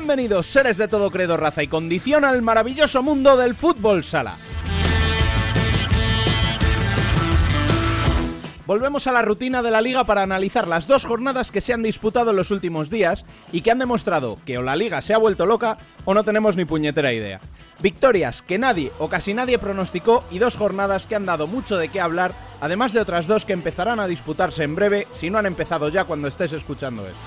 Bienvenidos seres de todo credo, raza y condición al maravilloso mundo del fútbol sala. Volvemos a la rutina de la liga para analizar las dos jornadas que se han disputado en los últimos días y que han demostrado que o la liga se ha vuelto loca o no tenemos ni puñetera idea. Victorias que nadie o casi nadie pronosticó y dos jornadas que han dado mucho de qué hablar, además de otras dos que empezarán a disputarse en breve si no han empezado ya cuando estés escuchando esto.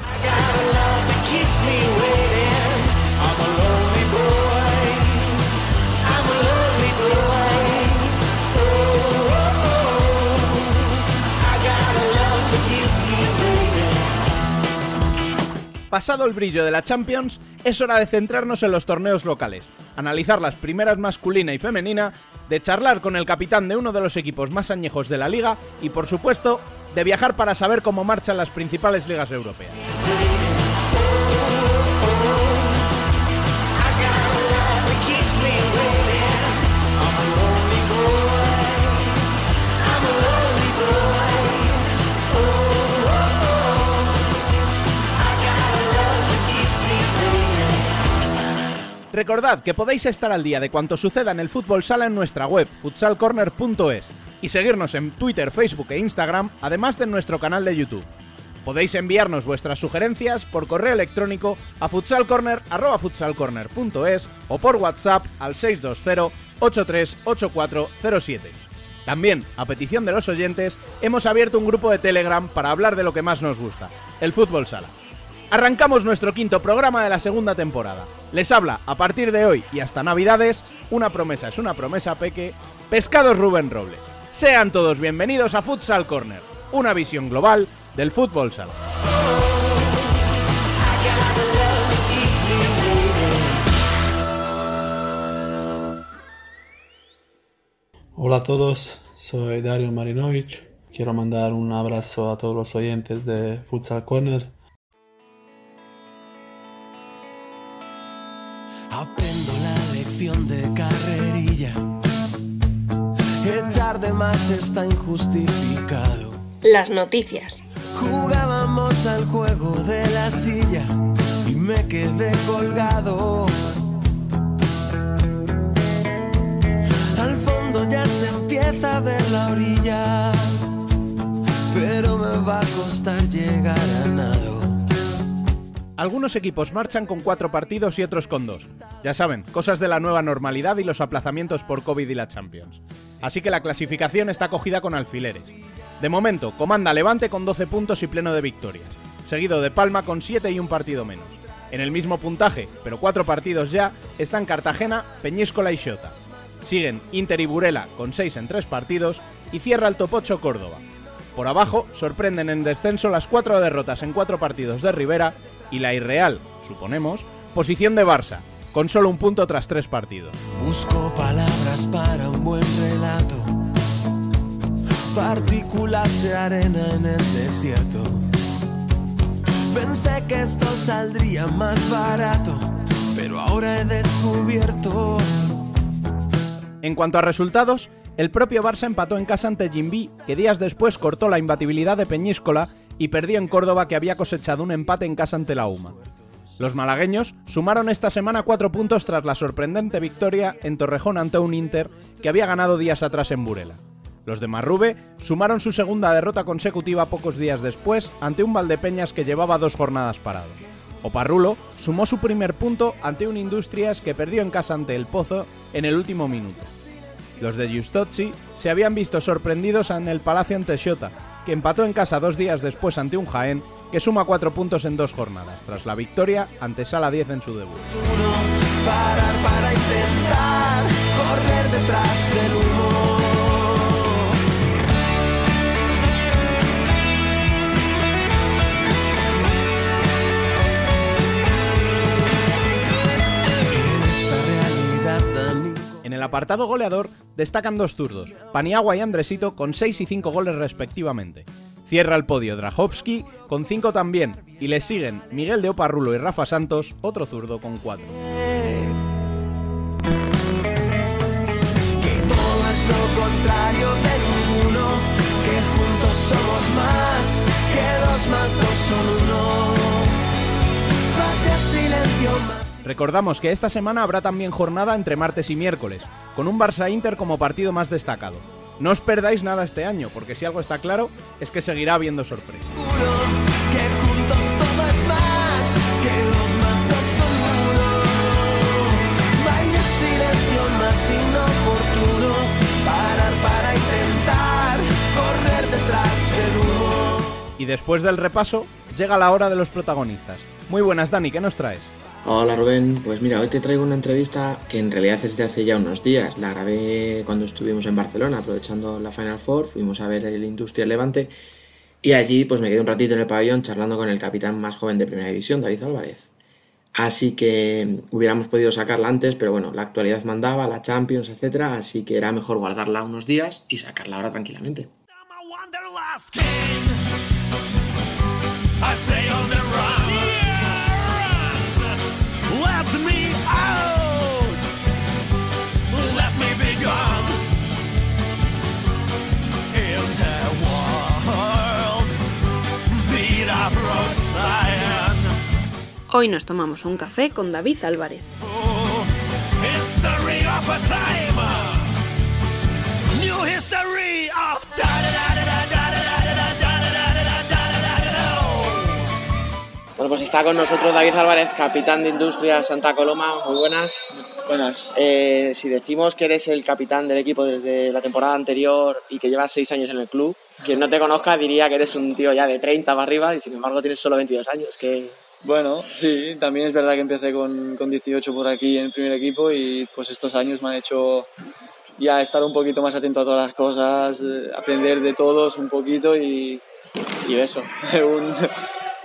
Pasado el brillo de la Champions, es hora de centrarnos en los torneos locales, analizar las primeras masculina y femenina, de charlar con el capitán de uno de los equipos más añejos de la liga y, por supuesto, de viajar para saber cómo marchan las principales ligas europeas. Recordad que podéis estar al día de cuanto suceda en el fútbol sala en nuestra web, futsalcorner.es, y seguirnos en Twitter, Facebook e Instagram, además de en nuestro canal de YouTube. Podéis enviarnos vuestras sugerencias por correo electrónico a futsalcorner.es o por WhatsApp al 620-838407. También, a petición de los oyentes, hemos abierto un grupo de Telegram para hablar de lo que más nos gusta, el fútbol sala. Arrancamos nuestro quinto programa de la segunda temporada. Les habla, a partir de hoy y hasta Navidades, una promesa es una promesa, Peque, Pescados Rubén Robles. Sean todos bienvenidos a Futsal Corner, una visión global del fútbol sala. Hola a todos, soy Dario Marinovich. Quiero mandar un abrazo a todos los oyentes de Futsal Corner Aprendo la lección de carrerilla. Echar de más está injustificado. Las noticias. Jugábamos al juego de la silla y me quedé colgado. Al fondo ya se empieza a ver la orilla, pero me va a costar llegar a nado. Algunos equipos marchan con cuatro partidos y otros con dos. Ya saben, cosas de la nueva normalidad y los aplazamientos por COVID y la Champions. Así que la clasificación está cogida con alfileres. De momento, comanda Levante con 12 puntos y pleno de victorias, seguido de Palma con 7 y un partido menos. En el mismo puntaje, pero cuatro partidos ya, están Cartagena, Peñíscola y Xota. Siguen Inter y Burela con 6 en 3 partidos y cierra el top 8 Córdoba. Por abajo, sorprenden en descenso las cuatro derrotas en cuatro partidos de Rivera y la irreal, suponemos, posición de Barça, con solo un punto tras tres partidos. Busco palabras para un buen relato, partículas de arena en el desierto. Pensé que esto saldría más barato, pero ahora he descubierto. En cuanto a resultados, el propio Barça empató en casa ante Jimby, que días después cortó la imbatibilidad de Peñíscola y perdió en Córdoba que había cosechado un empate en casa ante la UMA. Los malagueños sumaron esta semana cuatro puntos tras la sorprendente victoria en Torrejón ante un Inter que había ganado días atrás en Burela. Los de Marrube sumaron su segunda derrota consecutiva pocos días después ante un Valdepeñas que llevaba dos jornadas parado. Oparrulo sumó su primer punto ante un Industrias que perdió en casa ante el Pozo en el último minuto. Los de Giustozzi se habían visto sorprendidos en el Palacio ante Xota, que empató en casa dos días después ante un Jaén que suma cuatro puntos en dos jornadas, tras la victoria ante Sala 10 en su debut. En el apartado goleador destacan dos zurdos, Paniagua y Andresito con 6 y 5 goles respectivamente. Cierra el podio Drahovski con 5 también y le siguen Miguel de Oparrulo y Rafa Santos, otro zurdo con 4. que todo es lo contrario de ninguno, que juntos somos más, que dos más dos son uno. Vaya silencio silencio más. Recordamos que esta semana habrá también jornada entre martes y miércoles, con un Barça Inter como partido más destacado. No os perdáis nada este año, porque si algo está claro es que seguirá habiendo sorpresas. Y después del repaso, llega la hora de los protagonistas. Muy buenas, Dani, ¿qué nos traes? Hola Rubén, pues mira, hoy te traigo una entrevista que en realidad es de hace ya unos días. La grabé cuando estuvimos en Barcelona, aprovechando la Final Four, fuimos a ver el Industrial Levante y allí pues me quedé un ratito en el pabellón charlando con el capitán más joven de Primera División, David Álvarez. Así que hubiéramos podido sacarla antes, pero bueno, la actualidad mandaba, la Champions, etcétera, así que era mejor guardarla unos días y sacarla ahora tranquilamente. Wanderlust Hoy nos tomamos un café con David Álvarez. History Bueno, pues está con nosotros David Álvarez, capitán de Industria Santa Coloma. Muy buenas. Buenas. Eh, si decimos que eres el capitán del equipo desde la temporada anterior y que llevas seis años en el club, quien no te conozca diría que eres un tío ya de 30 para arriba y sin embargo tienes solo 22 años. Que Bueno, sí, también es verdad que empecé con, con 18 por aquí en el primer equipo y pues estos años me han hecho ya estar un poquito más atento a todas las cosas, eh, aprender de todos un poquito y, y eso. Un-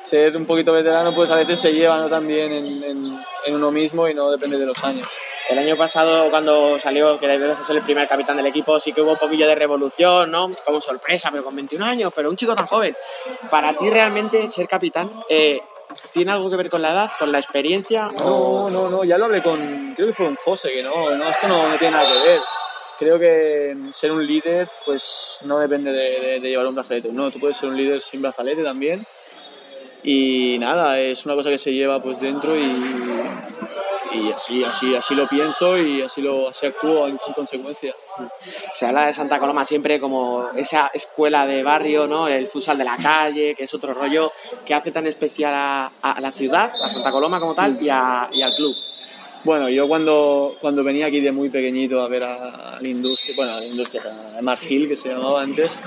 ser un poquito veterano pues a veces se lleva ¿no? también en, en- en uno mismo y no depende de los años. el año pasado cuando salió que a ser el primer capitán del equipo sí que hubo un poquillo de revolución, ¿no? Como sorpresa, pero con 21 años, pero un chico tan joven. Para ti realmente ser capitán eh, tiene algo que ver con la edad, con la experiencia. No, no, no, ya lo hablé con, creo que fue un José, que no, no esto no, no tiene nada que ver. Creo que ser un líder, pues no depende de, de- de llevar un brazalete, no, tú puedes ser un líder sin brazalete también. Y nada, es una cosa que se lleva pues dentro y, y así, así, así lo pienso y así lo, así actúo en, en consecuencia. Se habla de Santa Coloma siempre como esa escuela de barrio, ¿no? El futsal de la calle, que es otro rollo que hace tan especial a, a la ciudad, a Santa Coloma como tal, y, a- y al club. Bueno, yo cuando, cuando venía aquí de muy pequeñito a ver a, a la industria, bueno, a la industria, a Marfil, que se llamaba antes,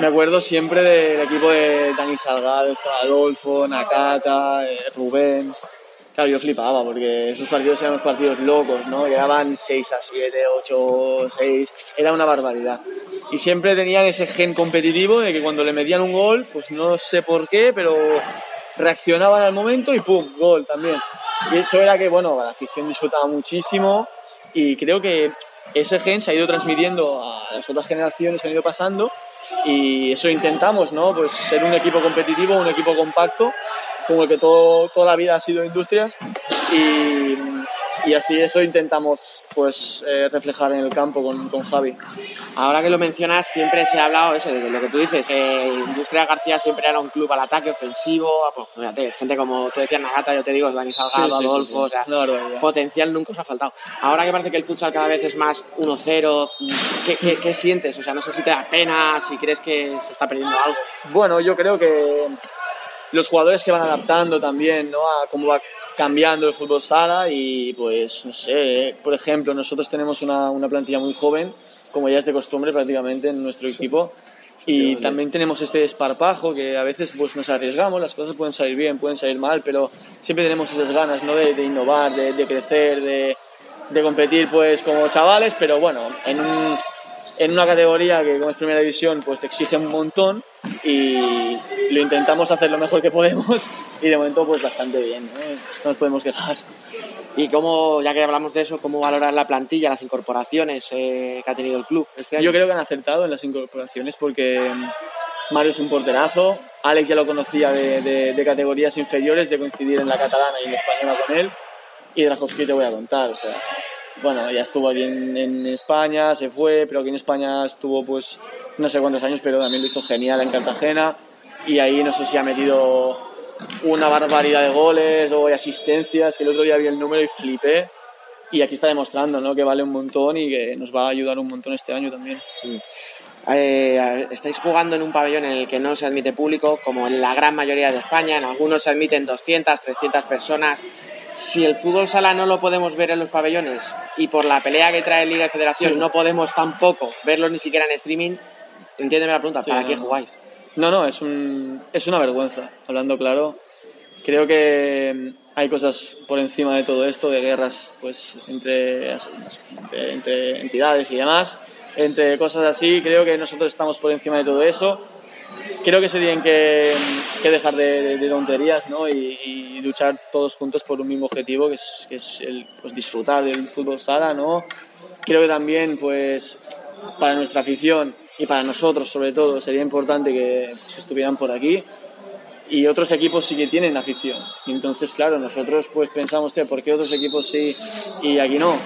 me acuerdo siempre del equipo de Dani Salgado, estaba Adolfo, Nakata, eh, Rubén. Claro, yo flipaba porque esos partidos eran unos partidos locos, ¿no? Quedaban 6 a 7, 8, 6, era una barbaridad. Y siempre tenían ese gen competitivo de que cuando le metían un gol, pues no sé por qué, pero reaccionaban al momento y ¡pum! Gol también. Y eso era que, bueno, la afición disfrutaba muchísimo y creo que ese gen se ha ido transmitiendo a las otras generaciones que han ido pasando y eso intentamos, ¿no? Pues ser un equipo competitivo, un equipo compacto, como el que todo, toda la vida ha sido Industrias y, y así eso intentamos pues eh, reflejar en el campo con, con Javi. Ahora que lo mencionas, siempre se ha hablado eso, de lo que tú dices. Eh, Industria García siempre era un club al ataque ofensivo. Pues, fíjate, gente como tú decías, Nagata, yo te digo, Dani Salgado, Sí, sí, Adolfo, sí. o sea, potencial nunca os ha faltado. Ahora que parece que el futsal cada vez es más 1-0, ¿qué, qué, qué sientes? O sea, no sé si te da pena, si crees que se está perdiendo algo. Bueno, yo creo que los jugadores se van adaptando también, ¿no? A cómo va cambiando el fútbol sala y pues, no sé, por ejemplo, nosotros tenemos una, una plantilla muy joven, como ya es de costumbre prácticamente en nuestro equipo. Y también tenemos este desparpajo que a veces pues nos arriesgamos, las cosas pueden salir bien, pueden salir mal, pero siempre tenemos esas ganas ¿no? de, de innovar, de, de crecer, de, de competir pues como chavales, pero bueno, en, un- en una categoría que como es primera división pues te exige un montón y lo intentamos hacer lo mejor que podemos y de momento pues bastante bien, ¿no? No nos podemos quejar. Y cómo, ya que hablamos de eso, cómo valorar la plantilla, las incorporaciones eh, que ha tenido el club este año. Yo creo que han acertado en las incorporaciones porque mm, Mario es un porterazo, Alex ya lo conocía de, de- de categorías inferiores, de coincidir en la catalana y en la española con él, y Drahovski te voy a contar, o sea, bueno, ya estuvo aquí en, en España, se fue, pero aquí en España estuvo pues no sé cuántos años, pero también lo hizo genial en Cartagena, y ahí no sé si ha metido una barbaridad de goles, luego hay asistencias, que el otro día vi el número y flipé. Y aquí está demostrando ¿no? que vale un montón y que nos va a ayudar un montón este año también. Eh, estáis jugando en un pabellón en el que no se admite público, como en la gran mayoría de España, en algunos se admiten 200, 300 personas. Si el fútbol sala no lo podemos ver en los pabellones y por la pelea que trae Liga y Federación Sí. no podemos tampoco verlo ni siquiera en streaming, entiéndeme la pregunta, Sí, ¿para no, qué no. jugáis? No, no, es, un, es una vergüenza, hablando claro. Creo que mm, hay cosas por encima de todo esto, de guerras pues entre, entre entidades y demás, entre cosas así. Creo que nosotros estamos por encima de todo eso. Creo que se tienen que, que dejar de, de- de tonterías ¿no? y, y luchar todos juntos por un mismo objetivo, que es, que es el pues, disfrutar del fútbol sala. ¿no? Creo que también pues, para nuestra afición y para nosotros sobre todo sería importante que, pues, estuvieran por aquí y otros equipos sí que tienen afición entonces claro nosotros pues pensamos "Hostia, ¿por qué otros equipos sí y aquí no?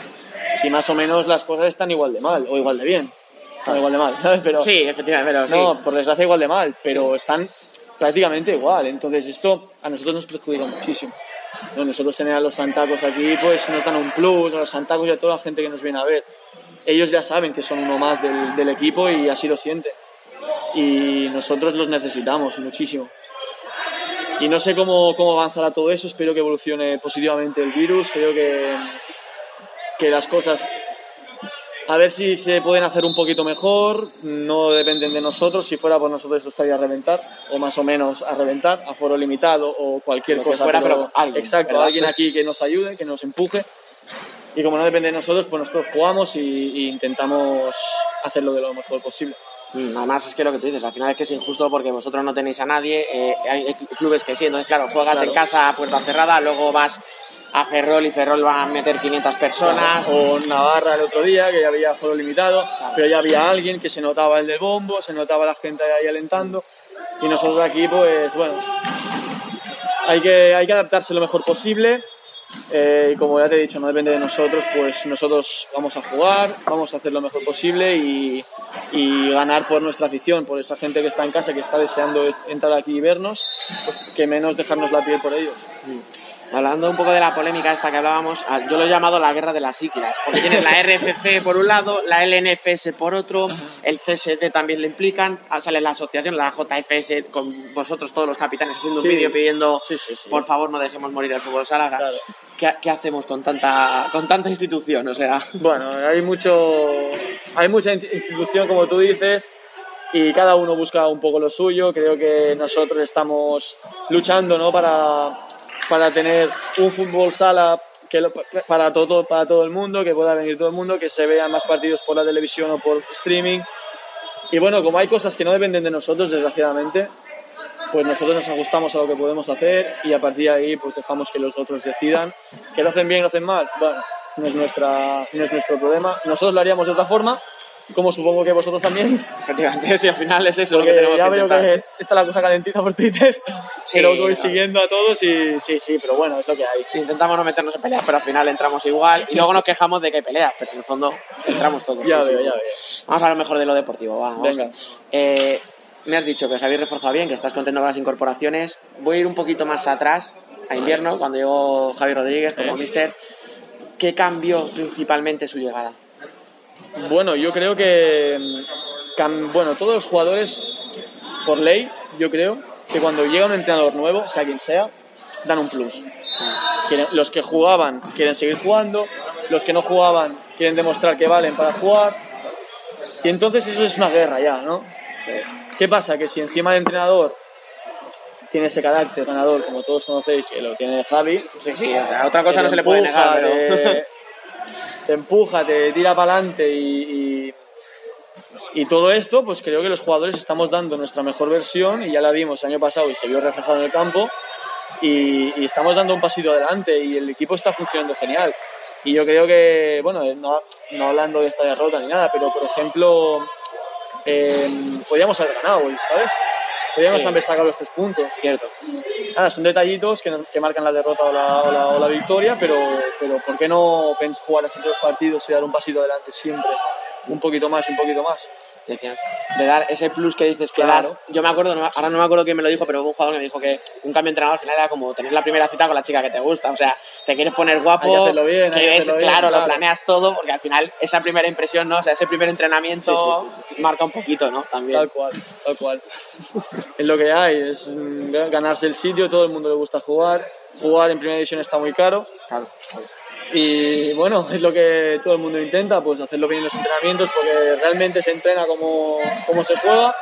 si más o menos las cosas están igual de mal o igual de bien igual de mal ¿sabes? pero Sí, efectivamente, pero sí. no por desgracia igual de mal pero están prácticamente igual entonces esto a nosotros nos perjudica muchísimo ¿no? nosotros tener a los santacos aquí pues nos dan un plus a los santacos y a toda la gente que nos viene a ver ellos ya saben que son uno más del, del equipo y así lo sienten. Y nosotros los necesitamos muchísimo. Y no sé cómo, cómo avanzará todo eso, espero que evolucione positivamente el virus, creo que, que las cosas, a ver si se pueden hacer un poquito mejor, no dependen de nosotros, si fuera por nosotros esto estaría a reventar, o más o menos a reventar, a foro limitado o cualquier Lo cosa. fuera, pero alguien, exacto, ¿verdad? alguien aquí que nos ayude, que nos empuje. Y como no depende de nosotros, pues nosotros jugamos y, y intentamos hacerlo de lo mejor posible. Mm, Además es que lo que tú dices, al final es que es injusto porque vosotros no tenéis a nadie, eh, hay clubes que sí, entonces claro, juegas Claro. en casa a puerta cerrada, luego vas a Ferrol y Ferrol va a meter 500 personas. O Navarra el otro día, que ya había foro limitado, pero ya había alguien que se notaba el del bombo, se notaba la gente ahí alentando. Y nosotros aquí, pues bueno, hay que, hay que adaptarse lo mejor posible. Eh, y como ya te he dicho, no depende de nosotros, pues nosotros vamos a jugar, vamos a hacer lo mejor posible y, y ganar por nuestra afición, por esa gente que está en casa, que está deseando es- entrar aquí y vernos, pues que menos dejarnos la piel por ellos. Hablando un poco de la polémica esta que hablábamos, ah, yo lo he llamado la guerra de las siglas, porque tienes la RFC por un lado, la LNFS por otro, el CSD también le implican, ah, sale la asociación, la JFS, con vosotros todos los capitanes haciendo Sí. un vídeo pidiendo, Sí, sí, por favor no dejemos morir el fútbol sala. Claro. ¿Qué, qué hacemos con tanta, con tanta institución? O sea, Bueno, hay mucho, hay mucha in- institución, como tú dices, y cada uno busca un poco lo suyo. Creo que nosotros estamos luchando, ¿no? Para, para tener un fútbol sala que lo- para todo, para todo el mundo, que pueda venir todo el mundo, que se vean más partidos por la televisión o por streaming. Y bueno, como hay cosas que no dependen de nosotros, desgraciadamente, pues nosotros nos ajustamos a lo que podemos hacer y a partir de ahí pues dejamos que los otros decidan. ¿Que lo hacen bien, lo hacen mal? Bueno, no es, nuestra, no es nuestro problema. Nosotros lo haríamos de otra forma, como supongo que vosotros también. efectivamente, si al final es eso lo que Porque tenemos ya que veo que está la cosa calentita por Twitter, Sí, que los voy claro. siguiendo a todos y sí, sí, pero bueno, es lo que hay. Intentamos no meternos en peleas, pero al final entramos igual y luego nos quejamos de que hay peleas, pero en el fondo entramos todos. Ya sí, veo, sí. ya veo. Vamos a hablar mejor de lo deportivo, va, vamos. Venga. Eh, me has dicho que os habéis reforzado bien, que estás contento con las incorporaciones. Voy a ir un poquito más atrás, a invierno, cuando llegó Javi Rodríguez como Eh. mister. ¿Qué cambió principalmente su llegada? Bueno, yo creo que, bueno, todos los jugadores, por ley, yo creo que cuando llega un entrenador nuevo, sea quien sea, dan un plus. Quieren- los que jugaban quieren seguir jugando, los que no jugaban quieren demostrar que valen para jugar. Y entonces eso es una guerra ya, ¿no? ¿Qué pasa? Que si encima el entrenador tiene ese carácter ganador, como todos conocéis, que lo tiene Javi, Sí, sí, sea, otra cosa no se le puede negar, pero... te empuja, te tira para adelante y, y, todo esto, pues creo que los jugadores estamos dando nuestra mejor versión y ya la dimos el año pasado y se vio reflejado en el campo y, estamos dando un pasito adelante y el equipo está funcionando genial. Y yo creo que, bueno, no, no hablando de esta derrota ni nada, pero por ejemplo, eh, podíamos haber ganado hoy, ¿sabes? Podíamos Sí. haber sacado los tres puntos. Cierto. Nada, son detallitos que, que marcan la derrota o la, o la- o la victoria, pero, pero ¿por qué no jugar así los partidos y dar un pasito adelante siempre? Un poquito más, un poquito más. Decías, de dar ese plus que dices que Claro. dar. Yo me acuerdo, no- ahora no me acuerdo quién me lo dijo, pero hubo un jugador que me dijo que un cambio de entrenador al final era como tener la primera cita con la chica que te gusta. O sea, te quieres poner guapo, Hay que hacerlo bien, hay que quieres- hacerlo bien, claro, lo planeas todo, porque al final esa primera impresión, ¿no? O sea, ese primer entrenamiento Sí, sí, sí, marca un poquito, ¿no? También. Tal cual, tal cual. es lo que hay, es ganarse el sitio, todo el mundo le gusta jugar. Jugar en primera división está muy caro. Claro, claro. Y bueno, es lo que todo el mundo intenta, pues hacerlo bien en los entrenamientos, porque realmente se entrena como, como se juega,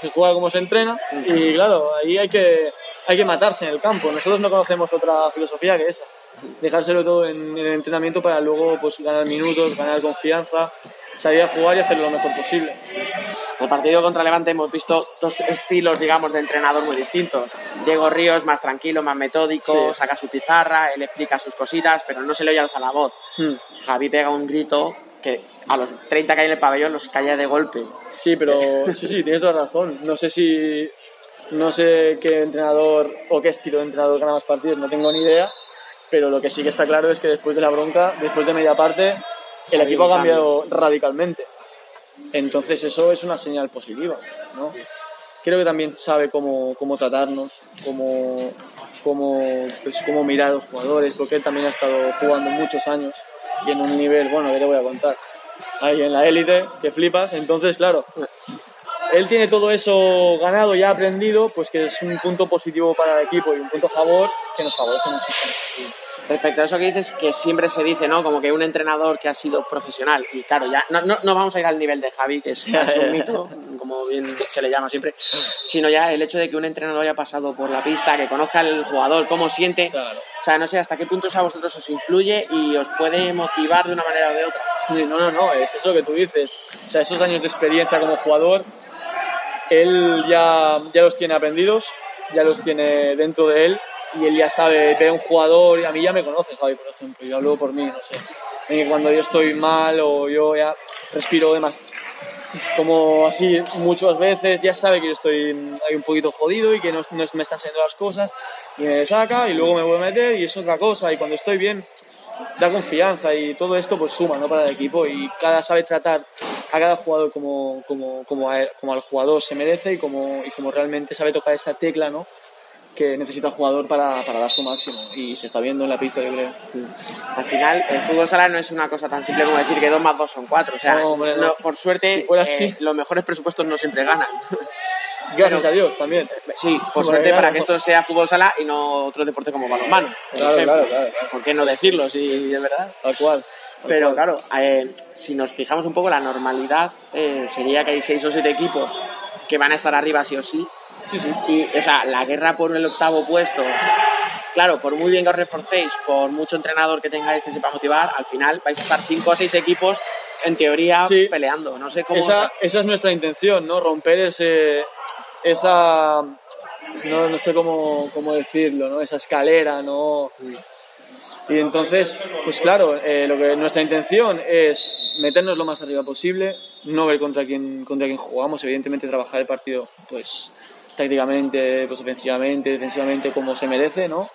se juega como se entrena, y claro, ahí hay que, hay que matarse en el campo. Nosotros no conocemos otra filosofía que esa, dejárselo todo en, en el entrenamiento para luego pues ganar minutos, ganar confianza, salir a jugar y hacerlo lo mejor posible. El partido contra Levante hemos visto dos estilos, digamos, de entrenador muy distintos. Diego Ríos más tranquilo, más metódico, Sí. saca su pizarra, él explica sus cositas, pero no se le oye alza la voz. Hmm. Javi pega un grito que a los 30 que hay en el pabellón los calla de golpe. Sí, pero sí, sí, tienes toda la razón. No sé si. No sé qué entrenador o qué estilo de entrenador gana más partidos, no tengo ni idea. Pero lo que sí que está claro es que después de la bronca, después de media parte, el equipo ha cambiado radicalmente. Entonces, eso es una señal positiva, ¿no? Creo que también sabe cómo, cómo tratarnos, cómo, cómo, pues, cómo mirar a los jugadores, porque él también ha estado jugando muchos años y en un nivel, bueno, que te voy a contar, ahí en la élite, que flipas. Entonces, claro, él tiene todo eso ganado, ya aprendido, pues que es un punto positivo para el equipo y un punto a favor que nos favorece muchísimo. Respecto a eso que dices, que siempre se dice, ¿no? Como que un entrenador que ha sido profesional, y claro, ya no, no, no vamos a ir al nivel de Javi, que es, es un mito, como bien se le llama siempre, sino ya el hecho de que un entrenador haya pasado por la pista, que conozca al jugador, cómo siente, Claro. o sea, no sé hasta qué punto eso a vosotros os influye y os puede motivar de una manera o de otra. No, no, no, es eso que tú dices. O sea, esos años de experiencia como jugador, él ya, ya los tiene aprendidos, ya los tiene dentro de él y él ya sabe, ve a un jugador, y a mí ya me conoce Javi, por ejemplo, yo hablo por mí, no sé. Y cuando yo estoy mal o yo ya respiro demasiado, como así muchas veces, ya sabe que yo estoy ahí un poquito jodido y que no, no me están saliendo las cosas y me saca y luego me vuelve a meter y es otra cosa y cuando estoy bien da confianza y todo esto pues suma ¿no? para el equipo y cada sabe tratar a cada jugador como, como, como, a él- como al jugador se merece y como, y como realmente sabe tocar esa tecla ¿no? Que necesita el jugador para, para dar su máximo y se está viendo en la pista yo creo. Al final, el fútbol sala no es una cosa tan simple como decir que 2 más 2 son 4. O sea, No, hombre, no. no, por suerte, Si fuera eh, así. los mejores presupuestos no siempre ganan. Gracias Pero- a Dios también. Sí, por suerte para que esto sea fútbol sala y no otro deporte como balonmano. Claro, claro, claro. ¿Por qué no decirlo si de verdad? Tal cual. tal Pero cual. claro, eh, si nos fijamos un poco, la normalidad eh, sería que hay seis o siete equipos que van a estar arriba sí o sí. Sí, sí. Y, o sea, la guerra por el octavo puesto, claro, por muy bien que os reforcéis, por mucho entrenador que tengáis que sepa motivar, al final vais a estar cinco o seis equipos, en teoría, Sí. peleando. No sé cómo... esa, esa es nuestra intención, ¿no? Romper ese, esa, no, no sé cómo, cómo decirlo, ¿no? Esa escalera, ¿no? Y entonces, pues claro, eh, lo que nuestra intención es meternos lo más arriba posible, no ver contra quién, contra quién jugamos, evidentemente trabajar el partido, pues tácticamente, pues ofensivamente, defensivamente, como se merece, ¿no?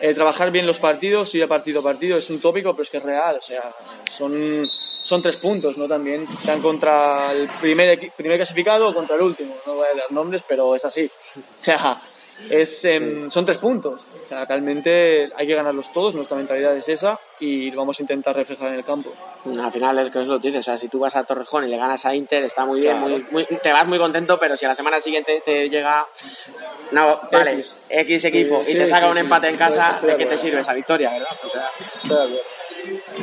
Eh, trabajar bien los partidos, ir a partido a partido, es un tópico, pero es que es real, o sea, son, son tres puntos, ¿no? También, sean contra el primer, primer clasificado o contra el último, no voy a dar nombres, pero es así. O sea, es, em, son tres puntos, o sea, realmente hay que ganarlos todos, nuestra mentalidad es esa y lo vamos a intentar reflejar en el campo. Al final es que es lo que dices, o sea, si tú vas a Torrejón y le ganas a Inter, está muy bien, Claro. muy, muy- te vas muy contento, pero si a la semana siguiente te llega, no, vale, X. X, equipo Sí, y te sí, saca sí, un empate en casa, ¿de qué te sirve esa victoria, verdad? O sea,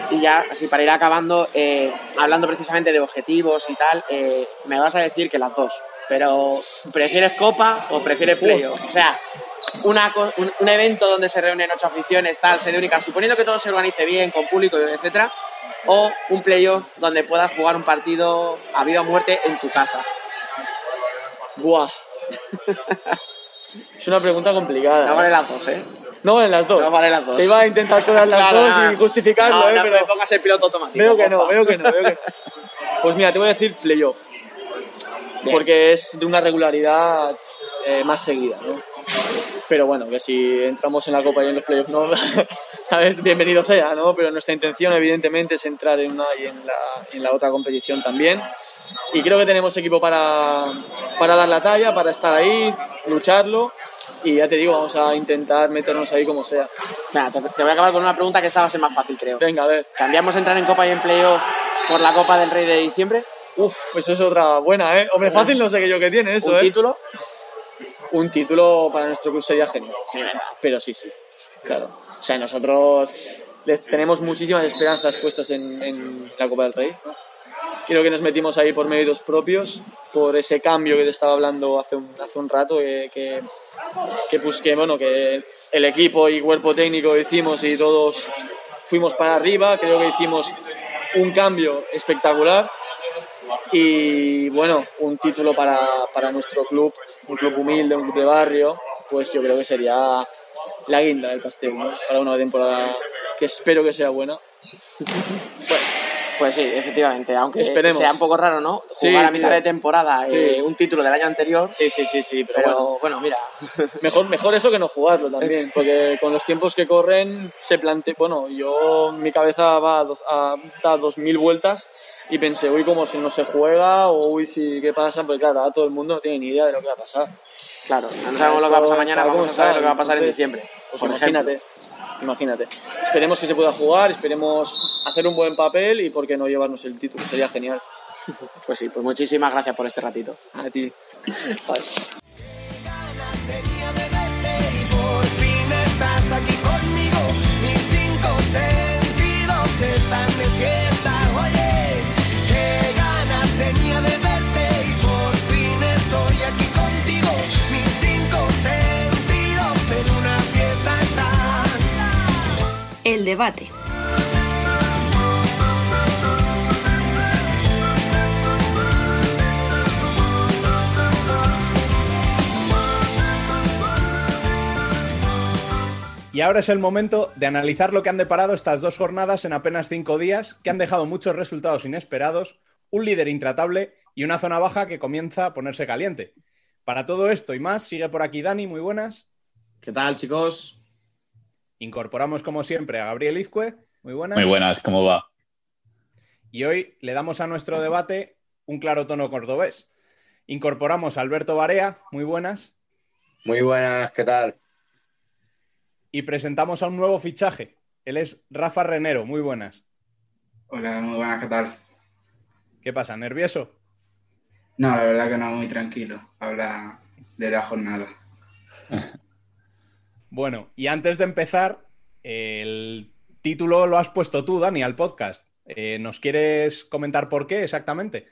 y ya, así para ir acabando, eh, hablando precisamente de objetivos y tal, eh, me vas a decir que las dos, pero ¿prefieres Copa o prefieres Playoff? O sea, una, un, un evento donde se reúnen ocho aficiones, tal, sede única, suponiendo que todo se organice bien, con público, etcétera, o un playoff donde puedas jugar un partido a vida o muerte en tu casa. Buah. Es una pregunta complicada. No ¿eh? vale las dos, ¿eh? No valen las dos. No vale las dos. Que iba a intentar todas las Claro, dos y justificarlo, no, ¿eh? no pero me pongas el piloto automático. veo que no, veo que no, veo que no. Pues mira, te voy a decir playoff. Bien. Porque es de una regularidad eh, más seguida, ¿no? Pero bueno, que si entramos en la Copa y en los playoffs no, ¿sabes? bienvenido sea, ¿no? Pero nuestra intención evidentemente es entrar en una y en la, en la otra competición también. Y creo que tenemos equipo para, para dar la talla, para estar ahí, lucharlo. Y ya te digo, vamos a intentar meternos ahí como sea. Mira, te, te voy a acabar con una pregunta que esta va a ser más fácil, creo. Venga, a ver. ¿Cambiamos entrar en Copa y en Playoff por la Copa del Rey de diciembre? Uf, eso es otra buena, ¿eh? Hombre, fácil no sé qué yo que tiene eso, ¿Un ¿eh? título? Un título para nuestro club sería genial. Sí. Pero sí, sí, claro. O sea, nosotros les tenemos muchísimas esperanzas puestas en, en la Copa del Rey. Creo que nos metimos ahí por méritos propios, por ese cambio que te estaba hablando hace un, hace un rato, que, que, que, pues, que, bueno, que el equipo y cuerpo técnico hicimos y todos fuimos para arriba. Creo que hicimos un cambio espectacular y bueno, un título para, para nuestro club, un club humilde, un club de barrio, pues yo creo que sería la guinda del pastel. Para una temporada que espero que sea buena. Pues sí, efectivamente, aunque Esperemos. sea un poco raro, ¿no? Sí, Jugar a mitad de temporada Sí. eh, un título del año anterior, Sí, sí, sí, sí, pero, pero bueno, bueno, mira, mejor, mejor eso que no jugarlo también, porque con los tiempos que corren se plantea, bueno, yo mi cabeza va a, dos- a, da dos mil vueltas y pensé, uy, como si no se juega, o uy, si qué pasa, pues claro, ahora todo el mundo no tiene ni idea de lo que va a pasar. claro, no sabemos lo que va a pasar mañana, Claro, vamos a saber lo que va a pasar en diciembre. Pues por imagínate, imagínate. Esperemos que se pueda jugar, esperemos hacer un buen papel y por qué no llevarnos el título, sería genial. Pues sí, pues muchísimas gracias por este ratito. A ti. Estás aquí conmigo. Mis cinco sentidos están de fiesta. Debate. Y ahora es el momento de analizar lo que han deparado estas dos jornadas en apenas cinco días, que han dejado muchos resultados inesperados, un líder intratable y una zona baja que comienza a ponerse caliente. Para todo esto y más, sigue por aquí Dani, muy buenas. ¿Qué tal, chicos? Incorporamos como siempre a Gabriel Izcue, muy buenas. Muy buenas, ¿cómo va? Y hoy le damos a nuestro debate un claro tono cordobés. Incorporamos a Alberto Barea, muy buenas. Muy buenas, ¿qué tal? Y presentamos a un nuevo fichaje. Él es Rafa Renero, muy buenas. Hola, muy buenas, ¿qué tal? ¿Qué pasa? ¿Nervioso? No, la verdad que no, muy tranquilo. Habla de la jornada. Bueno, y antes de empezar, el título lo has puesto tú, Dani, al podcast. Eh, ¿Nos quieres comentar por qué exactamente?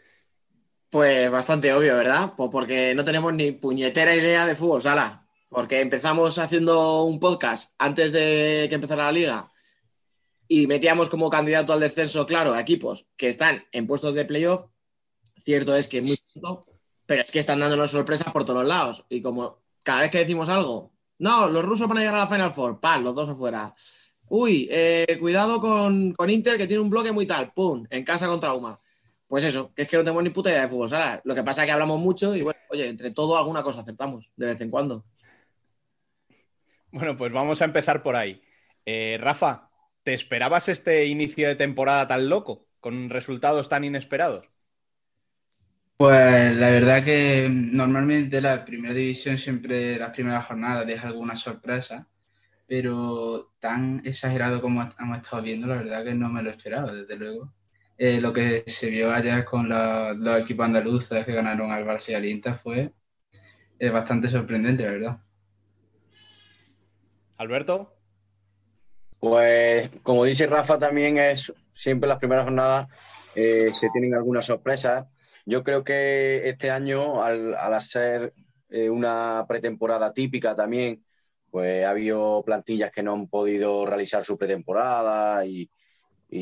Pues bastante obvio, ¿verdad? Pues porque no tenemos ni puñetera idea de fútbol sala. Porque empezamos haciendo un podcast antes de que empezara la liga y metíamos como candidato al descenso, claro, a equipos que están en puestos de playoff. Cierto es que muy pronto, pero es que están dándonos sorpresas por todos lados. Y como cada vez que decimos algo, no, los rusos van a llegar a la Final Four, ¡pam! Los dos afuera. Uy, eh, cuidado con, con Inter que tiene un bloque muy tal, ¡pum! En casa con trauma. Pues eso, que es que no tenemos ni puta idea de fútbol sala. Lo que pasa es que hablamos mucho y bueno, oye, entre todo alguna cosa aceptamos de vez en cuando. Bueno, pues vamos a empezar por ahí. Eh, Rafa, ¿te esperabas este inicio de temporada tan loco, con resultados tan inesperados? Pues la verdad que normalmente la primera división siempre las primeras jornadas deja alguna sorpresa, pero tan exagerado como hemos estado viendo, la verdad que no me lo esperaba, desde luego. Eh, lo que se vio ayer con la- los equipos andaluces que ganaron al Barça y al Inter fue eh, bastante sorprendente, la verdad. Alberto, Pues como dice Rafa, también es siempre las primeras jornadas eh, se tienen algunas sorpresas. Yo creo que este año, al, hacer eh, una pretemporada típica también, pues ha habido plantillas que no han podido realizar su pretemporada y,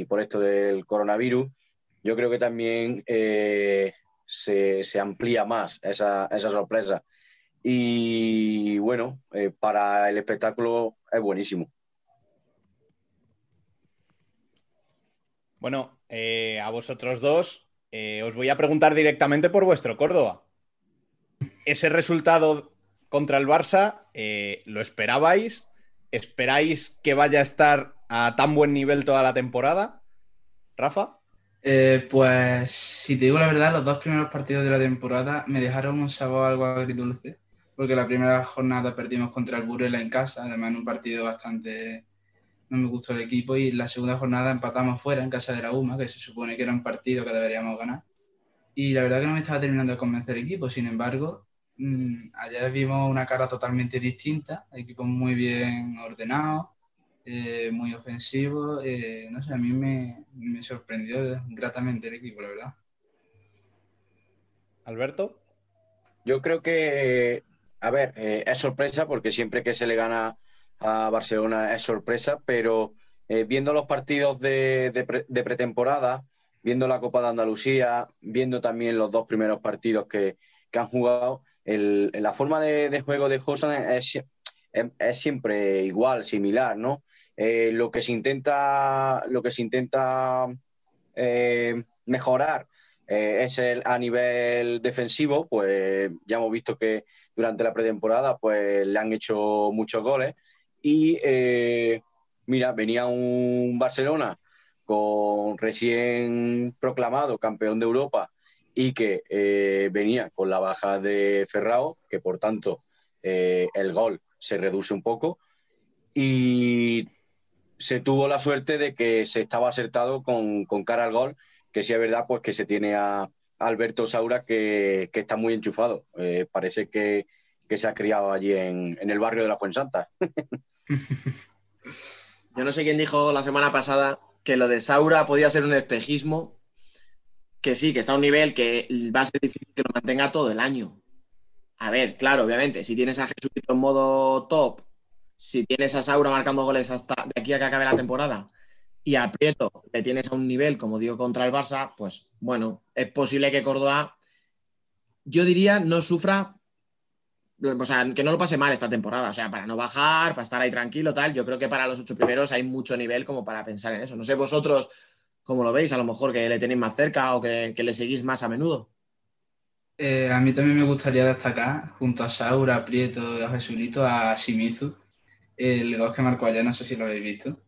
por esto del coronavirus, yo creo que también eh, se, amplía más esa, esa sorpresa. Y bueno, eh, para el espectáculo es buenísimo. bueno, a vosotros dos eh, os voy a preguntar directamente por vuestro Córdoba. Ese resultado contra el Barça, eh, ¿lo esperabais? ¿Esperáis que vaya a estar a tan buen nivel toda la temporada? Rafa. Eh, pues si te digo la verdad, los dos primeros partidos de la temporada me dejaron un sabor algo agridulce, porque la primera jornada perdimos contra el Burela en casa, además en un partido bastante... No me gustó el equipo y la segunda jornada empatamos fuera en casa de la UMA, que se supone que era un partido que deberíamos ganar. Y la verdad que no me estaba terminando de convencer el equipo, sin embargo, mmm, ayer vimos una cara totalmente distinta, equipo muy bien ordenado, eh, muy ofensivo. Eh, no sé, a mí me, me, sorprendió gratamente el equipo, la verdad. Alberto. Yo creo que, a ver, eh, es sorpresa porque siempre que se le gana a Barcelona es sorpresa, pero eh, viendo los partidos de, de, pre, de, pretemporada, viendo la Copa de Andalucía, viendo también los dos primeros partidos que, que han jugado, el, la forma de, juego de Josan es, es, es, siempre igual, similar, ¿no? Eh, lo que se intenta, lo que se intenta eh, mejorar eh, es el, a nivel defensivo, pues ya hemos visto que durante la pretemporada pues le han hecho muchos goles y eh, mira, venía un Barcelona con recién proclamado campeón de Europa y que eh, venía con la baja de Ferrao, que por tanto el gol se reduce un poco y se tuvo la suerte de que se estaba acertado con, con cara al gol, que sí es verdad, pues que se tiene a Alberto Saura que, que está muy enchufado. Eh, parece que, que, se ha criado allí en, en el barrio de la Fuensanta. Yo no sé quién dijo la semana pasada que lo de Saura podía ser un espejismo, que sí, que está a un nivel que va a ser difícil que lo mantenga todo el año. A ver, claro, obviamente, si tienes a Jesucristo en modo top si tienes a Saura marcando goles hasta de aquí a que acabe la temporada y a Prieto le tienes a un nivel como digo contra el Barça, pues bueno, es posible que Córdoba, yo diría, no sufra, o sea, que no lo pase mal esta temporada, o sea, para no bajar, para estar ahí tranquilo, tal, yo creo que para los ocho primeros hay mucho nivel como para pensar en eso. No sé vosotros cómo lo veis, a lo mejor que le tenéis más cerca o que, que le seguís más a menudo. Eh, a mí también me gustaría destacar, junto a Saura, a Prieto, a Jesulito, a Shimizu, el gol que marcó allá, no sé si lo habéis visto.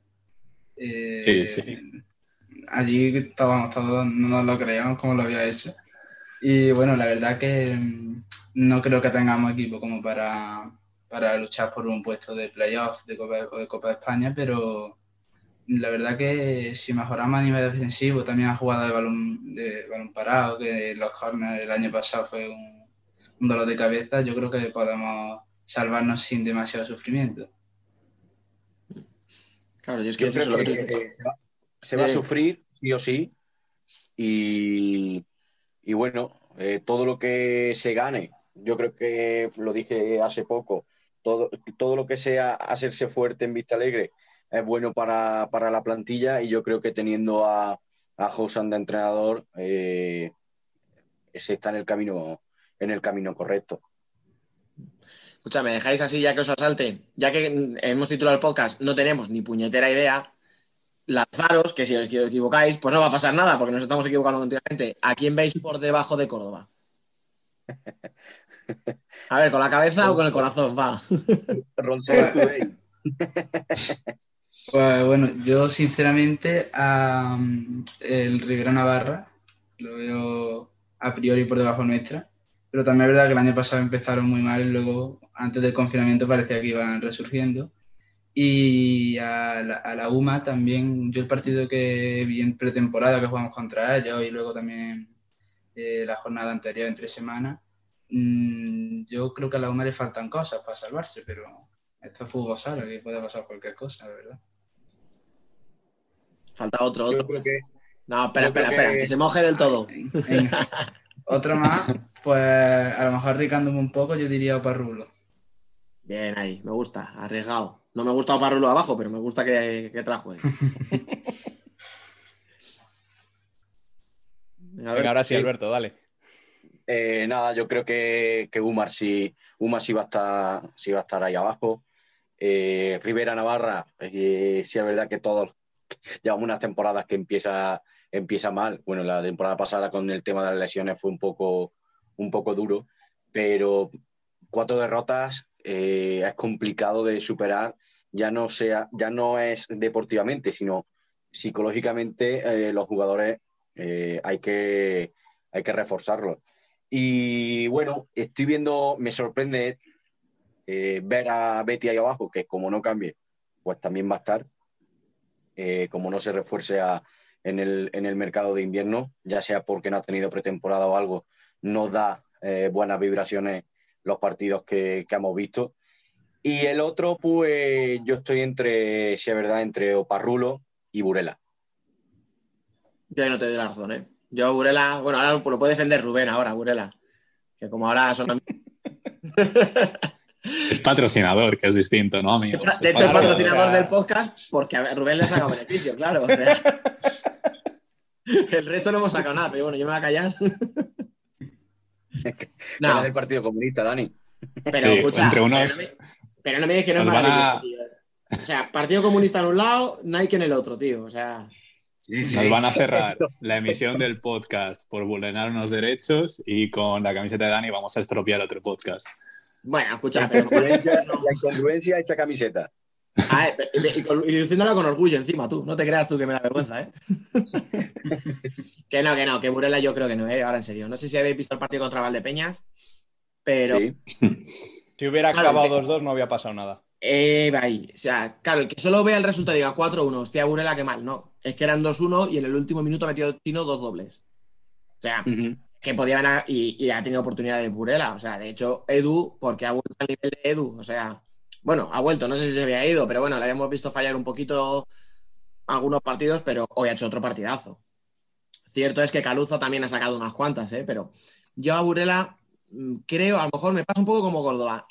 Eh, sí, sí. Allí estábamos todos, no nos lo creíamos como lo había hecho. Y bueno, la verdad que no creo que tengamos equipo como para, para luchar por un puesto de playoff de Copa, o de Copa de España, pero la verdad que si mejoramos a nivel defensivo, también a jugada de balón, de balón parado, que los corners el año pasado fue un, un dolor de cabeza, yo creo que podemos salvarnos sin demasiado sufrimiento. Claro, y es que, Yo creo que, que se, va, se va a sufrir, sí o sí. Y, y bueno, eh, todo lo que se gane, yo creo que lo dije hace poco, todo, todo lo que sea hacerse fuerte en Vista Alegre es bueno para, para la plantilla y yo creo que teniendo a, a Josan de entrenador eh, se está en el camino en el camino correcto. Escucha, ¿me dejáis así ya que os asalte? Ya que hemos titulado el podcast, no tenemos ni puñetera idea. Lanzaros, que si os equivocáis, pues no va a pasar nada, porque nos estamos equivocando continuamente. ¿A quién veis por debajo de Córdoba? A ver, ¿con la cabeza o con el corazón? Va. pues bueno, yo sinceramente um, el Rivera Navarra lo veo a priori por debajo nuestra. Pero también es verdad que el año pasado empezaron muy mal y luego, antes del confinamiento, parecía que iban resurgiendo. Y a la, a la, UMA también, yo el partido que vi en pretemporada que jugamos contra ellos y luego también eh, la jornada anterior, entre semanas, mmm, yo creo que a la UMA le faltan cosas para salvarse, pero esto es fútbol sala, que puede pasar cualquier cosa, la verdad. Falta otro, otro. Que, no, espera, espera, espera, que... que se moje del todo. Otro más, pues a lo mejor arriesgándome un poco, yo diría Oparrulo. Bien, ahí, me gusta, arriesgado. No me gusta Oparrulo abajo, pero me gusta que, que trajo. Venga, ahora sí, Alberto, dale. Eh, nada, yo creo que, que Umar, sí, Umar sí va a estar, sí va a estar ahí abajo. Eh, Rivera Navarra, eh, sí es verdad que todos llevamos unas temporadas que empieza, empieza mal. Bueno, la temporada pasada con el tema de las lesiones fue un poco, un poco duro, pero cuatro derrotas eh, es complicado de superar, ya no, sea, ya no es deportivamente, sino psicológicamente los jugadores hay, que, hay que reforzarlos. Y bueno, estoy viendo, me sorprende eh, ver a Betty ahí abajo, que como no cambie, pues también va a estar, eh, como no se refuerce en, el, en el mercado de invierno, ya sea porque no ha tenido pretemporada o algo, no da eh, buenas vibraciones los partidos que, que hemos visto. Y el otro, pues yo estoy entre, si es verdad, entre Oparrulo y Burela. Ahí no te doy la razón, ¿eh? Yo, Burela, bueno, ahora lo puede defender Rubén, ahora, Burela. Que como ahora son. Es patrocinador, que es distinto, ¿no, amigos? De hecho, el Claro, patrocinador del podcast, porque a Rubén le saca beneficio, claro. o sea. El resto no hemos sacado nada, pero bueno, yo me voy a callar. No. No, del Partido Comunista, Dani. pero Sí, escucha, entre pero, unos- no me, pero no me digas que no es a- maravilloso, tío. O sea, Partido Comunista en un lado, Nike en el otro, tío. O sea, Nos van a cerrar la emisión del podcast por vulnerar unos derechos y con la camiseta de Dani vamos a expropiar otro podcast. bueno, escucha, La pero incongruencia, la incongruencia hecha camiseta. Ah, eh, pero- y, con- y luciéndola con orgullo encima, tú. No te creas tú que me da vergüenza, ¿eh? que no, que no, que Burela yo creo que no, ¿eh? Ahora en serio. No sé si habéis visto el partido contra Valdepeñas, pero Sí. Si hubiera Claro, acabado que- 2-2 no había pasado nada. Eh, ahí. O sea, claro, el que solo vea el resultado y diga 4-1, hostia, Burela, qué mal. No, es que eran 2-1 y en el último minuto ha metido Tino dos dobles. O sea, que podía haber y, y ha tenido oportunidad de Burela. O sea, de hecho, Edu, porque ha vuelto al nivel de Edu. O sea, bueno, ha vuelto, no sé si se había ido, pero bueno, le habíamos visto fallar un poquito algunos partidos, pero hoy ha hecho otro partidazo. Cierto es que Caluzo también ha sacado unas cuantas, ¿eh? pero yo a Burela mm, creo, a lo mejor me pasa un poco como Córdoba.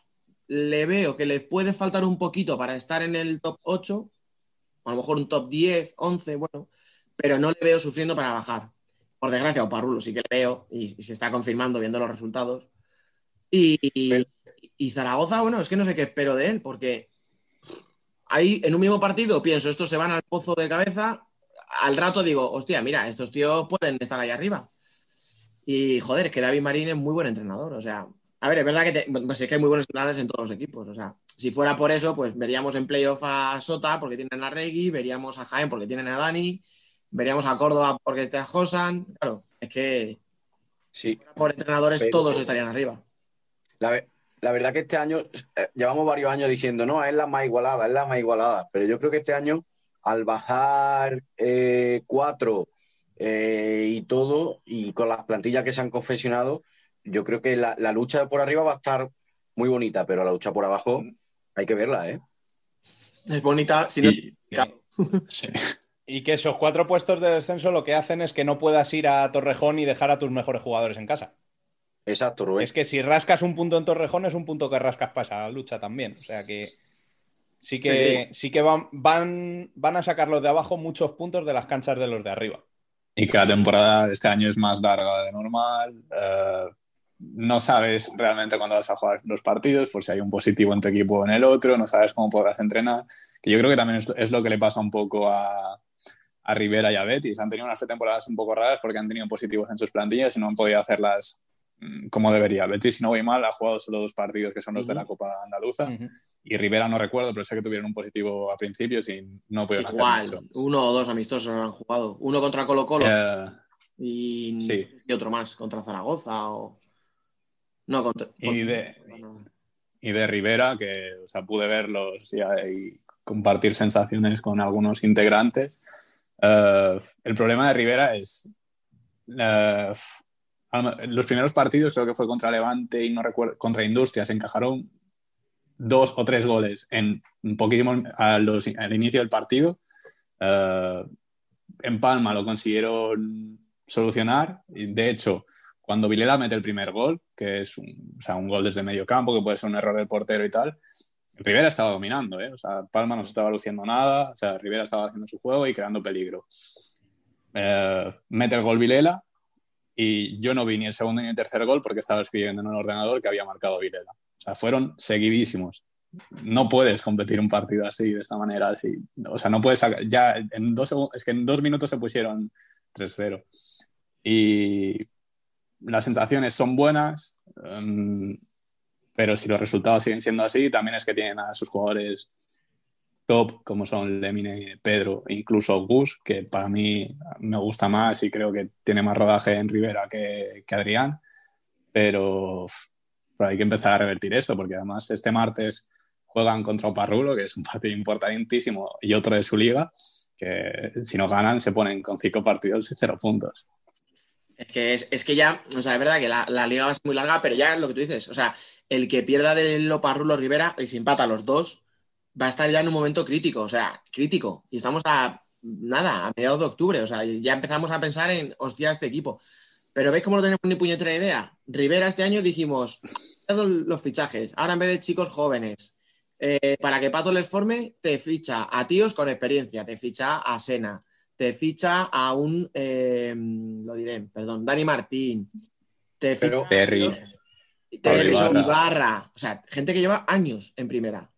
Le veo que le puede faltar un poquito para estar en el top 8, a lo mejor un top 10, 11, bueno, pero no le veo sufriendo para bajar. Por desgracia, o Parrulo sí que le veo y, y se está confirmando viendo los resultados. Y, y- y Zaragoza, bueno, es que no sé qué espero de él, porque ahí en un mismo partido pienso, estos se van al pozo de cabeza, al rato digo, hostia, mira, estos tíos pueden estar ahí arriba. Y joder, es que David Marín es muy buen entrenador, o sea, a ver, es verdad que te- pues es que hay muy buenos entrenadores en todos los equipos, o sea, si fuera por eso, pues veríamos en playoff a Sota porque tienen a Regui, veríamos a Jaén porque tienen a Dani, veríamos a Córdoba porque está Josan, claro, es que Sí. por entrenadores Pero- todos estarían arriba. La verdad que este año, eh, llevamos varios años diciendo, no, es la más igualada, es la más igualada. Pero yo creo que este año, al bajar eh, cuatro eh, y todo, y con las plantillas que se han confeccionado, yo creo que la, la lucha por arriba va a estar muy bonita, pero la lucha por abajo hay que verla, ¿eh? Es bonita, si no Y- sí. Y que esos cuatro puestos de descenso lo que hacen es que no puedas ir a Torrejón y dejar a tus mejores jugadores en casa. Exacto, Rubén. Es que si rascas un punto en Torrejón es un punto que rascas para esa lucha también. O sea que sí que, sí, que van, van, van a sacar los de abajo muchos puntos de las canchas de los de arriba. Y que la temporada este año es más larga de normal. eh, no sabes realmente cuándo vas a jugar los partidos, por si hay un positivo en tu equipo o en el otro, no sabes cómo podrás entrenar. Que yo creo que también es, lo que le pasa un poco a, a Rivera y a Betis. Han tenido unas temporadas un poco raras porque han tenido positivos en sus plantillas y no han podido hacerlas mm, como debería. Betis, si no voy mal, ha jugado solo dos partidos que son los de la Copa Andaluza. Y Rivera no recuerdo, pero sé que tuvieron un positivo a principios y no pudieron hacer mucho. Igual, uno o dos amistosos han jugado. Uno contra Colo Colo Eh, y, sí. y otro más contra Zaragoza o... No, contra... Y de- y de Rivera, que o sea, pude verlos y, y compartir sensaciones con algunos integrantes. Eh, el problema de Rivera es eh, los primeros partidos, creo que fue contra Levante y no recuerdo, contra Industrias, encajaron dos o tres goles en poquísimo a los- al inicio del partido. Eh, en Palma lo consiguieron solucionar. De hecho, cuando Vilela mete el primer gol, que es un, o sea, un gol desde medio campo, que puede ser un error del portero y tal, Rivera estaba dominando, ¿eh? O sea, Palma no se estaba luciendo nada, o sea, Rivera estaba haciendo su juego y creando peligro. Eh, mete el gol Vilela y yo no vi ni el segundo ni el tercer gol porque estaba escribiendo en un ordenador que había marcado Vilela. O sea, fueron seguidísimos. No puedes competir un partido así, de esta manera, así. O sea, no puedes sacar. Ya en dos, es que en dos minutos se pusieron 3-0. Y las sensaciones son buenas. em, pero si los resultados siguen siendo así, también es que tienen a sus jugadores top, como son Lemine, Pedro, incluso Gus, que para mí me gusta más y creo que tiene más rodaje en Rivera que, que Adrián, pero, pero, hay que empezar a revertir esto, porque además este martes juegan contra Parrulo, que es un partido importantísimo, y otro de su liga, que si no ganan se ponen con cinco partidos y cero puntos. Es que, es, es que ya, o sea, es verdad que la, la, liga va a ser muy larga, pero ya es lo que tú dices, o sea, el que pierda de Loparrulo Rivera y se empata a los dos, va a estar ya en un momento crítico, o sea, crítico. Y estamos a nada, a mediados de octubre, o sea, ya empezamos a pensar en, hostia, este equipo. Pero ¿veis cómo no tenemos ni puñetera idea? Rivera este año dijimos, los fichajes, ahora en vez de chicos jóvenes, eh, para que Pato les forme, te ficha a tíos con experiencia, te ficha a Sena, te ficha a un, eh, lo diré, perdón, Dani Martín, te ficha Pero, Terry, a Terry Ibarra. Ibarra, o sea, gente que lleva años en primera.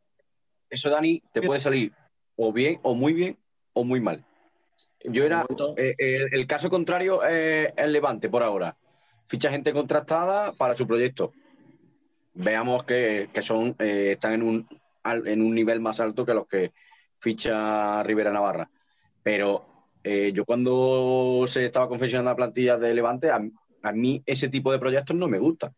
Eso, Dani, te puede salir o bien, o muy bien, o muy mal. Yo era. Eh, el, el, caso contrario es el Levante por ahora. Ficha gente contrastada para su proyecto. Veamos que, que son, eh, están en un, en un nivel más alto que los que ficha Rivera Navarra. Pero eh, yo cuando se estaba confeccionando la plantilla de Levante, a, a, mí ese tipo de proyectos no me gusta.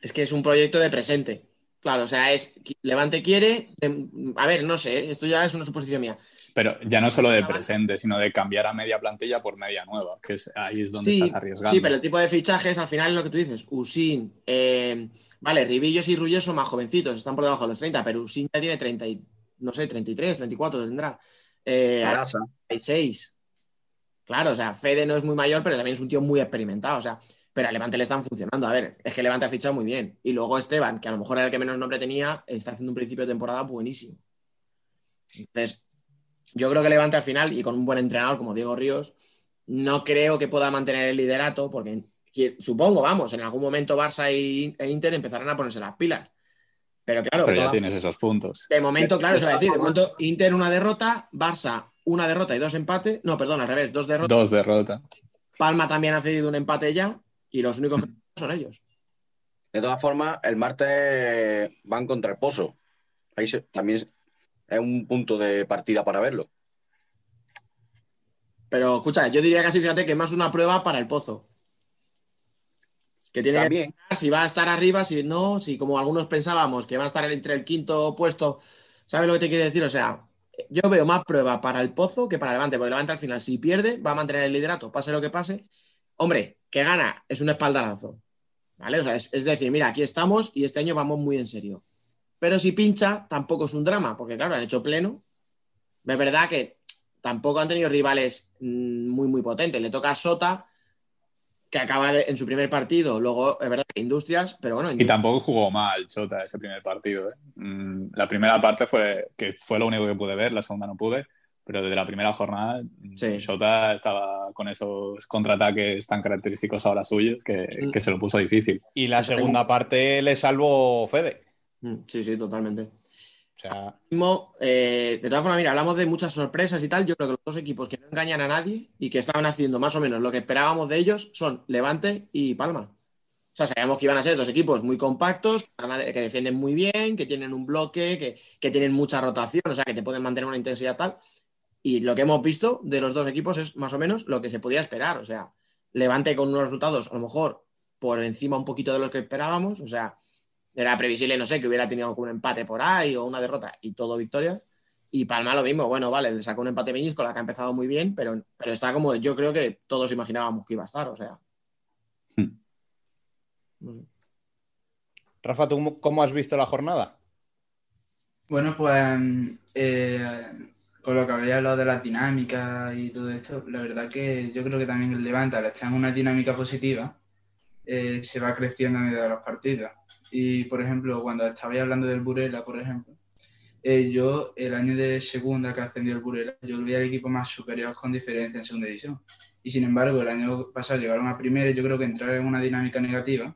Es que es un proyecto de presente. Claro, o sea, es Levante quiere. A ver, no sé, esto ya es una suposición mía. Pero ya no solo de presente, sino de cambiar a media plantilla por media nueva, que es, ahí es donde sí, estás arriesgando. Sí, pero el tipo de fichajes al final es lo que tú dices. Usin, eh, vale, Ribillos y Rulles son más jovencitos, están por debajo de los 30, pero Usin ya tiene 30, y, no sé, 33, 34 tendrá. Eh, 36. Claro, o sea, Fede no es muy mayor, pero también es un tío muy experimentado. O sea, pero a Levante le están funcionando. A ver, es que Levante ha fichado muy bien. Y luego Esteban, que a lo mejor era el que menos nombre tenía, está haciendo un principio de temporada buenísimo. Entonces, yo creo que Levante al final, y con un buen entrenador como Diego Ríos, no creo que pueda mantener el liderato, porque supongo, vamos, en algún momento Barça e Inter empezarán a ponerse las pilas. Pero claro. Pero ya tienes esos puntos. De momento, claro, eso va a decir. De momento, Inter una derrota, Barça una derrota y dos empates. No, perdón, al revés, dos derrotas. Dos derrotas. Palma también ha cedido un empate ya y los únicos que son ellos. De todas formas, el martes van contra el Pozo. Ahí se, también es un punto de partida para verlo. Pero escucha, yo diría casi, fíjate, que es más una prueba para el Pozo. Que tiene también. que si va a estar arriba, si no, si como algunos pensábamos que va a estar entre el quinto puesto. ¿Sabes lo que te quiere decir? O sea, yo veo más prueba para el Pozo que para el Levante, porque Levante al final, si pierde, va a mantener el liderato, pase lo que pase. Hombre, que gana es un espaldarazo. ¿Vale? O sea, es, es, decir, mira, aquí estamos y este año vamos muy en serio. Pero si pincha, tampoco es un drama, porque claro, han hecho pleno. Es verdad que tampoco han tenido rivales mmm, muy, muy potentes. Le toca a Sota, que acaba en su primer partido. Luego, es verdad que Industrias, pero bueno. Y tampoco jugó mal Sota ese primer partido. ¿eh? Mm, la primera parte fue que fue lo único que pude ver, la segunda no pude pero desde la primera jornada sí. Shota estaba con esos contraataques tan característicos ahora suyos que, que, se lo puso difícil. Y la segunda parte le salvó Fede. Sí, sí, totalmente. Sea... Eh, de todas formas, mira, hablamos de muchas sorpresas y tal. Yo creo que los dos equipos que no engañan a nadie y que estaban haciendo más o menos lo que esperábamos de ellos son Levante y Palma. O sea, sabíamos que iban a ser dos equipos muy compactos, que defienden muy bien, que tienen un bloque, que, que tienen mucha rotación, o sea, que te pueden mantener una intensidad tal. Y lo que hemos visto de los dos equipos es más o menos lo que se podía esperar. O sea, Levante con unos resultados a lo mejor por encima un poquito de lo que esperábamos. O sea, era previsible, no sé, que hubiera tenido algún empate por ahí o una derrota y todo victoria. Y Palma lo mismo. Bueno, vale, le sacó un empate Meñiz con la que ha empezado muy bien, pero, pero está como yo creo que todos imaginábamos que iba a estar. O sea. Hmm. Rafa, ¿tú cómo has visto la jornada? Bueno, pues eh, con lo que había hablado de las dinámicas y todo esto, la verdad que yo creo que también el Levante, al estar en una dinámica positiva, eh, se va creciendo a medida de los partidos. Y, por ejemplo, cuando estabais hablando del Burela, por ejemplo, eh, yo, el año de segunda que ascendió el Burela, yo lo vi al equipo más superior con diferencia en segunda división. Y, sin embargo, el año pasado llegaron a primera y yo creo que entraron en una dinámica negativa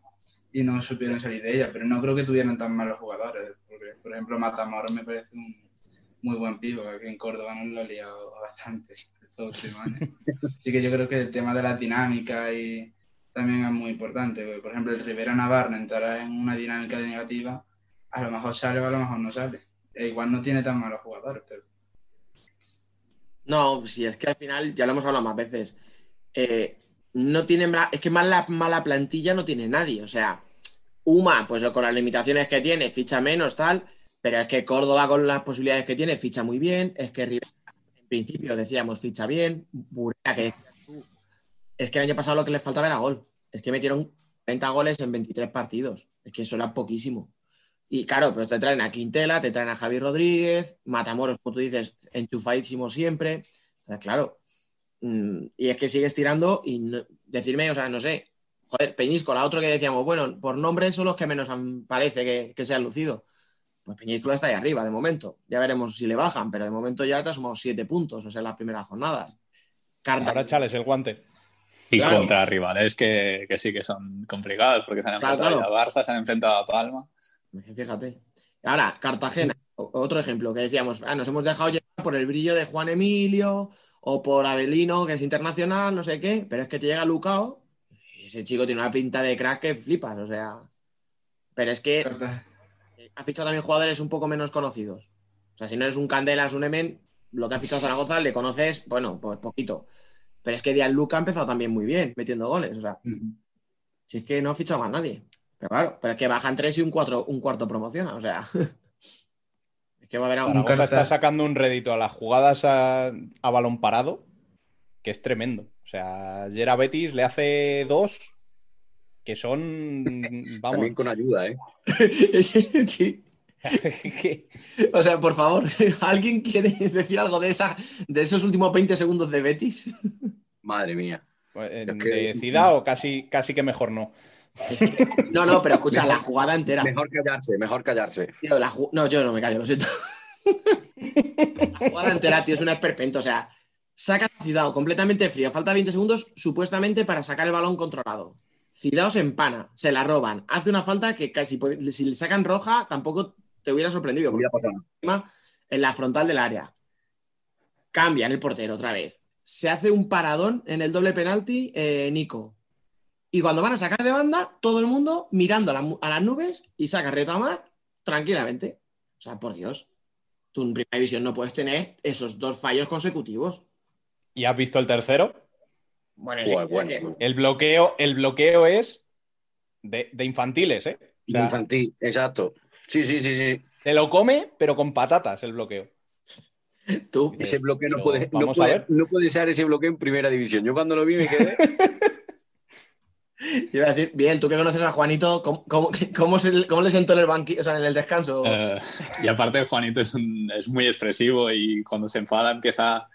y no supieron salir de ella. Pero no creo que tuvieran tan malos jugadores. Porque, por ejemplo, Matamoros me parece un muy buen pivo, que en Córdoba nos lo ha liado bastante estos últimos años. Así que yo creo que el tema de las dinámicas y también es muy importante. porque, por ejemplo, el Rivera Navarro entrará en una dinámica negativa, a lo mejor sale o a lo mejor no sale. E igual no tiene tan malos jugadores, pero No, si es que al final, ya lo hemos hablado más veces, eh, no tiene es que mala, mala plantilla no tiene nadie. O sea, Uma, pues con las limitaciones que tiene, ficha menos, tal, pero es que Córdoba con las posibilidades que tiene, ficha muy bien, es que Rivera, en principio decíamos, ficha bien, Burela, que es que el año pasado lo que les faltaba era gol. Es que metieron 30 goles en 23 partidos. Es que eso era poquísimo. Y claro, pues te traen a Quintela, te traen a Javi Rodríguez, Matamoros, como tú dices, enchufadísimo siempre. Claro. mm, Y es que sigues tirando y decirme, o sea, no sé, joder, Peñíscola, otro que decíamos, bueno, por nombre son los que menos parece que, se han lucido. Pues Peñíscola está ahí arriba de momento. Ya veremos si le bajan, pero de momento ya te ha sumado siete puntos, o sea, en las primeras jornadas. Carta, Ahora chales el guante. Y Claro. contra rivales que, que sí que son complicados, porque se han Claro, enfrentado claro. a Barça, se han enfrentado a Palma. Fíjate. Ahora, Cartagena, otro ejemplo que decíamos, ah, nos hemos dejado llevar por el brillo de Juan Emilio o por Abelino, que es internacional, no sé qué, pero es que te llega Lucao y ese chico tiene una pinta de crack que flipas, o sea. Pero es que ha fichado también jugadores un poco menos conocidos. O sea, si no eres un Candelas, un Emen, lo que ha fichado Zaragoza le conoces, bueno, pues poquito. Pero es que Dian Luca ha empezado también muy bien, metiendo goles. O sea, si es que no ha fichado más nadie. Pero claro, pero es que bajan tres y un, cuatro, un cuarto promociona. O sea, es que va a haber algo. Carta- está sacando un rédito a las jugadas a, a balón parado que es tremendo. O sea, ayer a Betis le hace dos que son. Vamos. También con ayuda, ¿eh? Sí. O sea, por favor, ¿alguien quiere decir algo de, esa, de esos últimos 20 segundos de Betis? Madre mía. en- Es que- de Cidao casi, casi que mejor no. No, no, pero escucha, la jugada entera. Mejor callarse, mejor callarse. Tío, la ju- no, yo no me callo, lo siento. La jugada entera, tío, es un esperpento. O sea, saca a Cidao completamente frío. Falta 20 segundos supuestamente para sacar el balón controlado. Cidao se empana, se la roban. Hace una falta que casi si le sacan roja tampoco te hubiera sorprendido. Hubiera pasado en la frontal del área. Cambian el portero otra vez. Se hace un paradón en el doble penalti, eh, Nico. Y cuando van a sacar de banda, todo el mundo mirando a, la mu- a las nubes y saca retamar tranquilamente. O sea, por Dios. Tú en primera división no puedes tener esos dos fallos consecutivos. ¿Y has visto el tercero? Bueno, sí, bueno, que- bueno. El bloqueo, el bloqueo es de, de infantiles, ¿eh? O sea, Infantil, exacto. Sí, sí, sí, sí. te lo come, pero con patatas el bloqueo. tú. Ese bloqueo no puede, no, vamos a puede, ver. no puede ser ese bloqueo en primera división. Yo cuando lo vi me quedé. Iba a decir, bien, tú que conoces a Juanito, ¿cómo, cómo, cómo se- cómo le sentó en el banquillo, o sea, en el descanso? Eh, y aparte, Juanito es, un- es muy expresivo y cuando se enfada empieza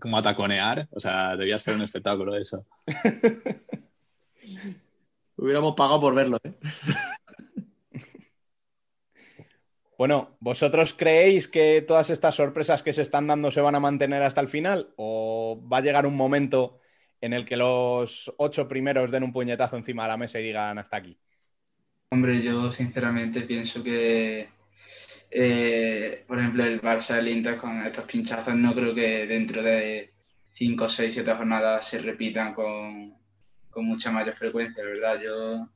como a taconear. O sea, debía ser un espectáculo eso. Hubiéramos pagado por verlo, ¿eh? Bueno, ¿vosotros creéis que todas estas sorpresas que se están dando se van a mantener hasta el final? ¿O va a llegar un momento en el que los ocho primeros den un puñetazo encima de la mesa y digan hasta aquí? Hombre, yo sinceramente pienso que, eh, por ejemplo, el Barça, el Inter con estos pinchazos, no creo que dentro de 5, 6, 7 jornadas se repitan con, con mucha mayor frecuencia, ¿verdad? Yo,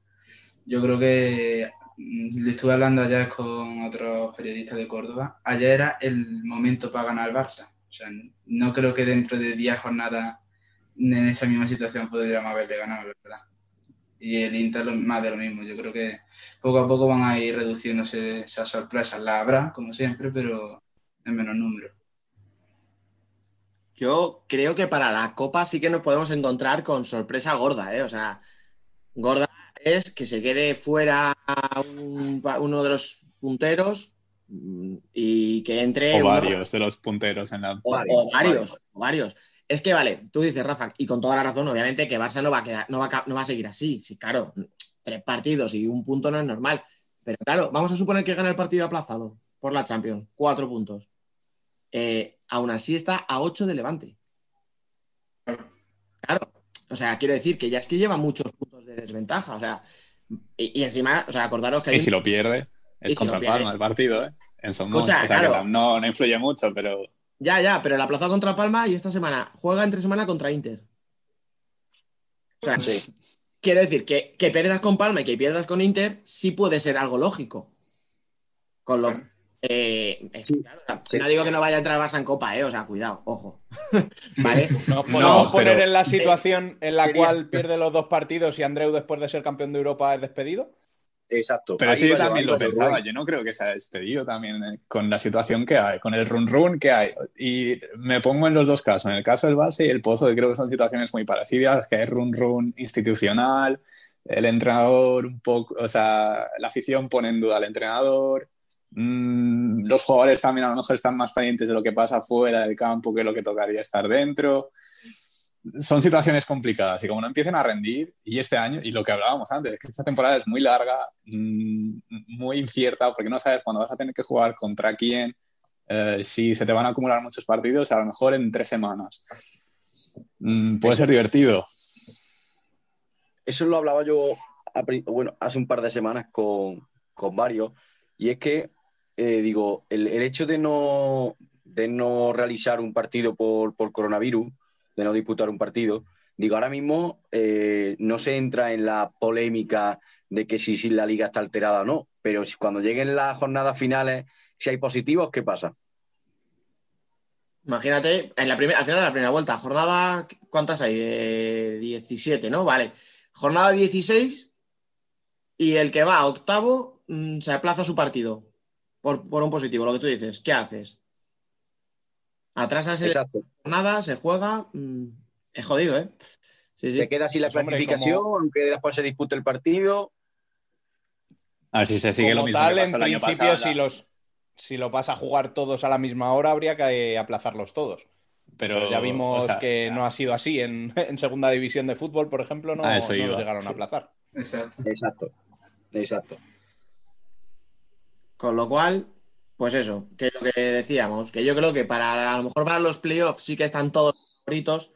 yo creo que le estuve hablando ayer con otros periodistas de Córdoba. Ayer era el momento para ganar el Barça. O sea, no creo que dentro de 10 jornadas en esa misma situación podríamos haberle ganado, ¿verdad? Y el Inter más de lo mismo. Yo creo que poco a poco van a ir reduciéndose esas sorpresas. La habrá, como siempre, pero en menos número. Yo creo que para la Copa sí que nos podemos encontrar con sorpresa gorda, ¿eh? O sea, gorda es que se quede fuera un- uno de los punteros mm, y que entre O uno- varios de los punteros en la. o, o Varios, o varios. Es que vale, tú dices, Rafa, y con toda la razón, obviamente, que Barça no va a quedar, no va a, no va a seguir así. Sí, claro, tres partidos y un punto no es normal. Pero claro, vamos a suponer que gana el partido aplazado por la Champions, cuatro puntos. Eh, aún así está a ocho de Levante. Claro, o sea, quiero decir que ya es que lleva muchos puntos de desventaja. O sea, y, y encima, o sea, acordaros que hay Y si lo pierde, es contra. Palma el partido, ¿eh? En Son Escucha, Mons. O sea, que no, no influye mucho, pero. Ya, ya, pero el aplazado contra Palma y esta semana juega entre semana contra Inter. O sea, quiero decir que, que pierdas con Palma y que pierdas con Inter sí puede ser algo lógico. Con lo eh, es claro, o sea, Sí. No digo que no vaya a entrar Barça en Copa, ¿eh? O sea, cuidado, ojo. ¿Vale? Nos podemos No, poner pero- en la situación en la Sería- cual pierde los dos partidos y Andreu, después de ser campeón de Europa, es despedido. Exacto. Pero sí, yo también lo pensaba. Yo no creo que se haya despedido también eh, con la situación que hay, con el run run que hay. Y me pongo en los dos casos, en el caso del Barça y el Pozo, que creo que son situaciones muy parecidas, que hay run run institucional, el entrenador un poco, o sea, la afición pone en duda al entrenador, los jugadores también a lo mejor están más pendientes de lo que pasa fuera del campo que lo que tocaría estar dentro son situaciones complicadas y como no empiecen a rendir, y este año, y lo que hablábamos antes, que esta temporada es muy larga, mm, muy incierta, porque no sabes cuándo vas a tener que jugar contra quién, eh, si se te van a acumular muchos partidos, a lo mejor en tres semanas. Mm, puede ser divertido. Eso lo hablaba yo bueno, hace un par de semanas con, con varios, y es que, eh, digo, el, el hecho de no, de no realizar un partido por, por coronavirus, de no disputar un partido, digo, ahora mismo eh, no se entra en la polémica de que si, la liga está alterada o no, pero si, cuando lleguen las jornadas finales, si hay positivos, ¿qué pasa? Imagínate, en la primera, al final de la primera vuelta, jornada, ¿cuántas hay? Eh, 17, ¿no? Vale. Jornada 16 y el que va a octavo mm, se aplaza su partido por, por un positivo, lo que tú dices. ¿Qué haces? Atrasas el jornada, se juega. mm, es jodido, ¿eh? Sí, sí. Se queda así la Pues, hombre, clasificación, como- aunque después se dispute el partido. A ver si se sigue Como lo mismo tal, que pasó en el año principio, pasado. si, los, si lo vas a jugar todos a la misma hora, habría que aplazarlos todos. Pero, Pero ya vimos o sea, que no ha sido así. En, en segunda división de fútbol, por ejemplo, no, no llegaron sí. a aplazar. Exacto. Exacto. Exacto. Con lo cual, pues eso, que es lo que decíamos, que yo creo que para a lo mejor para los playoffs sí que están todos favoritos,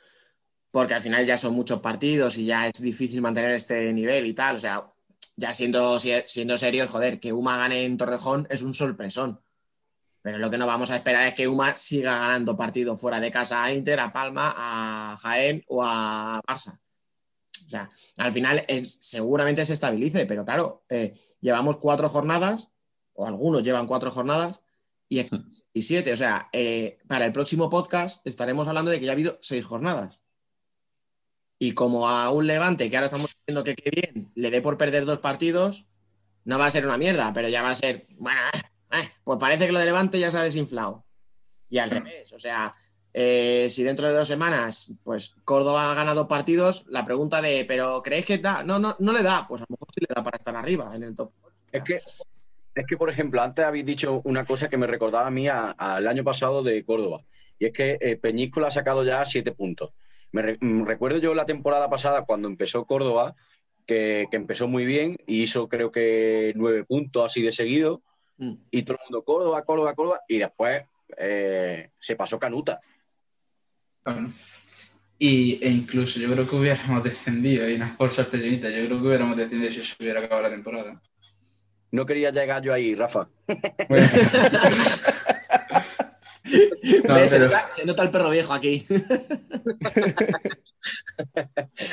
porque al final ya son muchos partidos y ya es difícil mantener este nivel y tal. O sea, ya siendo, siendo serios, joder, que Uma gane en Torrejón es un sorpresón. Pero lo que no vamos a esperar es que Uma siga ganando partidos fuera de casa a Inter, a Palma, a Jaén o a Barça. O sea, al final seguramente se estabilice, pero claro, eh, llevamos cuatro jornadas, o algunos llevan cuatro jornadas, y, y siete. O sea, eh, para el próximo podcast estaremos hablando de que ya ha habido seis jornadas. Y como a un Levante, que ahora estamos diciendo que qué bien, le dé por perder dos partidos, no va a ser una mierda, pero ya va a ser, bueno, eh, eh, pues parece que lo de Levante ya se ha desinflado. Y al revés, o sea, eh, si dentro de dos semanas, pues Córdoba ha ganado partidos, la pregunta de, ¿pero creéis que da? No, no, no le da, pues a lo mejor sí le da para estar arriba en el top. Es que, es que, por ejemplo, antes habéis dicho una cosa que me recordaba a mí al año pasado de Córdoba. Y es que eh, Peñíscola ha sacado ya siete puntos. Me re- mm, recuerdo yo la temporada pasada cuando empezó Córdoba, que, que empezó muy bien y hizo creo que nueve puntos así de seguido. Mm. Y todo el mundo Córdoba, Córdoba, Córdoba. Y después eh, se pasó Canuta. Bueno. Y, e incluso yo creo que hubiéramos descendido, y unas cosas pequeñitas, yo creo que hubiéramos descendido si se hubiera acabado la temporada. No quería llegar yo ahí, Rafa. Bueno. No, ¿Ves? se, nota, se nota el perro viejo aquí.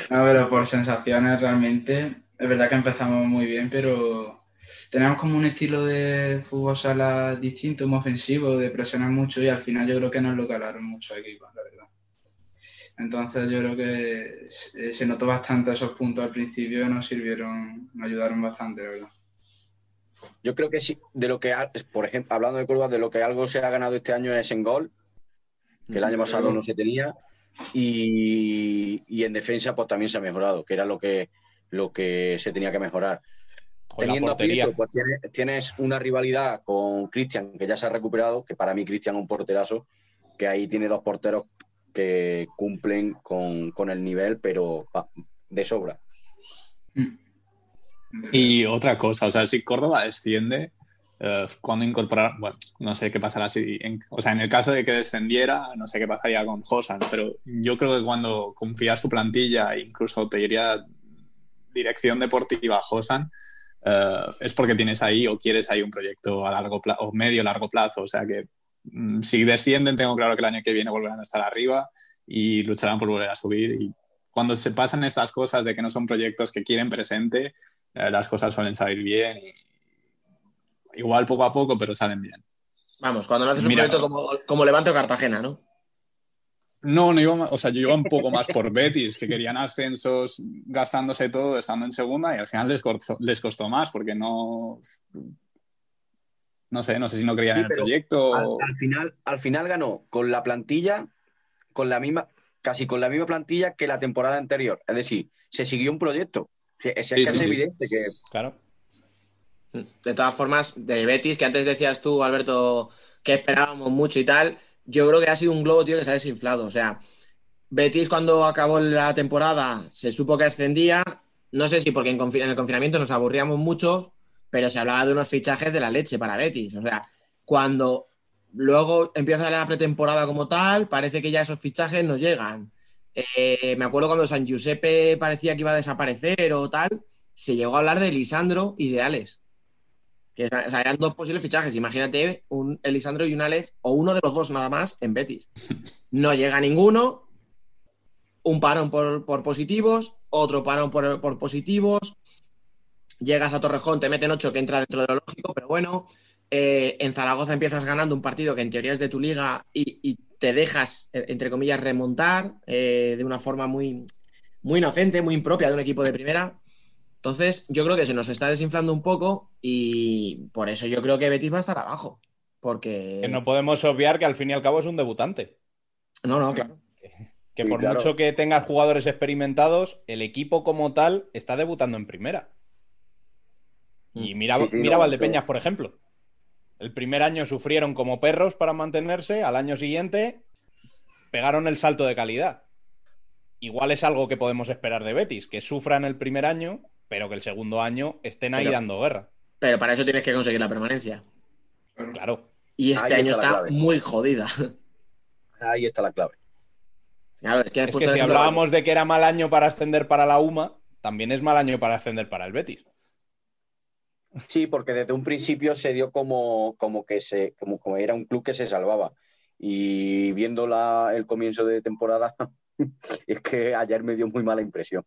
No, pero por sensaciones realmente, es verdad que empezamos muy bien, pero tenemos como un estilo de fútbol sala distinto, muy ofensivo, de presionar mucho y al final yo creo que nos lo calaron muchos equipos, la verdad. Entonces yo creo que se se notó bastante esos puntos al principio, nos sirvieron, nos ayudaron bastante, la verdad. Yo creo que sí, de lo que, ha- por ejemplo, hablando de Córdoba, de lo que algo se ha ganado este año es en gol, que el año pasado no se tenía, y, y en defensa pues también se ha mejorado, que era lo que, lo que se tenía que mejorar. Con Teniendo a. Prieto, pues tienes, tienes una rivalidad con Cristian, que ya se ha recuperado, que para mí Cristian es un porterazo, que ahí tiene dos porteros que cumplen con, con el nivel, pero de sobra. Y otra cosa, o sea, si Córdoba desciende, eh, cuando incorporar, bueno, no sé qué pasará si, en- o sea, en el caso de que descendiera, no sé qué pasaría con Josan, pero yo creo que cuando confías tu plantilla, incluso te diría dirección deportiva Josan, eh, es porque tienes ahí o quieres ahí un proyecto a largo plazo, o medio largo plazo, o sea que mm, si descienden, tengo claro que el año que viene volverán a estar arriba y lucharán por volver a subir. Y cuando se pasan estas cosas de que no son proyectos que quieren presente, eh, las cosas suelen salir bien y igual poco a poco, pero salen bien. Vamos, cuando no haces un Mira, proyecto como, como Levante o Cartagena, ¿no? No, no iba, o sea, yo iba un poco más por Betis, que querían ascensos gastándose todo estando en segunda y al final les costó, les costó más porque no, no sé, no sé si no creían Sí, en el proyecto. Al, al final, al final ganó con la plantilla, con la misma, casi con la misma plantilla que la temporada anterior. Es decir, se siguió un proyecto. Sí, Es, Sí, que sí, es sí. evidente que Claro. De todas formas, de Betis, que antes decías tú, Alberto, que esperábamos mucho y tal, yo creo que ha sido un globo, tío, que se ha desinflado. O sea, Betis cuando acabó la temporada se supo que ascendía, no sé si porque en, en el confinamiento nos aburríamos mucho, pero se hablaba de unos fichajes de la leche para Betis. O sea, cuando luego empieza la pretemporada como tal, parece que ya esos fichajes no llegan. Eh, me acuerdo cuando San Giuseppe parecía que iba a desaparecer o tal, se llegó a hablar de Lisandro y de Alex. Que o sea, eran dos posibles fichajes. Imagínate un Elisandro y un Alex, o uno de los dos nada más en Betis. No llega ninguno. Un parón por, por positivos, otro parón por, por positivos. Llegas a Torrejón, te meten ocho que entra dentro de lo lógico, pero bueno. Eh, en Zaragoza empiezas ganando un partido que en teoría es de tu liga y, y te dejas, eh, entre comillas, remontar eh, de una forma muy, muy inocente, muy impropia de un equipo de primera. Entonces, yo creo que se nos está desinflando un poco y por eso yo creo que Betis va a estar abajo. Porque. Que no podemos obviar que al fin y al cabo es un debutante. No, no, claro. Que Sí, por claro. mucho que tengas jugadores experimentados, el equipo como tal está debutando en primera. Y mira, Sí, sí, mira no, Valdepeñas, por ejemplo. El primer año sufrieron como perros para mantenerse, al año siguiente pegaron el salto de calidad. Igual es algo que podemos esperar de Betis, que sufran el primer año, pero que el segundo año estén ahí Pero- dando guerra. Pero para eso tienes que conseguir la permanencia. Claro. Y este Ahí año está muy jodida. ahí está la clave. Claro, es que, Es que si hablábamos de que era mal año para ascender para la UMA, también es mal año para ascender para el Betis. Sí, porque desde un principio se dio como, como que se, como, como era un club que se salvaba. Y viendo la, el comienzo de temporada, es que ayer me dio muy mala impresión.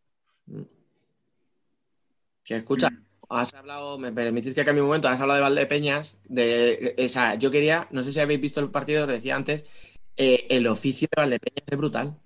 Que escucha, has hablado, me permitís que cambie un momento, has hablado de Valdepeñas, de esa, yo quería, no sé si habéis visto el partido, os decía antes, eh, el oficio de Valdepeñas es brutal.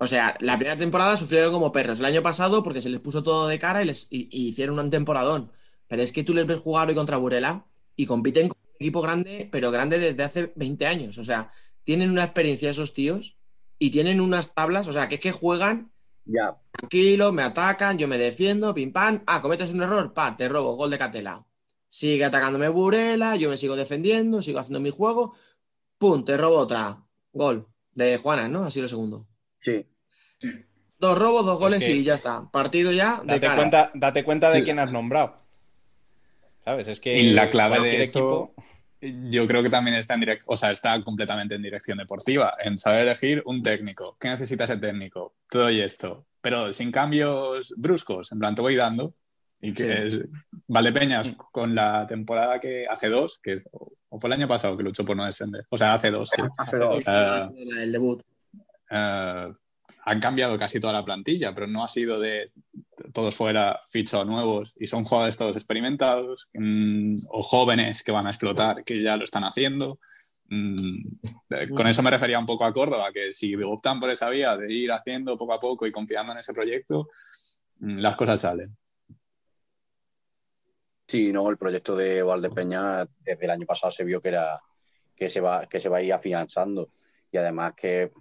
O sea, la primera temporada sufrieron como perros. El año pasado, porque se les puso todo de cara y, les, hicieron un temporadón. Pero es que tú les ves jugar hoy contra Burela y compiten con un equipo grande, pero grande desde hace 20 años. O sea, tienen una experiencia esos tíos y tienen unas tablas, o sea, que es que juegan Ya, tranquilo, me atacan, yo me defiendo, pim pam. Ah, cometes un error, pa, te robo, gol de Catela. Sigue atacándome Burela, yo me sigo defendiendo, sigo haciendo mi juego, pum, te robo otra, gol de Juana, ¿no? Así lo segundo. sí. Dos robos, dos goles y ya está. Partido ya de Date cara. cuenta, date cuenta de Sí. quién has nombrado. ¿Sabes? Es que Y la clave de eso, yo creo que también está en direct, o sea, está completamente en dirección deportiva, en saber elegir un técnico. ¿Qué necesita ese técnico? Te doy esto, pero sin cambios bruscos. En plan, te voy dando. Y que Sí. es- Valdepeñas con la temporada que hace dos, que o fue el año pasado que luchó por no descender. O sea, hace dos, sí. Hace dos. Ah, El debut. eh, han cambiado casi toda la plantilla, pero no ha sido de todos fuera fichos nuevos y son jugadores todos experimentados mm, o jóvenes que van a explotar, que ya lo están haciendo. Mm, eh, con eso me refería un poco a Córdoba, que si optan por esa vía de ir haciendo poco a poco y confiando en ese proyecto, mm, las cosas salen. Sí, no, el proyecto de Valdepeña desde el año pasado se vio que era que se va, que se va a ir afianzando. Y además que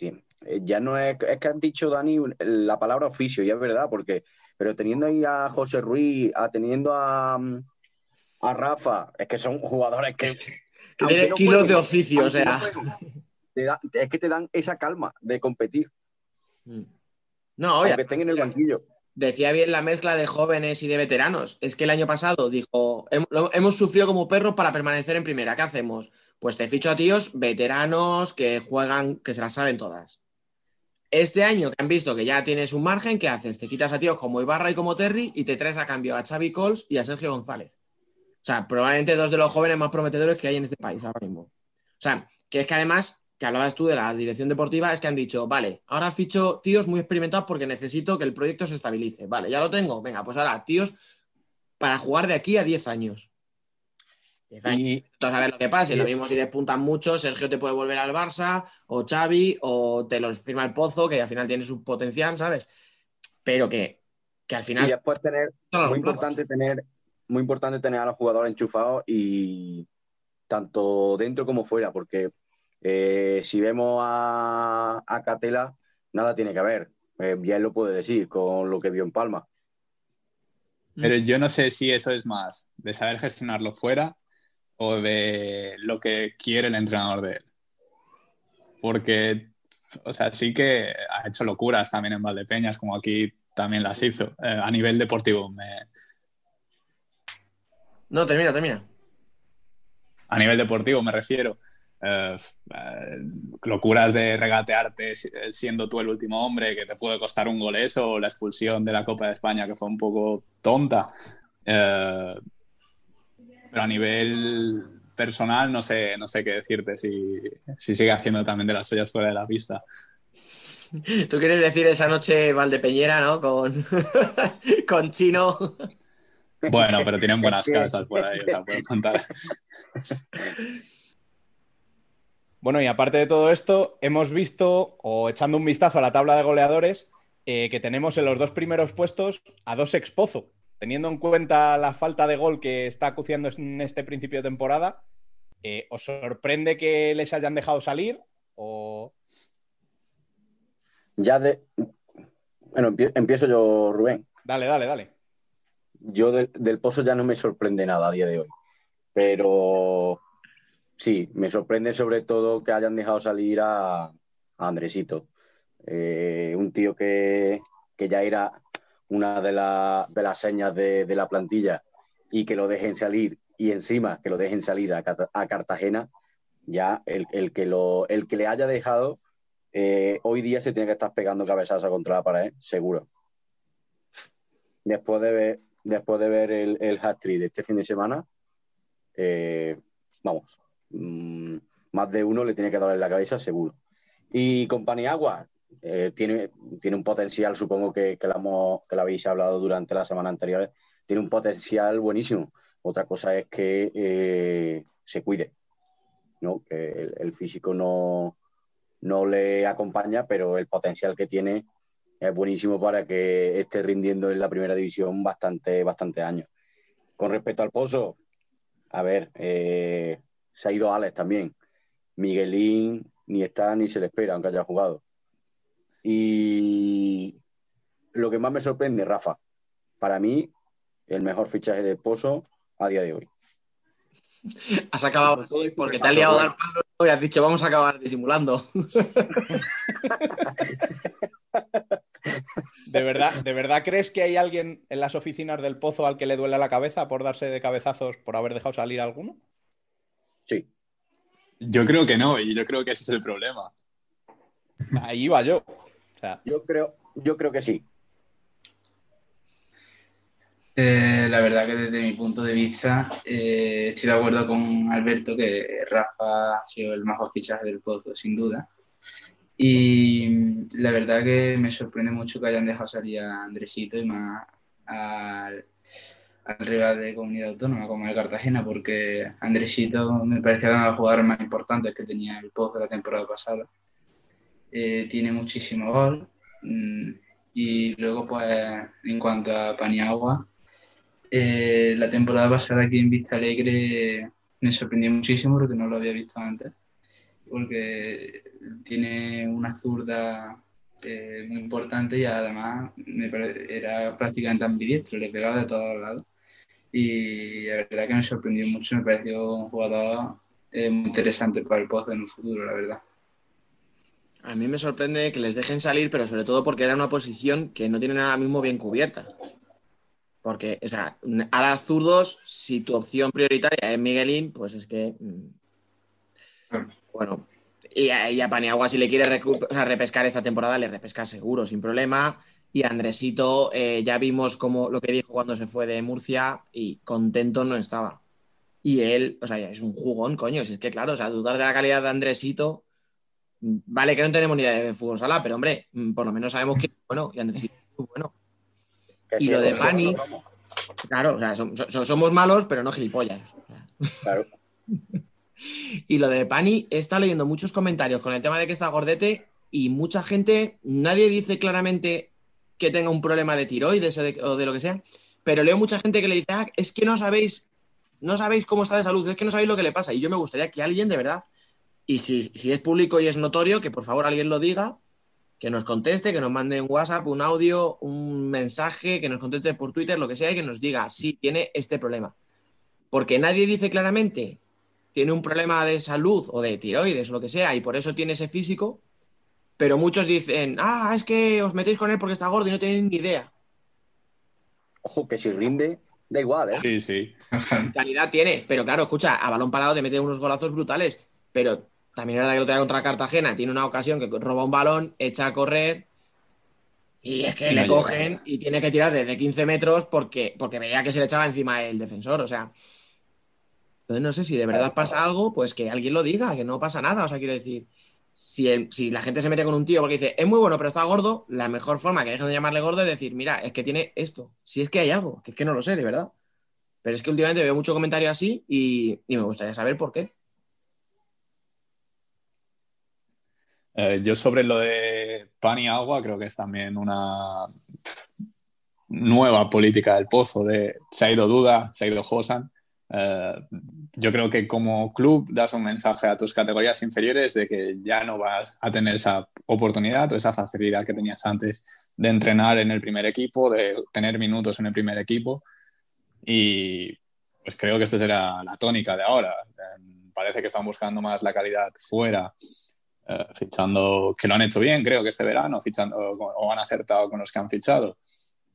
eh, ya no es, es que has dicho, Dani, la palabra oficio, y es verdad, porque, pero teniendo ahí a José Ruiz, a teniendo a, mm, a Rafa, es que son jugadores que. Que tiene aunque kilos de oficio, o sea. no da- es que te dan esa calma de competir, No, oye, aunque estén en el banquillo. decía bien la mezcla de jóvenes y de veteranos. Es que el año pasado dijo, "Hem- lo- hemos sufrido como perros para permanecer en primera. ¿Qué hacemos? Pues te ficho a tíos veteranos que juegan, que se las saben todas. Este año que han visto que ya tienes un margen, ¿qué haces? Te quitas a tíos como Ibarra y como Terry y te traes a cambio a Xavi Cols y a Sergio González. O sea, probablemente dos de los jóvenes más prometedores que hay en este país ahora mismo. O sea, que es que además que hablabas tú de la dirección deportiva, es que han dicho, vale, ahora ficho tíos muy experimentados porque necesito que el proyecto se estabilice. Vale, ya lo tengo. Venga, pues ahora tíos para jugar de aquí a 10 años. 10 años. Y, a ver lo que pasa. Y lo mismo si despuntan mucho, Sergio te puede volver al Barça, o Xavi, o te los firma el Pozo, que al final tiene su potencial, ¿sabes? Pero que, que al final... y después tener, muy importante tener, muy importante tener a los jugadores enchufados y tanto dentro como fuera, porque eh, si vemos a, a Catela, nada tiene que ver. Eh, bien lo puede decir con lo que vio en Palma. Pero yo no sé si eso es más de saber gestionarlo fuera o de lo que quiere el entrenador de él. Porque, o sea, sí que ha hecho locuras también en Valdepeñas, como aquí también las hizo. Eh, a nivel deportivo, me- No, termina, termina. a nivel deportivo me refiero. Eh, eh, locuras de regatearte si- siendo tú el último hombre, que te puede costar un gol eso, o la expulsión de la Copa de España, que fue un poco tonta. Eh, pero a nivel personal no sé, no sé qué decirte si, si sigue haciendo también de las suyas fuera de la pista. Tú quieres decir esa noche Valdepeñera, ¿no? Con, con Chino. Bueno, pero tienen buenas casas por ahí, o sea, pueden contar. Bueno, y aparte de todo esto, hemos visto, o echando un vistazo a la tabla de goleadores, eh, que tenemos en los dos primeros puestos a dos expozo. Teniendo en cuenta la falta de gol que está acuciando en este principio de temporada, eh, ¿os sorprende que les hayan dejado salir? O... Ya de. Bueno, empie- empiezo yo, Rubén. Dale, dale, dale. Yo del, del Pozo ya no me sorprende nada a día de hoy. Pero sí, me sorprende sobre todo que hayan dejado salir a, a Andresito. Eh, un tío que, que ya era una de, la- de las señas de, de la plantilla y que lo dejen salir y encima que lo dejen salir a, a Cartagena, ya el, el que lo, el que le haya dejado eh, hoy día se tiene que estar pegando cabezazos contra la pared, seguro. Después de ver, después de ver el, el hat-trick de este fin de semana, eh, vamos, mm, más de uno le tiene que dar en la cabeza, seguro. Y Companiagua eh, tiene, tiene un potencial, supongo que, que, la hemos- que lo habéis hablado durante la semana anterior, tiene un potencial buenísimo. Otra cosa es que eh, se cuide, ¿no? que el, el físico no, no le acompaña, pero el potencial que tiene es buenísimo para que esté rindiendo en la primera división bastante, bastante años. Con respecto al Pozo, a ver, eh, se ha ido Alex también. Miguelín ni está ni se le espera, aunque haya jugado. Y lo que más me sorprende, Rafa, para mí, el mejor fichaje del Pozo a día de hoy. Has acabado así porque te has liado a dar palo y has dicho vamos a acabar disimulando. ¿De verdad, ¿De verdad crees que hay alguien en las oficinas del Pozo al que le duele la cabeza por darse de cabezazos por haber dejado salir a alguno? Sí. Yo creo que no, y yo creo que ese es el problema. Ahí iba yo. O sea, Yo creo, yo creo que sí. Eh, la verdad que desde mi punto de vista eh, estoy de acuerdo con Alberto que Rafa ha sido el mejor fichaje del Pozo, sin duda. Y la verdad que me sorprende mucho que hayan dejado salir a Andresito y más al, al rival de comunidad autónoma como el Cartagena, porque Andresito me parecía uno de los jugadores más importantes que tenía el Pozo la temporada pasada. Eh, tiene muchísimo gol. mm, Y luego, pues, en cuanto a Paniagua, eh, la temporada pasada aquí en Vista Alegre me sorprendió muchísimo porque no lo había visto antes. Porque tiene una zurda eh, muy importante y además era prácticamente ambidiestro, le pegaba de todos lados. Y la verdad que me sorprendió mucho, me pareció un jugador muy interesante para el Pozo en un futuro, la verdad. A mí me sorprende que les dejen salir, pero sobre todo porque era una posición que no tienen ahora mismo bien cubierta. Porque, o sea, a las zurdos, si tu opción prioritaria es Miguelín, pues es que. mm, Bueno, y a, y a Paniagua, si le quiere repescar esta temporada, le repesca seguro, sin problema. Y Andresito, eh, ya vimos como lo que dijo cuando se fue de Murcia y contento no estaba. Y él, o sea, es un jugón, coño. Si es que, claro, o sea, dudar de la calidad de Andresito, Vale que no tenemos ni idea de fútbol sala, pero hombre, mm, por lo menos sabemos que es bueno y Andresito es muy bueno. Que Y sí, lo de Pani, claro, o sea, somos malos, pero no gilipollas. Claro. Y lo de Pani, he estado leyendo muchos comentarios con el tema de que está gordete y mucha gente, nadie dice claramente que tenga un problema de tiroides o de, o de lo que sea, pero leo mucha gente que le dice, ah, es que no sabéis, no sabéis cómo está de salud, es que no sabéis lo que le pasa. Y yo me gustaría que alguien de verdad, y si, si es público y es notorio, que por favor alguien lo diga, que nos conteste, que nos mande un WhatsApp, un audio, un mensaje, que nos conteste por Twitter, lo que sea, y que nos diga, sí, tiene este problema. Porque nadie dice claramente tiene un problema de salud o de tiroides o lo que sea y por eso tiene ese físico, pero muchos dicen, ah, es que os metéis con él porque está gordo y no tenéis ni idea. Ojo, que si rinde, da igual, ¿eh? Sí, sí. Calidad tiene, pero claro, escucha, a balón parado te mete unos golazos brutales, pero también es verdad que lo trae contra Cartagena, tiene una ocasión que roba un balón, echa a correr y es que Y le llega. cogen y tiene que tirar desde 15 metros porque, porque veía que se le echaba encima el defensor, o sea... Entonces no sé si de verdad pasa algo, pues que alguien lo diga, que no pasa nada, o sea, quiero decir... Si, el- si la gente se mete con un tío porque dice, es muy bueno, pero está gordo, la mejor forma que dejen de llamarle gordo es decir, mira, es que tiene esto. Si es que hay algo, que es que no lo sé, de verdad. Pero es que últimamente veo mucho comentario así y, y me gustaría saber por qué. Eh, yo sobre lo de pan y agua creo que es también una nueva política del pozo de se ha ido Duda, se ha ido Josan. Eh, yo creo que como club das un mensaje a tus categorías inferiores de que ya no vas a tener esa oportunidad o esa facilidad que tenías antes de entrenar en el primer equipo, de tener minutos en el primer equipo. Y pues creo que esta será la tónica de ahora. Eh, parece que están buscando más la calidad fuera fichando, que lo han hecho bien, creo que este verano, fichando o han acertado con los que han fichado.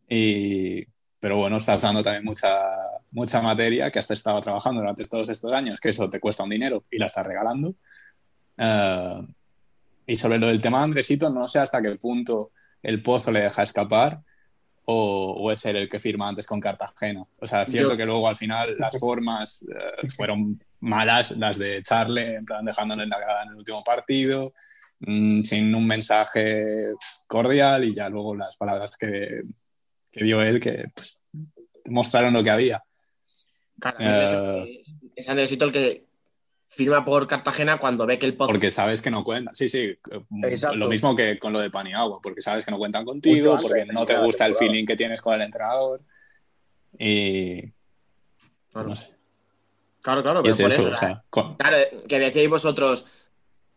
Y, pero bueno, estás dando también mucha, mucha materia que has estado trabajando durante todos estos años, que eso te cuesta un dinero y la estás regalando. Eh, y sobre lo del tema de Andresito, no sé hasta qué punto el pozo le deja escapar o, o es él el que firma antes con Cartagena. O sea, es cierto Yo- que luego al final las formas eh, fueron malas, las de Charle, en plan dejándole en la cara en el último partido, mm, sin un mensaje cordial y ya luego las palabras que, que dio él que pues, mostraron lo que había. Claro, Eh, es, es Andresito el que firma por Cartagena cuando ve que el pozo. Porque sabes que no cuentan. Sí, sí. Exacto. Lo mismo que con lo de pan y agua, porque sabes que no cuentan contigo, antes porque no te gusta el feeling que tienes con el entrenador. Y. Claro. No sé. Claro, pero es por eso, eso. o sea, con- Claro, que decíais vosotros,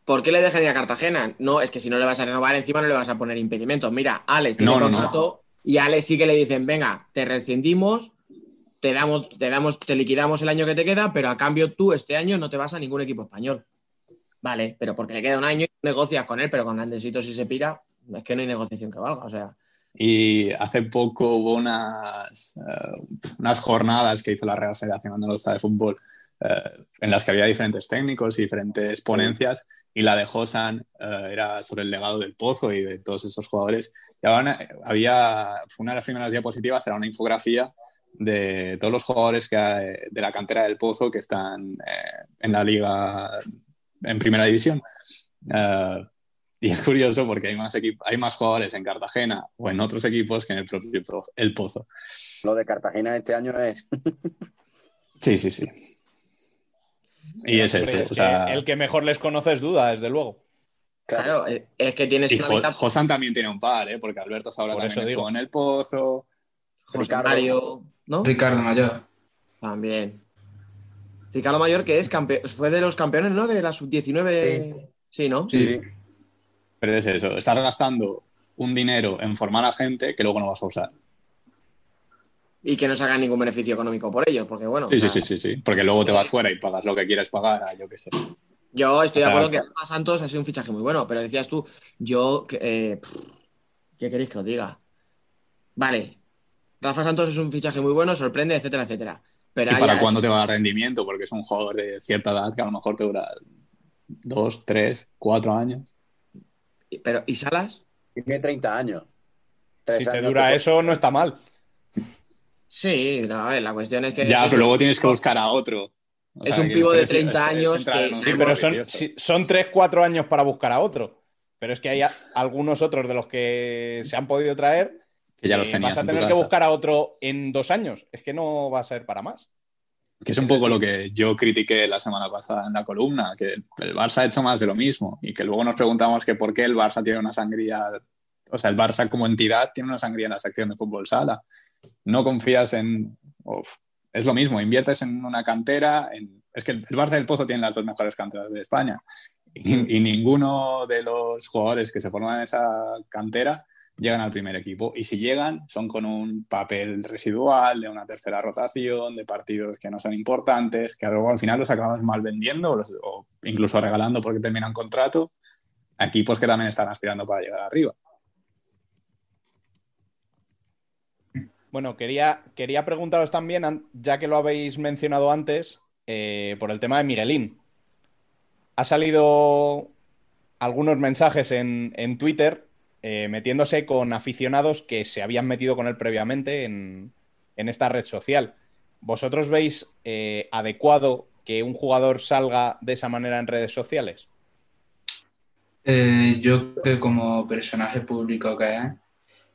¿por qué le dejan ir a Cartagena? No, es que si no le vas a renovar encima no le vas a poner impedimentos. Mira, Alex tiene No, no, no. contrato y a Alex sí que le dicen, venga, te rescindimos, te damos, te damos, te liquidamos el año que te queda, pero a cambio tú este año no te vas a ningún equipo español. Vale, pero porque le queda un año y negocias con él, pero con Andresito si se pira, es que no hay negociación que valga. O sea, Y hace poco hubo unas, eh, unas jornadas que hizo la Real Federación Andaluza de Fútbol eh, en las que había diferentes técnicos y diferentes ponencias y la de Josan eh, era sobre el legado del Pozo y de todos esos jugadores. Y ahora había, una de las primeras diapositivas era una infografía de todos los jugadores que hay de la cantera del Pozo que están eh, en la liga en primera división. Eh, y es curioso porque hay más, hay más jugadores en Cartagena o en otros equipos que en el propio Pro- El Pozo. Lo de Cartagena este año es. Sí, sí, sí. Y es eso. es O que sea, el que mejor les conoce es duda, desde luego. claro, es es que tienes y una Jo- mitad- Josan también tiene un par, ¿eh? porque Alberto Saura Por también estuvo digo. en El Pozo. José. Mario, ¿no? Ricardo Mayor. También. Ricardo Mayor, que es campeón, fue de los campeones, ¿no? De la sub-19. Sí. ¿no? Sí. Sí. Pero es eso, estás gastando un dinero en formar a gente que luego no vas a usar. Y que no se haga ningún beneficio económico por ello, porque bueno. Sí, o sí, sea, sí, sí, sí. Porque luego te vas fuera y pagas lo que quieres pagar a yo qué sé. Yo estoy O de acuerdo que Rafa Santos ha sido un fichaje muy bueno, pero decías tú, yo. eh, ¿Qué queréis que os diga? Vale. Rafa Santos es un fichaje muy bueno, sorprende, etcétera, etcétera. Pero ¿Y para cuándo te va a dar rendimiento? Porque es un jugador de cierta edad que a lo mejor te dura dos, tres, cuatro años. Pero, ¿y Salas? Tiene 30 años. Tres Si te años dura que- eso, no está mal. Sí, no, a ver, la cuestión es que. Ya, pero luego tienes que buscar a otro. O Es sea, un pivo de precio 30 es- es años que- Sí, pero son, sí, son 3-4 años para buscar a otro. Pero es que hay a- algunos otros de los que se han podido traer Que ya los eh, tenías vas a tener que buscar a otro en dos años. Es que no va a ser para más. Que es un poco lo que yo critiqué la semana pasada en la columna, que el Barça ha hecho más de lo mismo y que luego nos preguntamos que por qué el Barça tiene una sangría, o sea, el Barça como entidad tiene una sangría en la sección de fútbol sala. No confías en... uf, es lo mismo, inviertes en una cantera, en- es que el el Barça y el Pozo tienen las dos mejores canteras de España y, y ninguno de los jugadores que se forman en esa cantera llegan al primer equipo. Y si llegan, son con un papel residual, de una tercera rotación, de partidos que no son importantes, que luego al final los acabas mal vendiendo o, incluso regalando porque terminan contrato a equipos que también están aspirando para llegar arriba. Bueno, quería, quería preguntaros también, ya que lo habéis mencionado antes, eh, por el tema de Miguelín. Ha salido algunos mensajes en, en Twitter eh, metiéndose con aficionados que se habían metido con él previamente en, en esta red social. ¿Vosotros veis eh, adecuado que un jugador salga de esa manera en redes sociales? Eh, yo creo que como personaje público que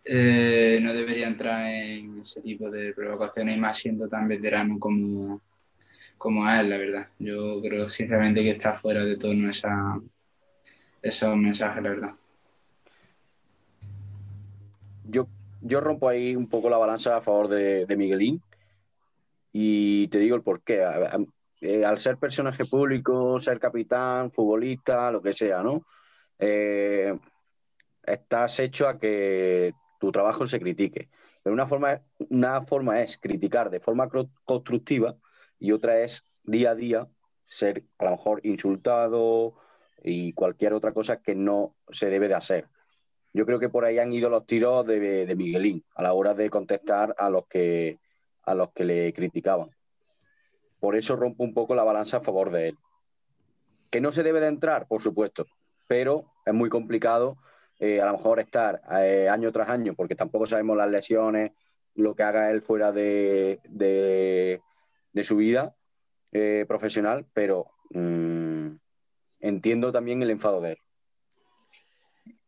es, no debería entrar en ese tipo de provocaciones y más siendo tan veterano como, como es, la verdad. Yo creo sinceramente que está fuera de tono esa, esos mensajes, la verdad. Yo, yo rompo ahí un poco la balanza a favor de, Miguelín y te digo el porqué. Eh, al ser personaje público, ser capitán, futbolista, lo que sea, ¿no? Eh, estás hecho a que tu trabajo se critique. Pero una forma, una forma es criticar de forma constructiva y otra es día a día ser a lo mejor insultado y cualquier otra cosa que no se debe de hacer. Yo creo que por ahí han ido los tiros de, Miguelín a la hora de contestar a los que a los que le criticaban. Por eso rompo un poco la balanza a favor de él. Que no se debe de entrar, por supuesto, pero es muy complicado eh, a lo mejor estar eh, año tras año, porque tampoco sabemos las lesiones, lo que haga él fuera de, de, de su vida eh, profesional, pero mm, entiendo también el enfado de él.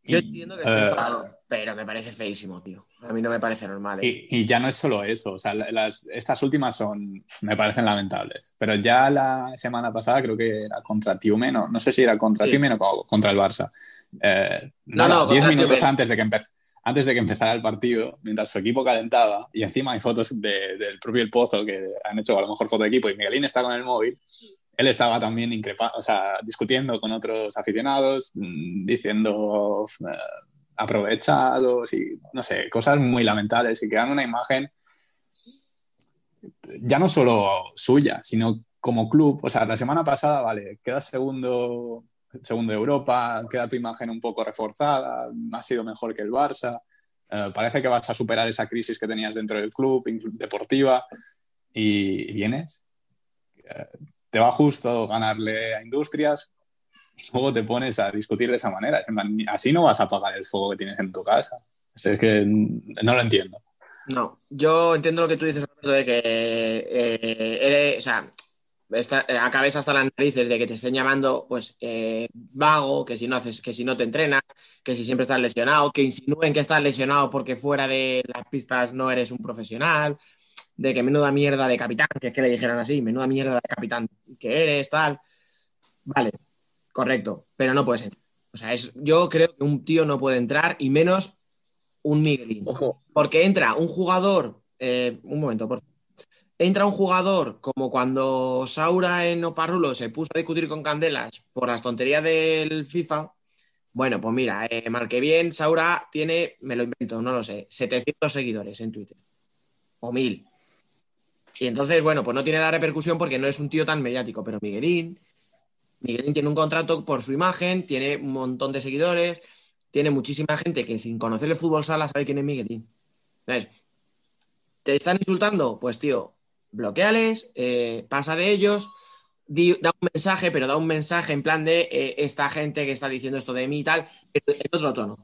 Yo Y, entiendo que eh, esté enfadado, pero me parece feísimo, tío. A mí no me parece normal. ¿eh? Y, y ya no es solo eso, o sea, la- las, estas últimas son, me parecen lamentables, pero ya la semana pasada creo que era contra Tiumen, no, no sé si era contra Sí. Tiumen o co- contra el Barça. Eh, No, nada, no, 10 contra minutos Tiumen. antes de, que empe- antes de que empezara el partido, mientras su equipo calentaba, y encima hay fotos de- del propio El Pozo que han hecho a lo mejor foto de equipo, y Miguelín está con el móvil, él estaba también increpa o sea, discutiendo con otros aficionados, mm, diciendo eh, aprovechados y no sé, cosas muy lamentables y creando una imagen ya no solo suya, sino como club. O sea, la semana pasada, vale, quedas segundo, segundo de Europa, queda tu imagen un poco reforzada, has sido mejor que el Barça, eh, parece que vas a superar esa crisis que tenías dentro del club, deportiva, y vienes. Te va justo ganarle a Industrias, y luego te pones a discutir de esa manera. Así no vas a apagar el fuego que tienes en tu casa. Es que no lo entiendo. No, yo entiendo lo que tú dices, Roberto, de que eh, eres, o sea, está- eh, acabes hasta las narices de que te estén llamando, pues, eh, vago, que si no haces, que si no te entrenas, que si siempre estás lesionado, que insinúen que estás lesionado porque fuera de las pistas no eres un profesional, de que menuda mierda de capitán, que es que le dijeran así, menuda mierda de capitán que eres, tal. Vale, correcto, pero no puedes entrar. O sea, es, yo creo que un tío no puede entrar y menos un Miguelín. Ojo, Porque entra un jugador, eh, un momento, por favor. Entra un jugador como cuando Saura en Oparrulo se puso a discutir con Candelas por las tonterías del FIFA. Bueno, pues mira, eh, mal que bien, Saura tiene, me lo invento, no lo sé, 700 seguidores en Twitter. O 1000. Y entonces, bueno, pues no tiene la repercusión porque no es un tío tan mediático, pero Miguelín, Miguelín tiene un contrato por su imagen, tiene un montón de seguidores, tiene muchísima gente que sin conocer el fútbol sala sabe quién es Miguelín. ¿Sabes? ¿Te están insultando? Pues tío, bloqueales, eh, pasa de ellos, di- da un mensaje, pero da un mensaje en plan de eh, esta gente que está diciendo esto de mí y tal, pero en otro tono.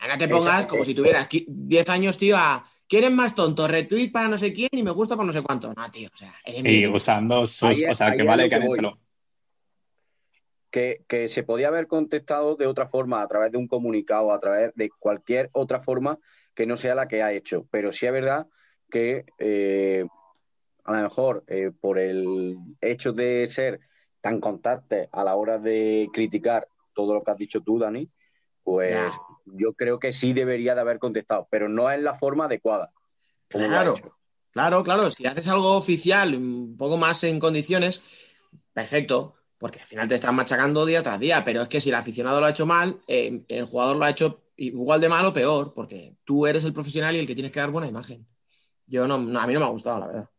Ahora te pongas como si tuvieras qui- 10 años, tío, a ¿quién es más tonto? Retweet para no sé quién y me gusta para no sé cuánto. No, tío, o sea, eres Y usando sus. Ahí es- o sea, que vale que han que que, se podía haber contestado de otra forma, a través de un comunicado, a través de cualquier otra forma que no sea la que ha hecho. Pero sí es verdad que eh, a lo mejor eh, por el hecho de ser tan constante a la hora de criticar todo lo que has dicho tú, Dani, pues. Yo creo que sí debería de haber contestado, pero no es la forma adecuada. Claro, claro, claro. Si haces algo oficial, un poco más en condiciones, perfecto, porque al final te están machacando día tras día. Pero es que si el aficionado lo ha hecho mal, eh, el jugador lo ha hecho igual de mal o peor, porque tú eres el profesional y el que tienes que dar buena imagen. Yo no, no, a mí no me ha gustado, la verdad.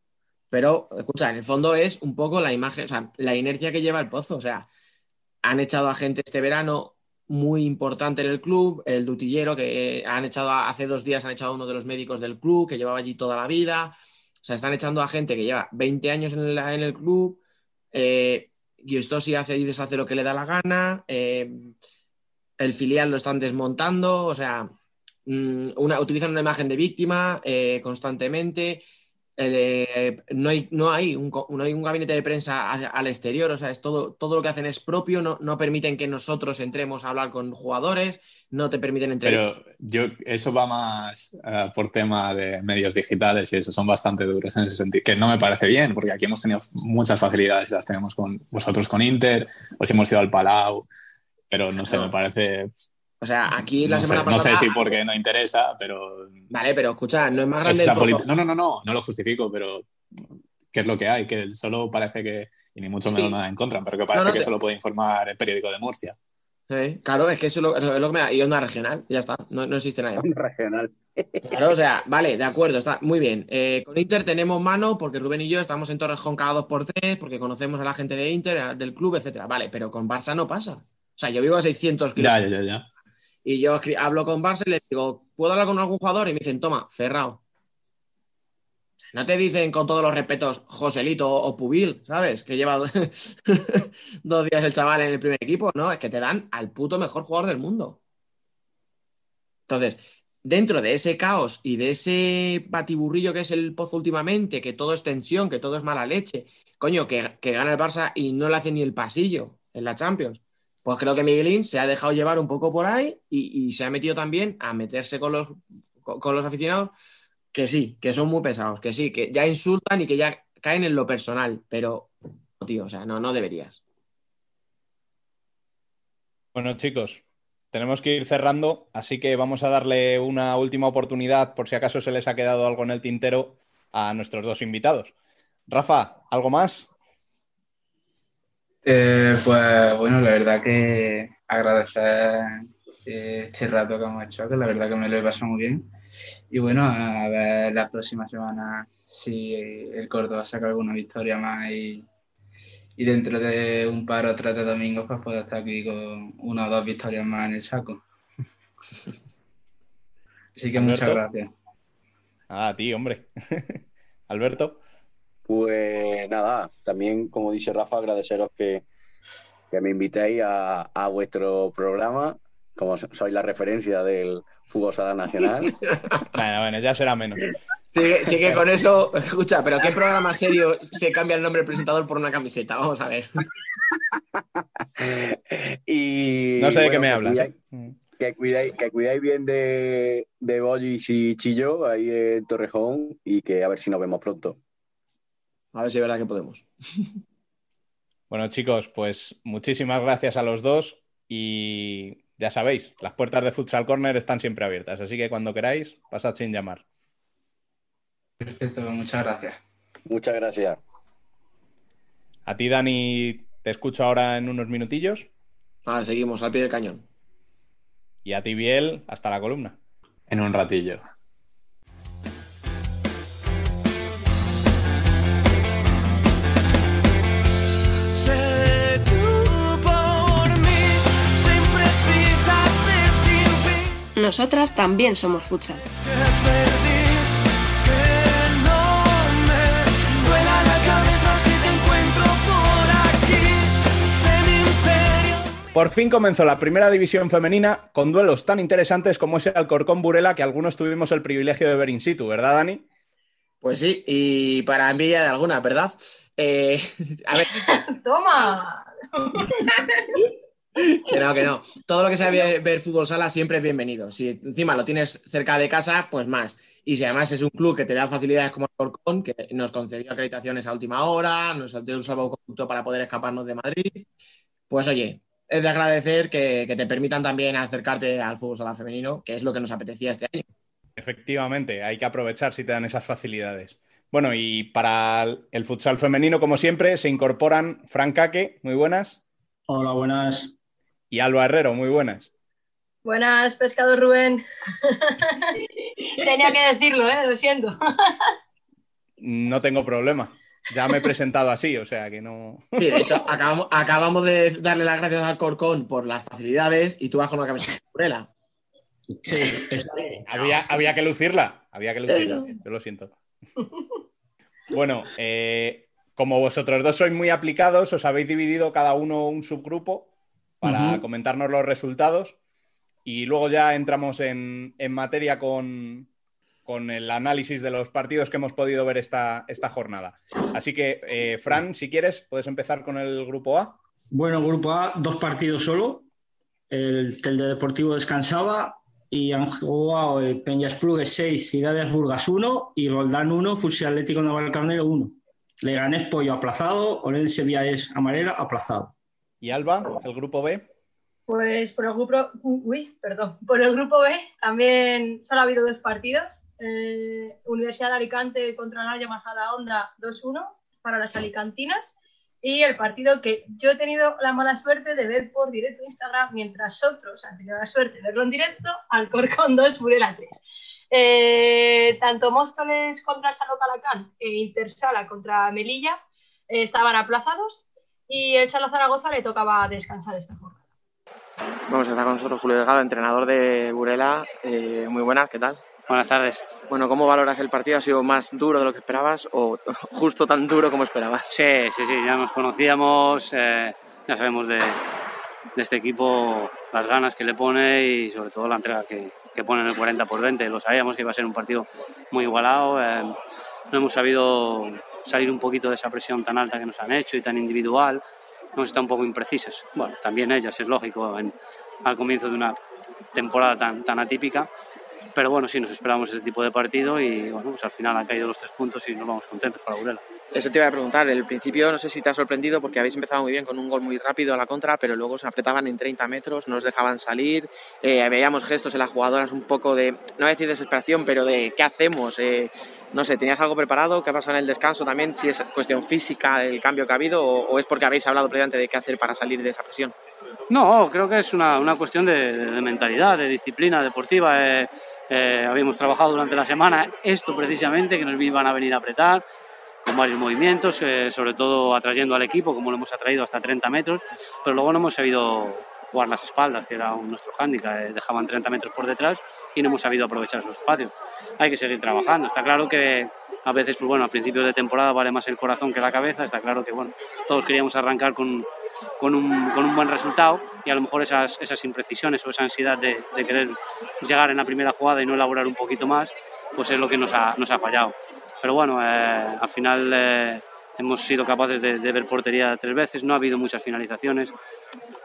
Pero, escucha, en el fondo es un poco la imagen, o sea, la inercia que lleva el pozo. O sea, han echado a gente este verano muy importante en el club, el dutillero que han echado hace dos días, han echado a uno de los médicos del club que llevaba allí toda la vida. O sea, están echando a gente que lleva 20 años en, el club. Eh, Giustosi hace y deshace lo que le da la gana. eh, el filial lo están desmontando. O sea, mm, utilizan una imagen de víctima eh, constantemente. Eh, no, hay, no, hay un, no hay un gabinete de prensa al exterior, o sea, es todo, todo lo que hacen es propio, no, no permiten que nosotros entremos a hablar con jugadores, no te permiten entrevistar. Pero yo, eso va más eh, por tema de medios digitales y eso, son bastante duros en ese sentido, que no me parece bien, porque aquí hemos tenido muchas facilidades, las tenemos con vosotros con Inter, os hemos ido al Palau, pero no sé, me parece... O sea, aquí la no, sé, semana no pasada. sé si porque no interesa, pero... Vale, pero escucha, no es más grande no, no, no, no, no lo justifico, pero ¿qué es lo que hay? Que solo parece que, y ni mucho Sí. menos nada en contra, pero que parece No, no, que te- solo puede informar el periódico de Murcia. Eh, Claro, es que eso es lo, eso es lo que me da. Y onda regional, ya está, no, no existe nada. Regional. Claro, o sea, vale, de acuerdo, está muy bien. Eh, con Inter tenemos mano porque Rubén y yo estamos en Torrejón cada dos por tres, porque conocemos a la gente de Inter, del club, etcétera. Vale, pero con Barça no pasa. O sea, yo vivo a 600 Ya, kilómetros. ya, ya, ya. Y yo hablo con Barça y les digo, ¿puedo hablar con algún jugador? Y me dicen, toma, cerrado. No te dicen con todos los respetos Joselito o Pubil, ¿sabes? Que lleva dos días el chaval en el primer equipo. No, es que te dan al puto mejor jugador del mundo. Entonces, dentro de ese caos y de ese batiburrillo que es el pozo últimamente, que todo es tensión, que todo es mala leche, coño, que, que gana el Barça y no le hace ni el pasillo en la Champions. Pues creo que Miguelín se ha dejado llevar un poco por ahí y, se ha metido también a meterse con los, con los aficionados, que sí, que son muy pesados, que sí, que ya insultan y que ya caen en lo personal, pero, tío, o sea, no, no deberías. Bueno, chicos, tenemos que ir cerrando, así que vamos a darle una última oportunidad por si acaso se les ha quedado algo en el tintero a nuestros dos invitados. Rafa, ¿algo más? Eh, pues bueno, la verdad que agradecer eh, este rato que hemos hecho, que la verdad que me lo he pasado muy bien. Y bueno, a ver la próxima semana si el Córdoba saca alguna victoria más y, y dentro de un par o tres de domingos pues puedo estar aquí con una o dos victorias más en el saco. Así que muchas gracias. Ah, ti, hombre. Alberto. Pues nada, también como dice Rafa, agradeceros que, que me invitéis a, a vuestro programa, como so- soy la referencia del fútbol sala nacional. Bueno, bueno, ya será menos. Sigue, sigue con eso, escucha, pero ¿qué programa serio se cambia el nombre del presentador por una camiseta? Vamos a ver. y No sé de qué me que hablas. cuidáis-. Que cuidáis, que cuidáis bien de, de Bollis y Chillo ahí en Torrejón y que a ver si nos vemos pronto. A ver si es verdad que podemos. Bueno, chicos, pues muchísimas gracias a los dos y ya sabéis, las puertas de Futsal Corner están siempre abiertas, así que cuando queráis, pasad sin llamar. Perfecto, muchas gracias. Muchas gracias. A ti, Dani, te escucho ahora en unos minutillos Ahora seguimos al pie del cañón. y a ti, Biel, hasta la columna. En un ratillo. Nosotras también somos futsal. Por fin comenzó la primera división femenina con duelos tan interesantes como ese Alcorcón Burela que algunos tuvimos el privilegio de ver in situ, ¿verdad, Dani? Pues sí, y para envidia de alguna, ¿verdad? Eh, a ver, ¡Toma! que no, que no. Todo lo que sea ver, ver fútbol sala siempre es bienvenido. Si encima lo tienes cerca de casa, pues más. Y si además es un club que te da facilidades como el Alcorcón, que nos concedió acreditaciones a última hora, nos dio un salvoconducto para poder escaparnos de Madrid, pues oye, es de agradecer que, que te permitan también acercarte al fútbol sala femenino, que es lo que nos apetecía este año. Efectivamente, hay que aprovechar si te dan esas facilidades. Bueno, y para el futsal femenino, como siempre, se incorporan Fran Caque, muy buenas, Hola, buenas. Y Alba Herrero, muy buenas. Buenas, pescado Rubén. Tenía que decirlo, ¿eh? Lo siento. No tengo problema. Ya me he presentado así, o sea que no. Sí, de hecho, acabamos, acabamos de darle las gracias al Corcón por las facilidades y tú vas con una camiseta de Burela. Sí. Había, había que lucirla, había que lucirla. Yo lo siento. Bueno, eh, como vosotros dos sois muy aplicados, os habéis dividido cada uno un subgrupo para Ujú. comentarnos los resultados y luego ya entramos en, en materia con, con el análisis de los partidos que hemos podido ver esta, esta jornada. Así que, eh, Fran, si quieres, puedes empezar con el grupo A. Bueno, grupo A, dos partidos solo. El, el de Deportivo descansaba y han jugado eh, Peñas Plugues 6, Ciudades Burgas 1 y Roldán 1, Fusil Atlético Navalcarnero 1. Leganés Pollo aplazado, Orense Viaes Amarela aplazado. Y Alba, el grupo B. Pues por el grupo, uy, perdón, por el grupo B también solo ha habido dos partidos. Eh, Universidad de Alicante contra Naya Majada Onda 2-1 para las alicantinas. Y el partido que yo he tenido la mala suerte de ver por directo en Instagram, mientras otros han tenido la suerte de verlo en directo, Alcorcón 2, Burela 3. Eh, tanto Móstoles contra el Salo Calacán e Intersala contra Melilla eh, estaban aplazados y el Salo Zaragoza le tocaba descansar esta jornada. Vamos a estar con nosotros Julio Delgado, entrenador de Burela. Eh, muy buenas, ¿qué tal? Buenas tardes. Bueno, ¿cómo valoras el partido? ¿Ha sido más duro de lo que esperabas o justo tan duro como esperabas? Sí, sí, sí, ya nos conocíamos, eh, ya sabemos de, de este equipo las ganas que le pone y sobre todo la entrega que, que pone en el 40 por 20. Lo sabíamos que iba a ser un partido muy igualado. eh, no hemos sabido salir un poquito de esa presión tan alta que nos han hecho y tan individual. Hemos estado un poco imprecisas. Bueno, también ellas, es lógico, en- al comienzo de una temporada tan, tan atípica. Pero bueno, sí, nos esperábamos ese tipo de partido y bueno, pues al final han caído los tres puntos y nos vamos contentos para Burela. Eso te iba a preguntar. El principio no sé si te ha sorprendido porque habéis empezado muy bien con un gol muy rápido a la contra, pero luego se apretaban en 30 metros, no os dejaban salir. Eh, veíamos gestos en las jugadoras un poco de, no voy a decir desesperación, pero de ¿qué hacemos? Eh, no sé, ¿tenías algo preparado? ¿Qué ha pasado en el descanso también? Si es cuestión física el cambio que ha habido o, o es porque habéis hablado previamente de qué hacer para salir de esa presión. No, creo que es una, una cuestión de, de- mentalidad, de disciplina deportiva. Eh, eh, habíamos trabajado durante la semana esto precisamente, que nos iban a venir a apretar, con varios movimientos, eh, sobre todo atrayendo al equipo, como lo hemos atraído hasta 30 metros, pero luego no hemos sabido jugar las espaldas, que era nuestro hándicap, eh, dejaban 30 metros por detrás y no hemos sabido aprovechar esos espacios. Hay que seguir trabajando. Está claro que a veces, pues bueno, a principios de temporada vale más el corazón que la cabeza. Está claro que, bueno, todos queríamos arrancar con, con, un, con un buen resultado y a lo mejor esas, esas imprecisiones o esa ansiedad de, de querer llegar en la primera jugada y no elaborar un poquito más, pues es lo que nos ha, nos ha fallado. Pero bueno, eh, al final eh, hemos sido capaces de, de ver portería tres veces, no ha habido muchas finalizaciones,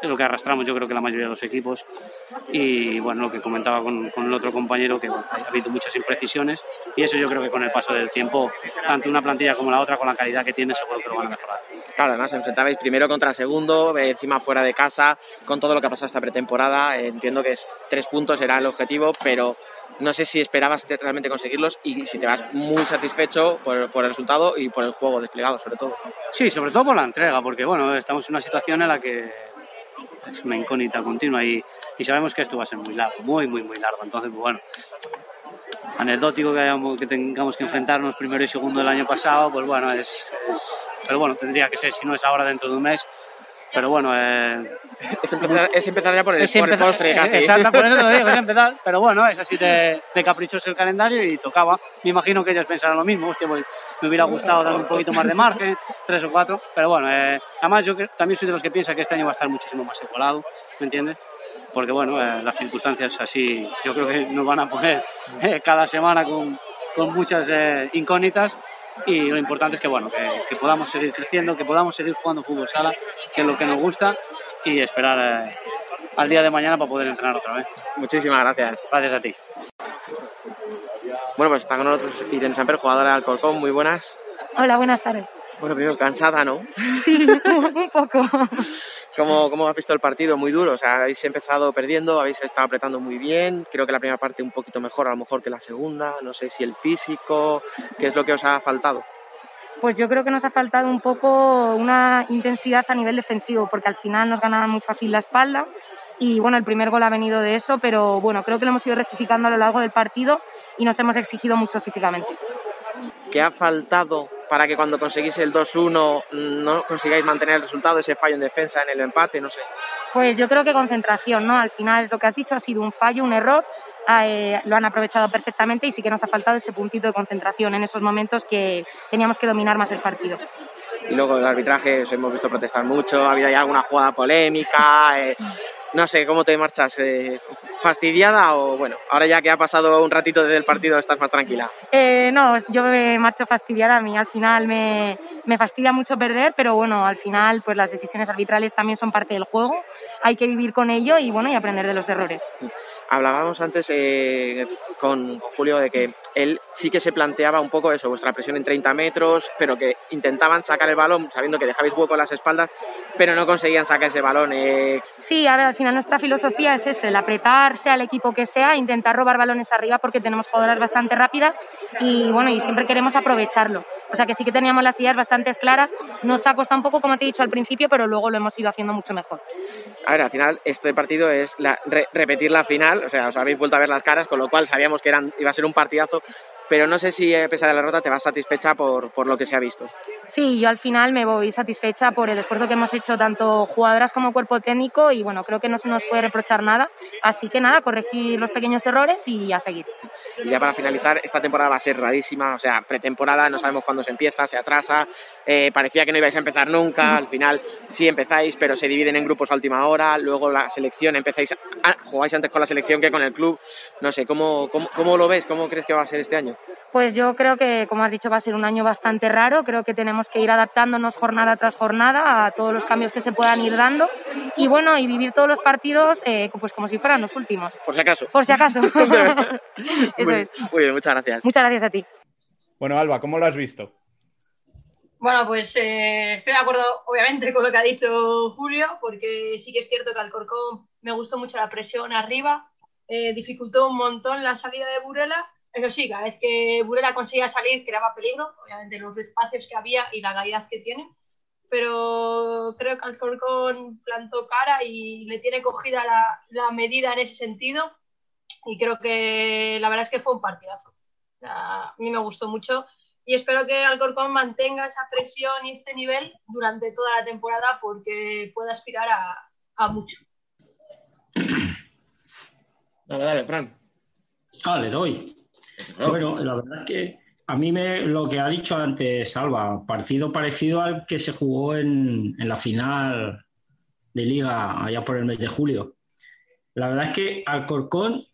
es lo que arrastramos yo creo que la mayoría de los equipos y bueno, lo que comentaba con, con el otro compañero que bueno, ha habido muchas imprecisiones y eso yo creo que con el paso del tiempo, tanto una plantilla como la otra, con la calidad que tiene, seguro que lo van a mejorar. Claro, además enfrentabais primero contra segundo, eh, encima fuera de casa, con todo lo que ha pasado esta pretemporada. eh, entiendo que es tres puntos era el objetivo, pero no sé si esperabas realmente conseguirlos y si te vas muy satisfecho por, por el resultado y por el juego desplegado, sobre todo. Sí, sobre todo por la entrega, porque bueno, estamos en una situación en la que es una incógnita continua y, y sabemos que esto va a ser muy largo, muy, muy, muy largo. Entonces, pues, bueno, anecdótico que, hayamos- que tengamos que enfrentarnos primero y segundo del año pasado, pues bueno, es, es- Pero bueno, tendría que ser, si no es ahora, dentro de un mes, pero bueno, eh, Es empezar, es empezar ya por el, es por el postre eh, casi. Exacto, por eso te lo digo, es empezar. Pero bueno, es así de, de caprichoso el calendario y tocaba. Me imagino que ellos pensarán lo mismo. Hostia, pues, me hubiera gustado dar un poquito más de margen, tres o cuatro. Pero bueno, eh, además yo también soy de los que piensa que este año va a estar muchísimo más igualado, ¿me entiendes? Porque bueno, eh, las circunstancias así, yo creo que nos van a poner eh, cada semana con, con muchas eh, incógnitas. Y lo importante es que bueno, que, que podamos seguir creciendo, que podamos seguir jugando fútbol sala, que es lo que nos gusta, y esperar eh, al día de mañana para poder entrenar otra vez. Muchísimas gracias. Gracias a ti. Bueno, pues está con nosotros Irene Samper, jugadora de Alcorcón, muy buenas. Hola, buenas tardes. Bueno, primero, cansada, ¿no? Sí, un poco. ¿Cómo, ¿Cómo has visto el partido? Muy duro, o sea, habéis empezado perdiendo, habéis estado apretando muy bien, creo que la primera parte un poquito mejor a lo mejor que la segunda, no sé si el físico, ¿qué es lo que os ha faltado? Pues yo creo que nos ha faltado un poco una intensidad a nivel defensivo, porque al final nos ganaban muy fácil la espalda. Y bueno, el primer gol ha venido de eso, pero bueno, creo que lo hemos ido rectificando a lo largo del partido y nos hemos exigido mucho físicamente. ¿Qué ha faltado para que cuando conseguís el 2-1 no consigáis mantener el resultado, ese fallo en defensa, en el empate, no sé? Pues yo creo que concentración, ¿no? Al final lo que has dicho ha sido un fallo, un error, eh, lo han aprovechado perfectamente y sí que nos ha faltado ese puntito de concentración en esos momentos que teníamos que dominar más el partido. Y luego el arbitraje, os hemos visto protestar mucho, ha habido ahí alguna jugada polémica, eh, no sé, ¿cómo te marchas? Eh, ¿Fastidiada o bueno, ahora ya que ha pasado un ratito desde el partido estás más tranquila? Eh, no, yo me marcho fastidiada. A mí al final me, me fastidia mucho perder, pero bueno, al final pues las decisiones arbitrales también son parte del juego. Hay que vivir con ello y bueno, y aprender de los errores. Hablábamos antes eh, con, con Julio de que él sí que se planteaba un poco eso, vuestra presión en 30 metros, pero que intentaban sacar el balón sabiendo que dejabais hueco en las espaldas, pero no conseguían sacar ese balón. Sí, a ver, al final nuestra filosofía es ese, el apretar, sea el equipo que sea, intentar robar balones arriba porque tenemos jugadoras bastante rápidas y bueno, y siempre queremos aprovecharlo. O sea que sí que teníamos las ideas bastante claras. Nos ha costado un poco, como te he dicho al principio, pero luego lo hemos ido haciendo mucho mejor. A ver, al final este partido es la- re- repetir la final, o sea, os habéis vuelto a ver las caras, con lo cual sabíamos que eran, iba a ser un partidazo, pero no sé si a pesar de la derrota te vas satisfecha por, por lo que se ha visto. Sí, yo al final me voy satisfecha por el esfuerzo que hemos hecho tanto jugadoras como cuerpo técnico y bueno, creo que no se nos puede reprochar nada. Así que nada, corregir los pequeños errores y a seguir. Y ya para finalizar, esta temporada va a ser rarísima, o sea, pretemporada, no sabemos cuándo se empieza, se atrasa, eh, parecía que no ibais a empezar nunca, al final sí empezáis, pero se dividen en grupos a última hora, luego la selección, empezáis, a- jugáis antes con la selección que con el club, no sé, ¿cómo, cómo, cómo lo ves? ¿Cómo crees que va a ser este año? Pues yo creo que, como has dicho, va a ser un año bastante raro. Creo que tenemos que ir adaptándonos jornada tras jornada a todos los cambios que se puedan ir dando y bueno, y vivir todos los partidos eh, pues como si fueran los últimos. Por si acaso. Por si acaso. Eso muy, es. muy bien, muchas gracias. Muchas gracias a ti. Bueno, Alba, ¿cómo lo has visto? Bueno, pues eh, estoy de acuerdo, obviamente, con lo que ha dicho Julio, porque sí que es cierto que Alcorcón me gustó mucho la presión arriba, eh, dificultó un montón la salida de Burela. Eso sí, cada vez que Burela conseguía salir creaba peligro, obviamente los espacios que había y la calidad que tiene. Pero creo que Alcorcón plantó cara y le tiene cogida la, la medida en ese sentido. Y creo que la verdad es que fue un partidazo. A mí me gustó mucho y espero que Alcorcón mantenga esa presión y este nivel durante toda la temporada porque pueda aspirar a, a mucho. Dale, dale, Fran. Ah, le doy. Bueno, la verdad es que a mí me, lo que ha dicho antes Alba, partido parecido al que se jugó en, en la final de liga allá por el mes de julio. La verdad es que Alcorcón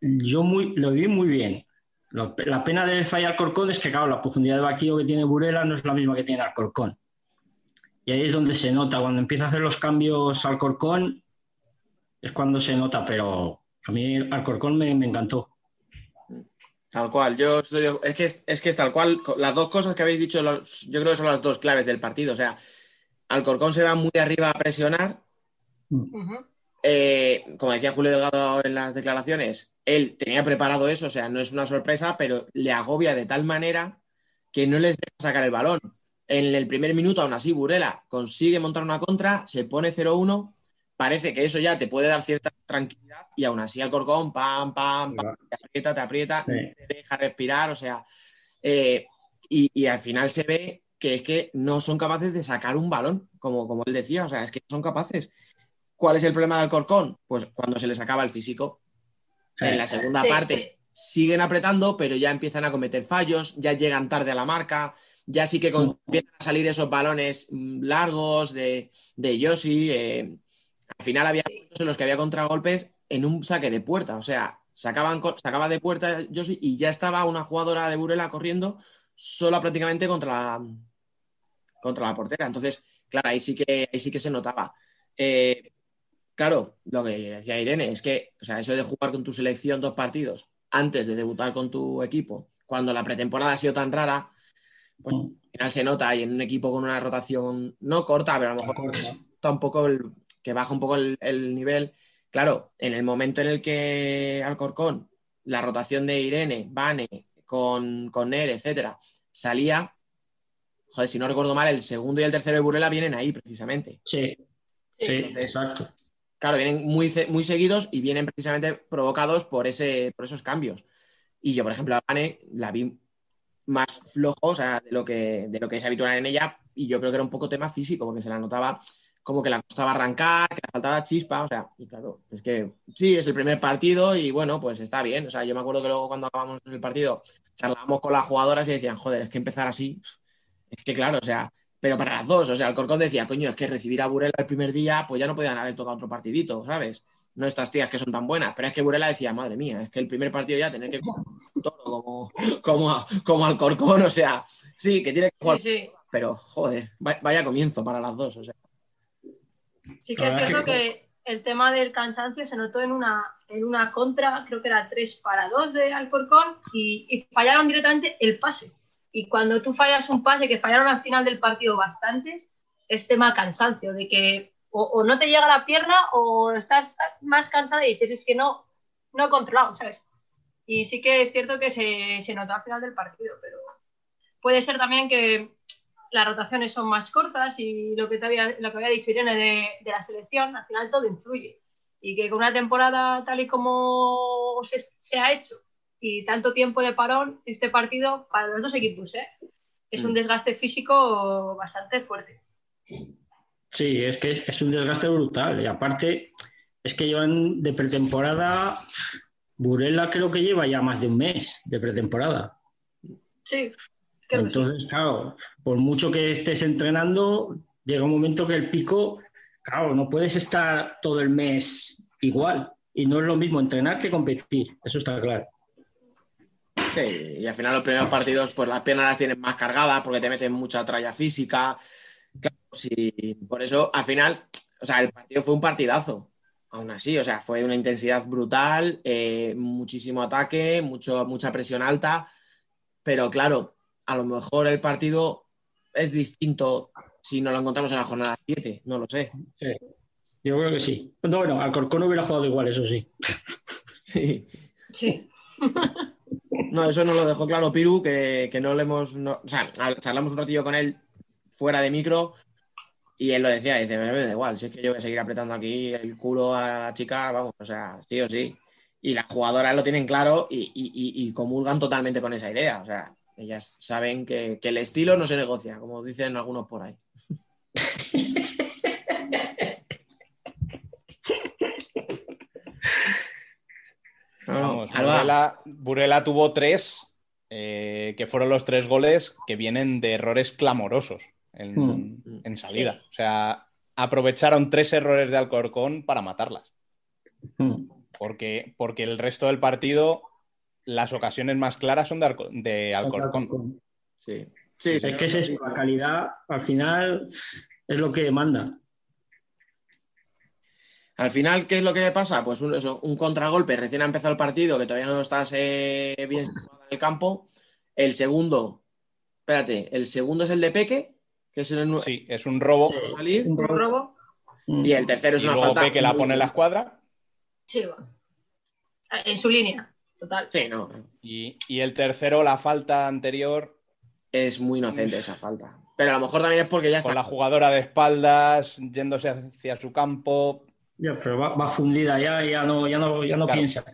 yo muy, lo vi muy bien. La pena de fallar Alcorcón es que, claro, la profundidad de vaquillo que tiene Burela no es la misma que tiene Alcorcón. Y ahí es donde se nota, cuando empieza a hacer los cambios Alcorcón, es cuando se nota, pero a mí Alcorcón me, me encantó. Tal cual, yo estoy es que es, es que es tal cual, las dos cosas que habéis dicho, los- yo creo que son las dos claves del partido. O sea, Alcorcón se va muy arriba a presionar. Eh, como decía Julio Delgado en las declaraciones, él tenía preparado eso, o sea, no es una sorpresa, pero le agobia de tal manera que no les deja sacar el balón. En el primer minuto, aún así, Burela consigue montar una contra, se pone 0-1, parece que eso ya te puede dar cierta tranquilidad y aún así Alcorcón, pam, pam, pam, te aprieta, te aprieta, Sí. te deja respirar, o sea, eh, y, y al final se ve que es que no son capaces de sacar un balón, como, como él decía, o sea, es que no son capaces. ¿Cuál es el problema del Corcón? Pues cuando se les acaba el físico. En la segunda Sí, parte siguen apretando, pero ya empiezan a cometer fallos, ya llegan tarde a la marca, ya sí que con- empiezan a salir esos balones mm, largos de, de Yoshi. eh, al final había momentos en los que había contragolpes en un saque de puerta, o sea, sacaban, sacaba de puerta Yoshi y ya estaba una jugadora de Burela corriendo sola prácticamente contra la, contra la portera. Entonces, claro, ahí sí que, ahí sí que se notaba. Eh, claro, lo que decía Irene es que, o sea, eso de jugar con tu selección dos partidos antes de debutar con tu equipo, cuando la pretemporada ha sido tan rara, pues al final se nota y en un equipo con una rotación no corta, pero a lo mejor está un poco el- que baja un poco el, el nivel. Claro, en el momento en el que Alcorcón, la rotación de Irene, Vane, con, con Nere, etcétera, salía, joder, si no recuerdo mal, el segundo y el tercero de Burela vienen ahí precisamente. Sí, sí, Entonces, exacto. Claro, vienen muy, muy seguidos y vienen precisamente provocados por, ese, por esos cambios. Y yo, por ejemplo, a Vane la vi más flojo, o sea, de lo, que, de lo que es habitual en ella, y yo creo que era un poco tema físico, porque se la notaba como que la costaba arrancar, que le faltaba chispa, o sea, y claro, es que sí, es el primer partido y bueno, pues está bien. O sea, yo me acuerdo que luego cuando acabamos el partido charlábamos con las jugadoras y decían, joder, es que empezar así, es que claro, o sea, pero para las dos, o sea, el Corcón decía, coño, es que recibir a Burela el primer día, pues ya no podían haber tocado otro partidito, ¿sabes? No estas tías que son tan buenas, pero es que Burela decía, madre mía, es que el primer partido ya tener que toro como, como, como al Corcón, o sea, sí, que tiene que jugar, Sí, sí. pero joder, va- vaya comienzo para las dos, o sea. Sí que es cierto que- que el tema del cansancio se notó en una, en una contra, creo que era 3 para 2 de Alcorcón, y, y fallaron directamente el pase. Y cuando tú fallas un pase, que fallaron al final del partido bastantes, es tema cansancio, de que o, o no te llega la pierna o estás más cansada y dices, es que no, no he controlado, ¿sabes? Y sí que es cierto que se, se notó al final del partido, pero puede ser también que las rotaciones son más cortas y lo que, te había, lo que había dicho Irene de, de la selección, al final todo influye. Y que con una temporada tal y como se, se ha hecho y tanto tiempo de parón, este partido para los dos equipos ¿eh? es un Mm. desgaste físico bastante fuerte. Sí, es que es, es un desgaste brutal. Y aparte, es que llevan de pretemporada. Burela creo que lleva ya más de un mes de pretemporada. Sí, creo que sí. Entonces, claro, por mucho que estés entrenando, llega un momento que el pico, claro, no puedes estar todo el mes igual. Y no es lo mismo entrenar que competir, eso está claro. Sí, y al final los primeros partidos, pues las piernas las tienes más cargadas porque te meten mucha tralla física. Claro, sí, por eso al final, o sea, el partido fue un partidazo. Aún así, o sea, fue una intensidad brutal, eh, muchísimo ataque, mucho, mucha presión alta. Pero claro, a lo mejor el partido es distinto si no lo encontramos en la jornada 7, no lo sé. Sí, yo creo que sí. No, bueno, Alcorcón hubiera jugado igual, eso sí. Sí. Sí. No, eso nos lo dejó claro Piru, que, que no le hemos. no- o sea, charlamos un ratillo con él fuera de micro y él lo decía, dice, me da igual, si es que yo voy a seguir apretando aquí el culo a la chica, vamos, o sea, sí o sí. Y las jugadoras lo tienen claro y, y- y- y comulgan totalmente con esa idea, o sea, ellas saben que, que el estilo no se negocia, como dicen algunos por ahí. No, no, Vamos. Burela, Burela tuvo tres, eh, que fueron los tres goles que vienen de errores clamorosos en, Mm. en salida. O sea, aprovecharon tres errores de Alcorcón para matarlas. Mm. Porque, porque el resto del partido, las ocasiones más claras son de, de Alcorcón. Sí. es que es eso, la calidad al final es lo que manda. Al final, ¿qué es lo que pasa? Pues un, eso, un contragolpe, recién ha empezado el partido, que todavía no estás eh, bien situado en el campo. El segundo, espérate, el segundo es el de Peque, que es el Sí, es un robo. salir. Un robo. Y el tercero es Y una luego falta. Peque la pone en la escuadra. Sí, va. En su línea, total. Sí, no. Y, y el tercero, la falta anterior. Es muy inocente esa falta. Pero a lo mejor también es porque ya Con está. la jugadora de espaldas, yéndose hacia su campo. Ya, pero va, va fundida ya, ya no, ya no, ya no Claro. piensa.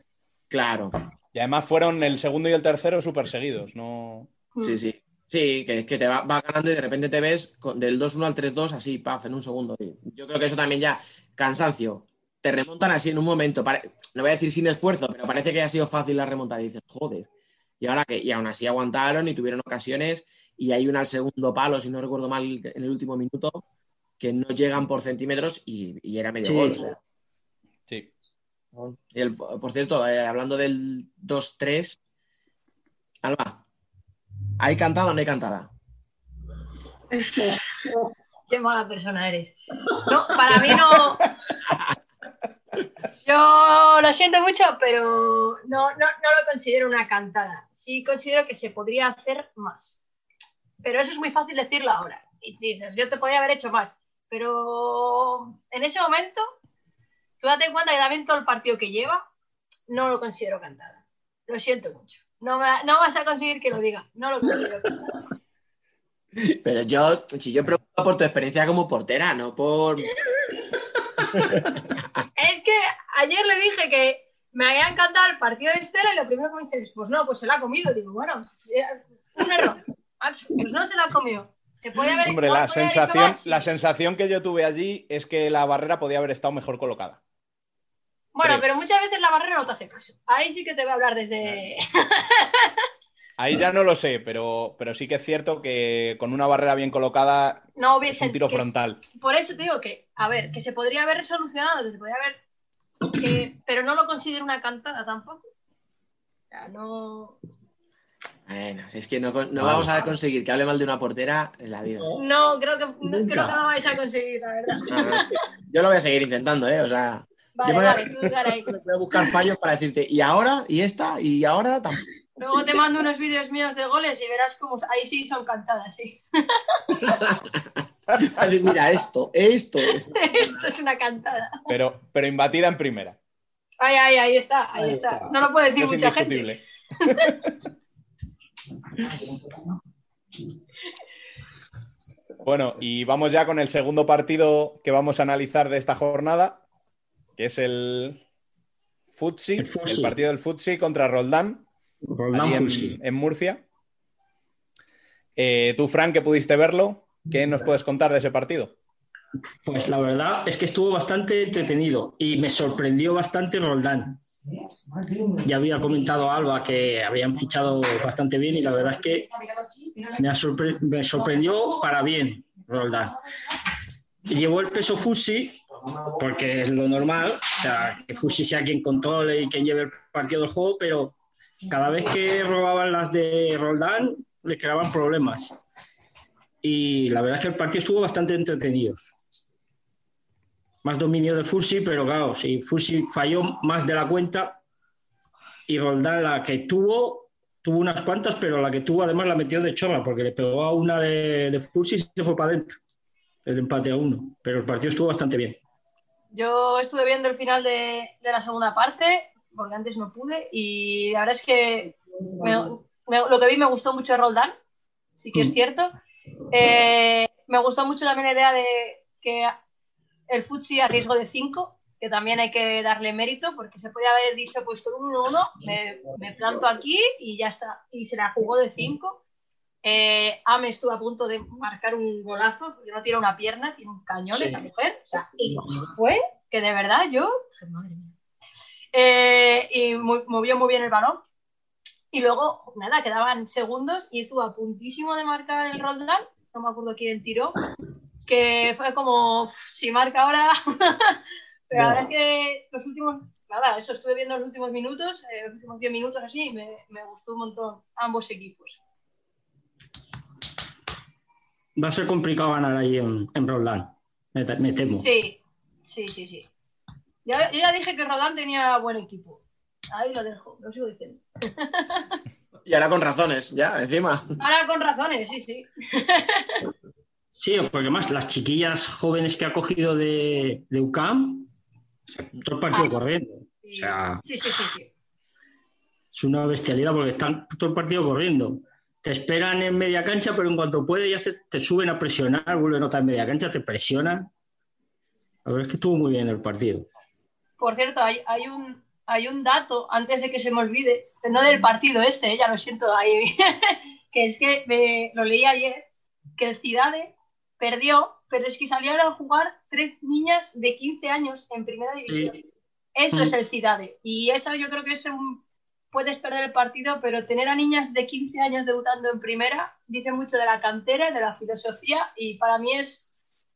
Claro. Y además fueron el segundo y el tercero súper seguidos. No... Sí, sí. Sí, que, que te va, va ganando y de repente te ves con- del 2-1 al 3-2 así, paf, en un segundo. Yo creo que eso también ya, cansancio. Te remontan así en un momento. pare- No voy a decir sin esfuerzo, pero parece que ha sido fácil la remontada. Y dices, joder. Y ahora que, y aún así aguantaron y tuvieron ocasiones. Y hay una al segundo palo, si no recuerdo mal, en el último minuto, que no llegan por centímetros y, y era medio Sí. gol. o sea. Sí. Y el- por cierto, eh, hablando del 2-3, Alba, ¿hay cantada o no hay cantada? Qué mala persona eres. No, para mí no. Yo lo siento mucho, pero no, no, no lo considero una cantada. Sí considero que se podría hacer más. Pero eso es muy fácil decirlo ahora. Y dices, yo te podría haber hecho más. Pero en ese momento, tú date cuenta que también todo el partido que lleva, no lo considero cantada. Lo siento mucho. No, me- no vas a conseguir que lo diga. No lo considero cantada. Pero yo, si yo pregunto por tu experiencia como portera, no por. Es que ayer le dije que me había encantado el partido de Estela y lo primero que me dice es, pues no, pues se la ha comido. Digo, bueno, eh, un error. Pues no se la ha comido. Se puede haber Hombre, la sensación, la sensación que yo tuve allí es que la barrera podía haber estado mejor colocada. Bueno, creo. pero muchas veces la barrera no te hace caso. Ahí sí que te voy a hablar desde. Ahí ya no lo sé, pero, pero sí que es cierto que con una barrera bien colocada No es hubiese. un tiro es- frontal. Por eso te digo que, a ver, que se podría haber resolucionado, que se podría haber. que- pero no lo considero una cantada tampoco. O sea, no. Bueno, es que no, no Vale. vamos a conseguir que hable mal de una portera en la vida. No, creo que no, creo que no vais a conseguir, la verdad. Yo lo voy a seguir intentando, ¿eh? O sea, Vale, yo me voy a- vale, tú dale ahí. voy a buscar fallos para decirte, y ahora, y esta, y ahora tampoco. Luego te mando unos vídeos míos de goles y verás cómo ahí sí son cantadas, sí. Así, Mira, esto, esto es. Esto es una cantada. Pero, pero imbatida en primera. Ay, ay, ahí está, ahí, Ahí está. está. No lo puede decir Es mucha gente. indiscutible. Bueno, y vamos ya con el segundo partido que vamos a analizar de esta jornada, que es el Futsi, el, Futsi. partido del Futsi contra Roldán, Roldán en, en Murcia. Eh, tú, Frank, que pudiste verlo, ¿qué nos puedes contar de ese partido? Pues la verdad es que estuvo bastante entretenido y me sorprendió bastante Roldán. Ya había comentado Alba que habían fichado bastante bien y la verdad es que me, ha sorpre- me sorprendió para bien Roldán. Llevó el peso Fusi porque es lo normal, o sea, que Fusi sea quien controle y quien lleve el partido del juego, pero cada vez que robaban las de Roldán le creaban problemas. Y la verdad es que el partido estuvo bastante entretenido más dominio de Fursi, pero claro, si Fursi falló más de la cuenta y Roldán la que tuvo, tuvo unas cuantas, pero la que tuvo además la metió de chorra porque le pegó a una de, de Fursi y se fue para adentro. El empate a uno, pero el partido estuvo bastante bien. Yo estuve viendo el final de, de la segunda parte, porque antes no pude, y la verdad es que me- me- lo que vi me gustó mucho de Roldán, sí que es cierto. Eh, me gustó mucho también la idea de que el Futsi a riesgo de 5, que también hay que darle mérito, porque se podía haber dicho, pues con un 1-1 me, me planto aquí y ya está. Y se la jugó de 5. Eh, Ame estuvo a punto de marcar un golazo, porque no tiene una pierna, tiene un cañón Sí. esa mujer. O sea, y fue que de verdad yo, madre mía. Eh, y movió muy bien el balón. Y luego, nada, quedaban segundos y estuvo a puntísimo de marcar el Roldán. No me acuerdo quién tiró. Que fue como, "Uf, si marca ahora. Pero la verdad es que los últimos, nada, eso estuve viendo los últimos minutos, eh, los últimos 10 minutos así, y me, me gustó un montón ambos equipos. Va a ser complicado ganar ahí en, en Roldán, me, me temo. Sí, sí, sí, sí. Yo, yo ya dije que Roldán tenía buen equipo. Ahí lo dejo, lo sigo diciendo. Y ahora con razones, ya, encima. Ahora con razones, sí, sí. Sí, porque más las chiquillas jóvenes que ha cogido de, de UCAM, todo el partido corriendo. O sea, Sí, sí, sí, sí. es una bestialidad porque están todo el partido corriendo. Te esperan en media cancha, pero en cuanto puede ya te, te suben a presionar, vuelven otra en media cancha, te presionan. La verdad es que estuvo muy bien el partido. Por cierto, hay, hay, un, hay un dato, antes de que se me olvide, no del partido este, eh, ya lo siento, ahí, que es que me, lo leí ayer, que el Cidade perdió, pero es que salieron a jugar tres niñas de 15 años en primera división. Eso Mm. es el Cidade. Y eso yo creo que es un... Puedes perder el partido, pero tener a niñas de 15 años debutando en primera dice mucho de la cantera, de la filosofía y para mí es...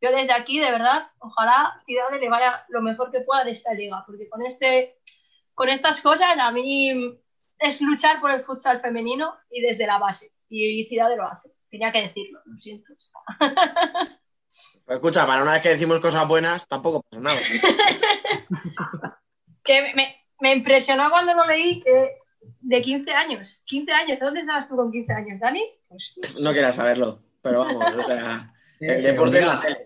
Yo desde aquí, de verdad, ojalá Cidade le vaya lo mejor que pueda en esta liga, porque con, este, con estas cosas a mí es luchar por el futsal femenino y desde la base. Y Cidade lo hace. Tenía que decirlo, lo siento. Escucha, para una vez que decimos cosas buenas, tampoco pasa nada. que me- me, impresionó cuando lo leí que de 15 años. 15 años, ¿dónde estabas tú con 15 años, Dani? Pues, No quieras saberlo, pero vamos, o sea, Eh, el deporte es la tele.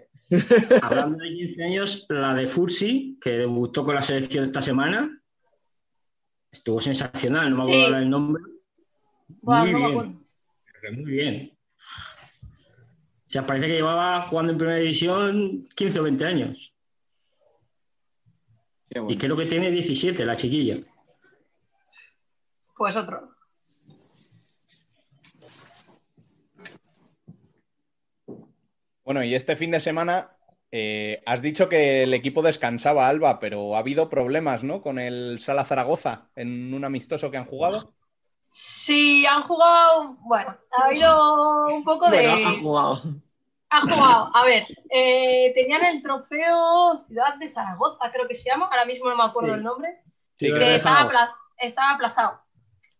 Hablando de 15 años, la de Fursi, que debutó con la selección esta semana, estuvo sensacional, no me acuerdo Sí. el nombre. Muy no bien, muy bien. O sea, parece que llevaba jugando en primera división 15 o 20 años. Y creo que tiene 17, la chiquilla. Pues otro. Bueno, y este fin de semana eh, has dicho que el equipo descansaba, Alba, pero ha habido problemas, ¿no? Con el Sala Zaragoza en un amistoso que han jugado. Sí, han jugado, bueno, ha habido un poco de... Bueno, ha jugado. Ha jugado, a ver, eh, tenían el trofeo Ciudad de Zaragoza, creo que se llama, ahora mismo no me acuerdo Sí. el nombre, Sí, que que- estaba, estaba aplazado.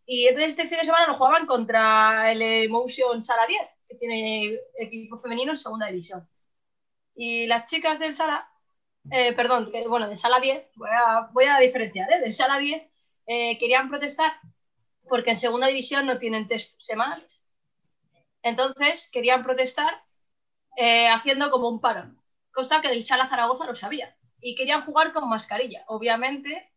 Y entonces este fin de semana lo jugaban contra el Emotion Sala 10, que tiene equipo femenino en segunda división. Y las chicas del Sala, eh, perdón, que, bueno, del Sala 10, voy a, voy a diferenciar, ¿eh? del Sala 10, eh, querían protestar porque en segunda división no tienen test semanales. Entonces querían protestar eh, haciendo como un parón, cosa que del Sala Zaragoza lo sabía. Y querían jugar con mascarilla. Obviamente,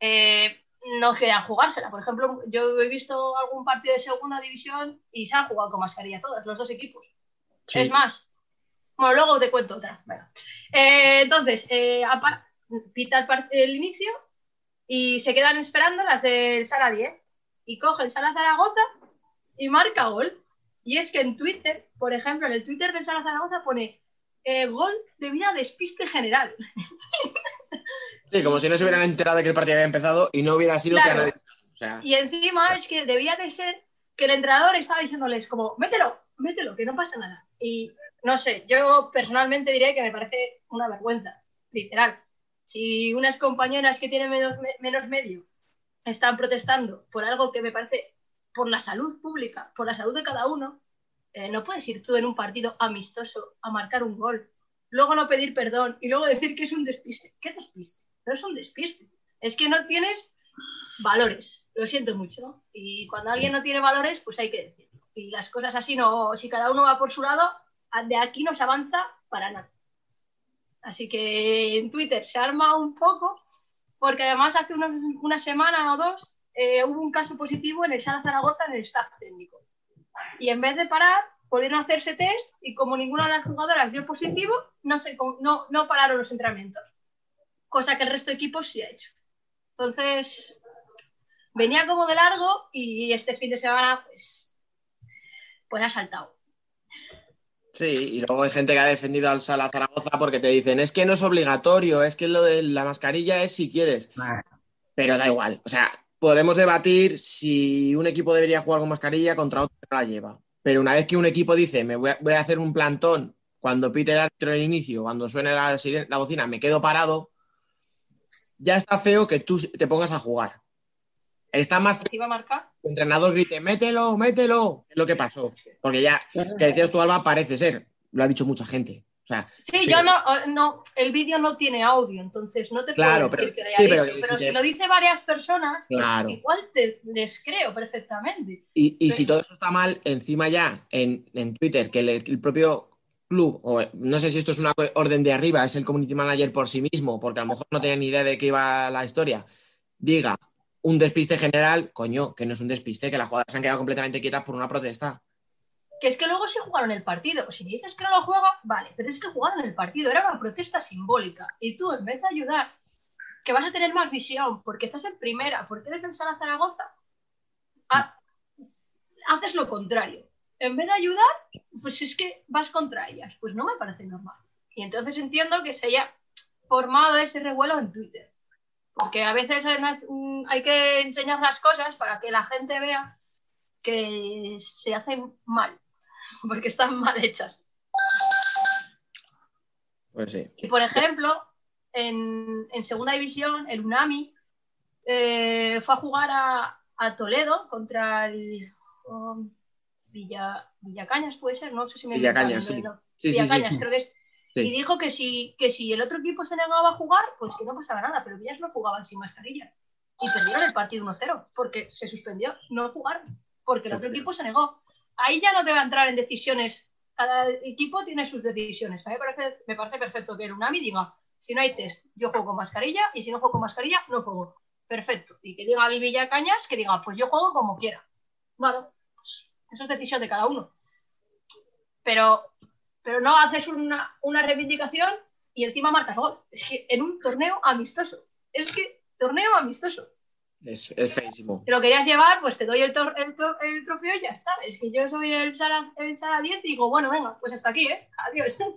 eh, no querían jugársela. Por ejemplo, yo he visto algún partido de segunda división y se han jugado con mascarilla todos, los dos equipos. Sí. Es más, bueno, luego te cuento otra. Venga. Eh, entonces, eh, pita el inicio y se quedan esperando las del Sala 10 y coge el Sala Zaragoza y marca gol. Y es que en Twitter, por ejemplo, en el Twitter del Sala Zaragoza pone eh, gol debido a despiste general. Sí, como si no se hubieran enterado de que el partido había empezado y no hubiera sido que Claro. O sea, Y encima es que debía de ser que el entrenador estaba diciéndoles como, mételo, mételo, que no pasa nada. Y no sé, yo personalmente diré que me parece una vergüenza, literal. Si unas compañeras que tienen menos, me- menos medio están protestando por algo que me parece por la salud pública, por la salud de cada uno, eh, no puedes ir tú en un partido amistoso a marcar un gol, luego no pedir perdón y luego decir que es un despiste. ¿Qué despiste? No es un despiste. Es que no tienes valores. Lo siento mucho. Y cuando alguien no tiene valores, pues hay que decirlo. Y las cosas así no, si cada uno va por su lado, de aquí no se avanza para nada. Así que en Twitter se arma un poco, porque además hace una semana o dos eh, hubo un caso positivo en el Sala Zaragoza en el staff técnico. Y en vez de parar, pudieron hacerse test y como ninguna de las jugadoras dio positivo, no, se, no, no pararon los entrenamientos. Cosa que el resto de equipos sí ha hecho. Entonces, venía como de largo y este fin de semana, pues, pues ha saltado. sí, y luego hay gente que ha defendido al Sala Zaragoza porque te dicen, es que no es obligatorio, es que lo de la mascarilla es si quieres. Pero da igual. O sea, podemos debatir si un equipo debería jugar con mascarilla contra otro que no la lleva. Pero una vez que un equipo dice, me voy a, voy a hacer un plantón cuando pite el árbitro en inicio, cuando suene la bocina, me quedo parado, ya está feo que tú te pongas a jugar. Está más feo ¿Te iba a marcar? el entrenador grite, mételo, mételo. Es lo que pasó. Porque ya, que decías tú, Alba, parece ser. Lo ha dicho mucha gente. O sea, Sí, yo no, no, el vídeo no tiene audio, entonces no te Claro, puedo decir pero- que lo haya sí, pero dicho, pero si si te- lo dice varias personas, pues Claro. igual te les creo perfectamente. Y, y si todo eso está mal, encima ya en, en Twitter, que el, el propio club, o no sé si esto es una orden de arriba, es el community manager por sí mismo, porque a lo mejor no tenía ni idea de qué iba la historia, diga un despiste general, coño, que no es un despiste, que las jugadoras se han quedado completamente quietas por una protesta. Que es que luego sí jugaron el partido. Si dices que no lo juega, vale, pero es que jugaron el partido, era una protesta simbólica. Y tú, en vez de ayudar, que vas a tener más visión, porque estás en primera, porque eres el Sala Zaragoza, ha- haces lo contrario. En vez de ayudar, pues es que vas contra ellas. Pues no me parece normal. Y entonces entiendo que se haya formado ese revuelo en Twitter. Porque a veces mm, hay que enseñar las cosas para que la gente vea que se hacen mal, porque están mal hechas. Pues sí. Y por ejemplo, en, en segunda división, el Unami eh, fue a jugar a, a Toledo contra el um, Villa, Villacañas, puede ser, no sé si me Villacañas, sí. no. Sí, Villacañas, sí. creo que es. Y dijo que si, que si el otro equipo se negaba a jugar, pues que no pasaba nada, pero ellas no jugaban sin mascarilla. Y perdieron el partido 1-0, porque se suspendió, no jugaron, porque el otro equipo se negó. Ahí ya no te va a entrar en decisiones, cada equipo tiene sus decisiones. A mí me parece, me parece perfecto que el UNAMI diga, si no hay test, yo juego con mascarilla, y si no juego con mascarilla, no juego. Perfecto. Y que diga el Villacañas, que diga, pues yo juego como quiera. Bueno, eso es decisión de cada uno. Pero, pero no haces una, una reivindicación y encima marcas gol. Es que en un torneo amistoso. Es que torneo amistoso. Es, es feísimo. Te lo querías llevar, pues te doy el, tor- el, tor- el trofeo y ya está. Es que yo soy el Sara, el Sara 10 y digo, bueno, venga, pues hasta aquí, ¿eh? Adiós.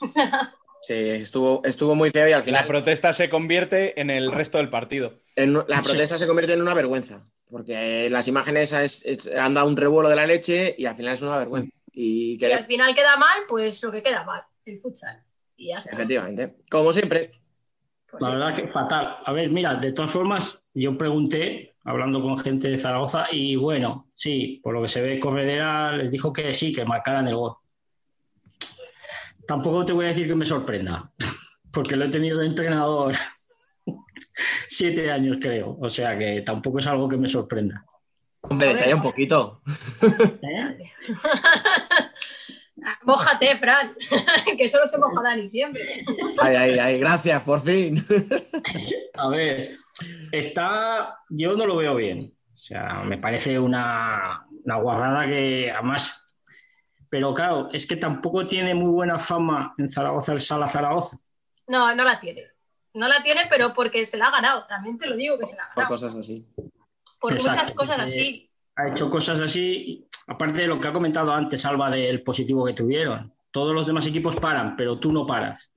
Sí, estuvo, estuvo muy feo y al La final protesta se convierte en el resto del partido. en- la protesta se convierte en una vergüenza. Porque las imágenes es- es- han dado un revuelo de la leche y al final es una vergüenza. Y al final queda mal, pues lo que queda mal, el futsal. Y ya está. efectivamente, como siempre, La verdad que fatal. A ver, mira, de todas formas, yo pregunté, hablando con gente de Zaragoza, y bueno, sí, por lo que se ve, Corredera les dijo que sí, que marcaran el gol. Tampoco te voy a decir que me sorprenda, porque lo he tenido de entrenador siete años, creo. O sea que tampoco es algo que me sorprenda. hombre, traía un poquito. Mójate, Fran, que solo se moja Dani siempre. Ay, ay, ay, gracias, por fin. A ver, está. Yo no lo veo bien. O sea, me parece una, una guarrada que además. Pero claro, es que tampoco tiene muy buena fama en Zaragoza el Sala Zaragoza. No, no la tiene. No la tiene, pero porque se la ha ganado. También te lo digo que se la ha Por ganado. cosas así. Por Exacto, muchas cosas así. Ha hecho cosas así, aparte de lo que ha comentado antes, Alba, del positivo que tuvieron. Todos los demás equipos paran, pero tú no paras.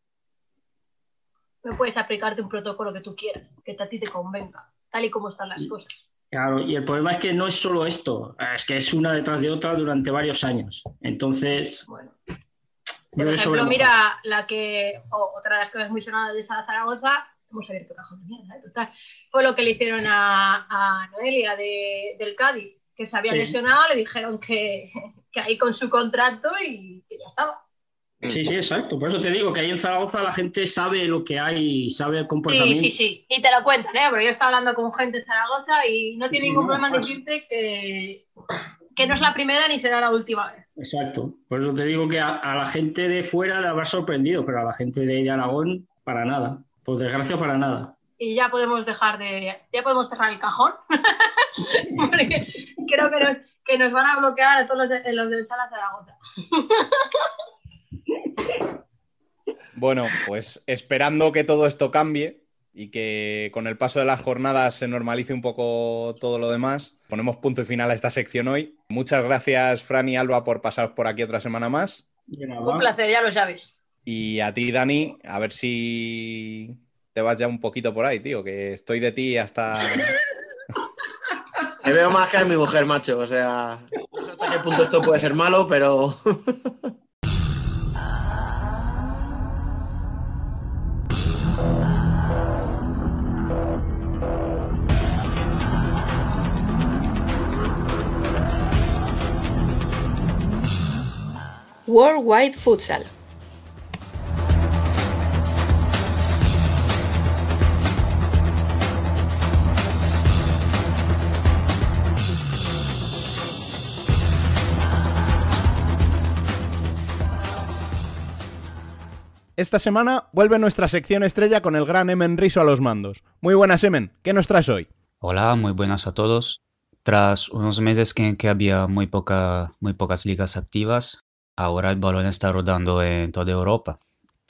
No puedes aplicarte un protocolo que tú quieras, que a ti te convenga, tal y como están las cosas. Claro, y el problema es que no es solo esto, es que es una detrás de otra durante varios años. Entonces, Por yo eso ejemplo, lo mira la que, otra de las cosas muy sonadas de Sala Zaragoza, hemos abierto cajón de mierda, ¿eh? total, fue lo que le hicieron a, a Noelia de- del Cádiz, que se había Sí. lesionado, le dijeron que, que ahí con su contrato y que ya estaba. Sí, sí, exacto. Por eso te digo que ahí en Zaragoza la gente sabe lo que hay, sabe el Sí, comportamiento. sí, sí, y te lo cuentan, ¿eh? Porque yo estaba hablando con gente de Zaragoza y no tiene Sí, ningún no, problema en pues. decirte que, que no es la primera ni será la última vez. Exacto. Por eso te digo que a, a la gente de fuera le habrá sorprendido, pero a la gente de Aragón, para nada. Por desgracia, para nada. y ya podemos dejar de ya podemos cerrar el cajón porque creo que nos, que nos van a bloquear a todos los, de, los del Sala Zaragoza Bueno, pues esperando que todo esto cambie y que con el paso de las jornadas se normalice un poco todo lo demás, ponemos punto y final a esta sección hoy. Muchas gracias, Fran y Alba, por pasaros por aquí otra semana más. un placer ya lo sabes Y a ti, Dani, a ver si te vas ya un poquito por ahí, tío, que estoy de ti hasta... Me veo más que a mi mujer, macho. O sea, no sé hasta qué punto esto puede ser malo, pero. Worldwide Futsal. Esta semana vuelve nuestra sección estrella con el gran Emen Riso a los mandos. Muy buenas, Emen. ¿Qué nos traes hoy? Hola, muy buenas a todos. Tras unos meses que, que había muy, poca, muy pocas ligas activas, ahora el balón está rodando en toda Europa.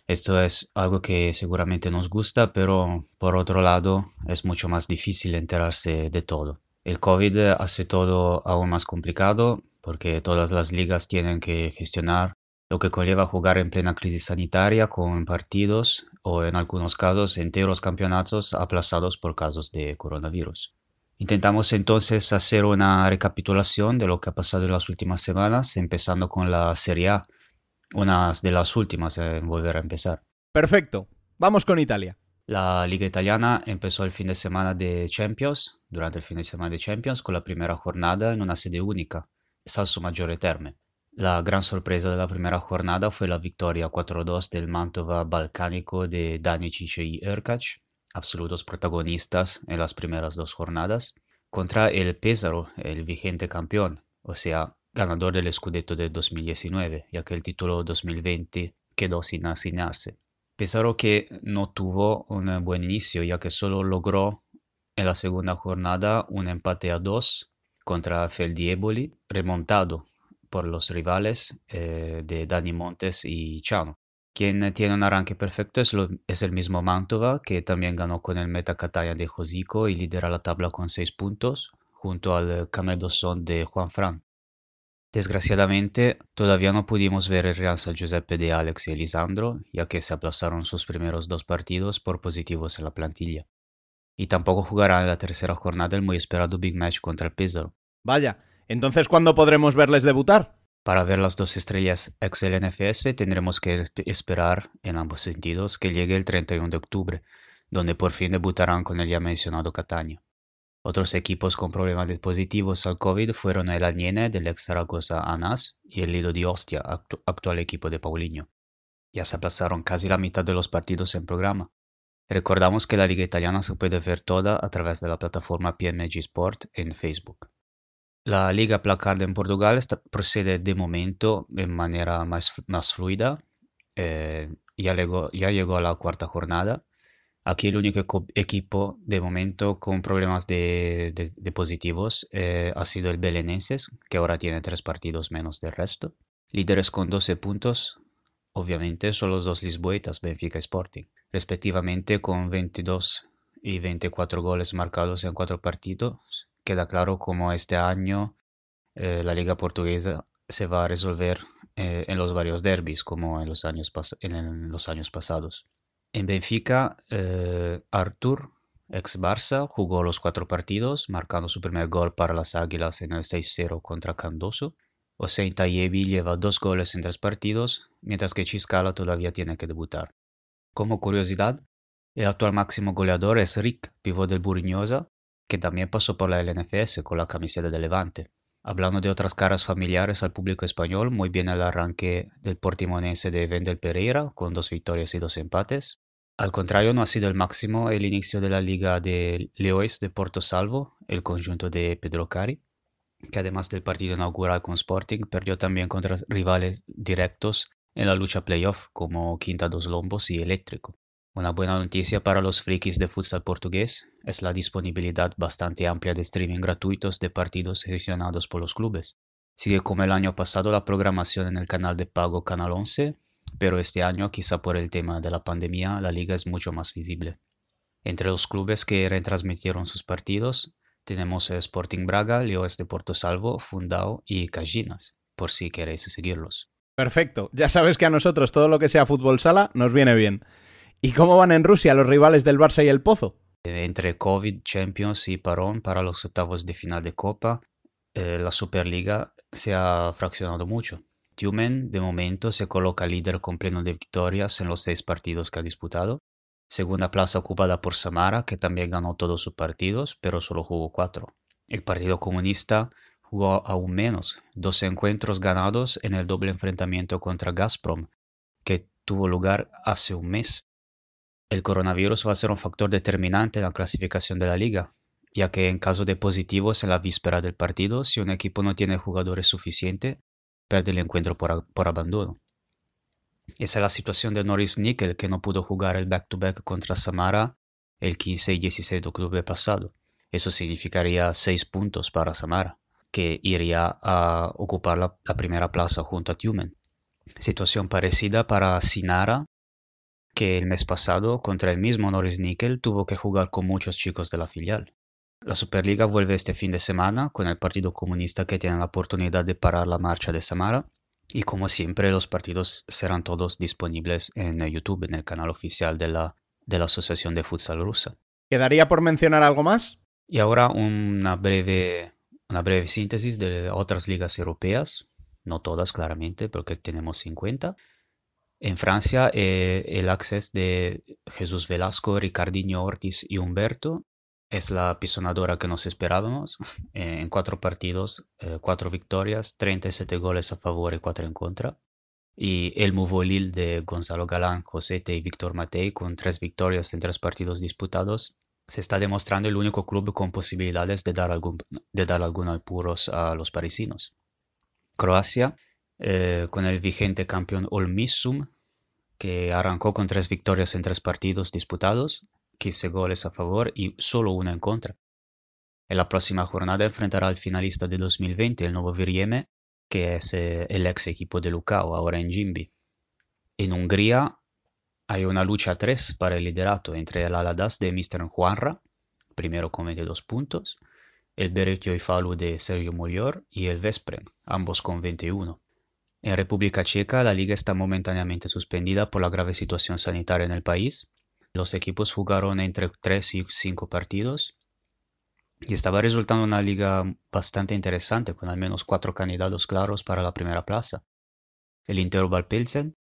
Esto es algo que seguramente nos gusta, pero por otro lado es mucho más difícil enterarse de todo. El COVID hace todo aún más complicado porque todas las ligas tienen que gestionar lo que conlleva jugar en plena crisis sanitaria con partidos o en algunos casos enteros campeonatos aplazados por casos de coronavirus. Intentamos entonces hacer una recapitulación de lo que ha pasado en las últimas semanas, empezando con la Serie A, una de las últimas en volver a empezar. Perfecto, vamos con Italia. La Liga Italiana empezó el fin de semana de Champions, durante el fin de semana de Champions, con la primera jornada en una sede única, Salso Maggiore Terme. La gran sorpresa de la primera jornada fue la victoria 4-2 del Mantova balcánico de Danicic y Erkac, absolutos protagonistas en las primeras dos jornadas, contra el Pesaro, el vigente campeón, o sea, ganador del Scudetto de 2019, ya que el título 2020 quedó sin asignarse. Pesaro que no tuvo un buen inicio, ya que solo logró en la segunda jornada un empate a dos contra Feldieboli, remontado por los rivales eh, de Dani Montes y Chano. Quien tiene un arranque perfecto es, el mismo Mantova, que también ganó con el Meta Catania de Josico y lidera la tabla con seis puntos, junto al Camedosón de Juan Fran. Desgraciadamente, todavía no pudimos ver el Real San Giuseppe de Alex y Elisandro, ya que se aplazaron sus primeros dos partidos por positivos en la plantilla. Y tampoco jugarán en la tercera jornada el muy esperado Big Match contra el Pesaro. Vaya, entonces ¿cuándo podremos verles debutar? Para ver las dos estrellas ex el NFS tendremos que esperar, en ambos sentidos, que llegue el 31 de octubre, donde por fin debutarán con el ya mencionado Catania. Otros equipos con problemas dispositivos al COVID fueron el Aniene del ex Zaragoza ANAS y el Lido di Ostia, actual equipo de Paulinho. Ya se aplazaron casi la mitad de los partidos en programa. Recordamos que la liga italiana se puede ver toda a través de la plataforma PMG Sport en Facebook. La liga Placard en Portugal procede de momento de manera más, más fluida. Eh, ya, llegó, ya llegó a la cuarta jornada Aquí el único equipo de momento con problemas de, positivos eh, ha sido el Belenenses, que ahora tiene tres partidos menos del resto. Líderes con 12 puntos, obviamente, son los dos lisboetas, Benfica y Sporting, respectivamente con 22 y 24 goles marcados en cuatro partidos. Queda claro cómo este año eh, la liga portuguesa se va a resolver eh, en los varios derbis, como en los años, pasados. En Benfica, eh, Artur, ex Barça, jugó los cuatro partidos, marcando su primer gol para las Águilas en el 6-0 contra Candoso. Hossein Tayebi lleva dos goles en tres partidos, mientras que Chiscala todavía tiene que debutar. Como curiosidad, el actual máximo goleador es Rick, pivot del Buriñosa, que también pasó por la LNFS con la camiseta de Levante. Hablando de otras caras familiares al público español, muy bien el arranque del portimonense de Vendel Pereira, con dos victorias y dos empates. Al contrario, no ha sido el máximo el inicio de la Liga de Leoes de Porto Salvo, el conjunto de Pedro Cari, que además del partido inaugural con Sporting, perdió también contra rivales directos en la lucha playoff como Quinta dos Lombos y Eléctrico. Una buena noticia para los frikis de futsal portugués es la disponibilidad bastante amplia de streaming gratuitos de partidos gestionados por los clubes. Sigue como el año pasado la programación en el canal de pago Canal 11 pero este año, quizá por el tema de la pandemia, la liga es mucho más visible. Entre los clubes que retransmitieron sus partidos, tenemos Sporting Braga, Leoes de Porto Salvo, Fundao y Cajinas, por si queréis seguirlos. Perfecto, ya sabes que a nosotros todo lo que sea fútbol sala nos viene bien. ¿Y cómo van en Rusia los rivales del Barça y el Pozo? Entre COVID, Champions y parón para los octavos de final de Copa, eh, la Superliga se ha fraccionado mucho. Tumen de momento se coloca líder con pleno de victorias en los seis partidos que ha disputado. Segunda plaza ocupada por Samara, que también ganó todos sus partidos, pero solo jugó cuatro. El Partido Comunista jugó aún menos, dos encuentros ganados en el doble enfrentamiento contra Gazprom, que tuvo lugar hace un mes. El coronavirus va a ser un factor determinante en la clasificación de la liga, ya que en caso de positivos en la víspera del partido, si un equipo no tiene jugadores suficientes, pierde el encuentro por, abandono. Esa es la situación de Norris Nickel, que no pudo jugar el back-to-back contra Samara el 15 y 16 de octubre pasado. Eso significaría 6 puntos para Samara, que iría a ocupar la, primera plaza junto a Tumen. Situación parecida para Sinara, que el mes pasado contra el mismo Norris Nickel tuvo que jugar con muchos chicos de la filial. La Superliga vuelve este fin de semana con el Partido Comunista que tiene la oportunidad de parar la marcha de Samara. Y como siempre, los partidos serán todos disponibles en YouTube, en el canal oficial de la, de la Asociación de Futsal Rusa. ¿Quedaría por mencionar algo más? Y ahora una breve, una breve síntesis de otras ligas europeas, no todas claramente, porque tenemos 50. En Francia, eh, el acceso de Jesús Velasco, Ricardinho Ortiz y Humberto es la pisonadora que nos esperábamos. En cuatro partidos, eh, cuatro victorias, 37 goles a favor y cuatro en contra. Y el Muvolil de Gonzalo Galán, Josete y Víctor Matei, con tres victorias en tres partidos disputados, se está demostrando el único club con posibilidades de dar, algún, de dar algunos apuros a los parisinos. Croacia, eh, con el vigente campeón Olmissum, que arrancó con tres victorias en tres partidos disputados, 15 goles a favor y solo una en contra. En la próxima jornada enfrentará al finalista de 2020, el Nuevo Virieme, que es eh, el ex equipo de Lucao, ahora en Jimbi. En Hungría hay una lucha a tres para el liderato entre el Aladas de Mr. Juanra, primero con 22 puntos, el Beretio y Falu de Sergio Molior y el Vesprem, ambos con 21. En República Checa la liga está momentáneamente suspendida por la grave situación sanitaria en el país los equipos jugaron entre 3 y 5 partidos y estaba resultando una liga bastante interesante con al menos cuatro candidatos claros para la primera plaza. El Inter Pilsen,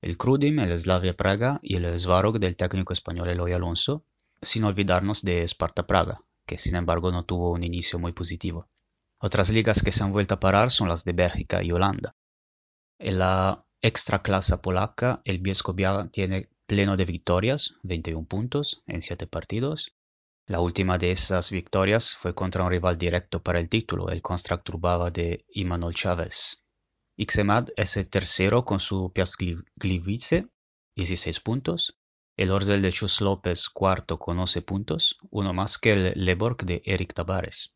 el Krudim, el Slavia Praga y el Svarog del técnico español Eloy Alonso, sin olvidarnos de Sparta Praga, que sin embargo no tuvo un inicio muy positivo. Otras ligas que se han vuelto a parar son las de Bélgica y Holanda. En la extra clase polaca, el Bielsko tiene pleno de victorias, 21 puntos en 7 partidos. La última de esas victorias fue contra un rival directo para el título, el Construct de Imanol Chávez. Ixemad es el tercero con su Piasglivice, 16 puntos. El Orzel de Chus López, cuarto con 11 puntos, uno más que el Leborg de Eric Tavares.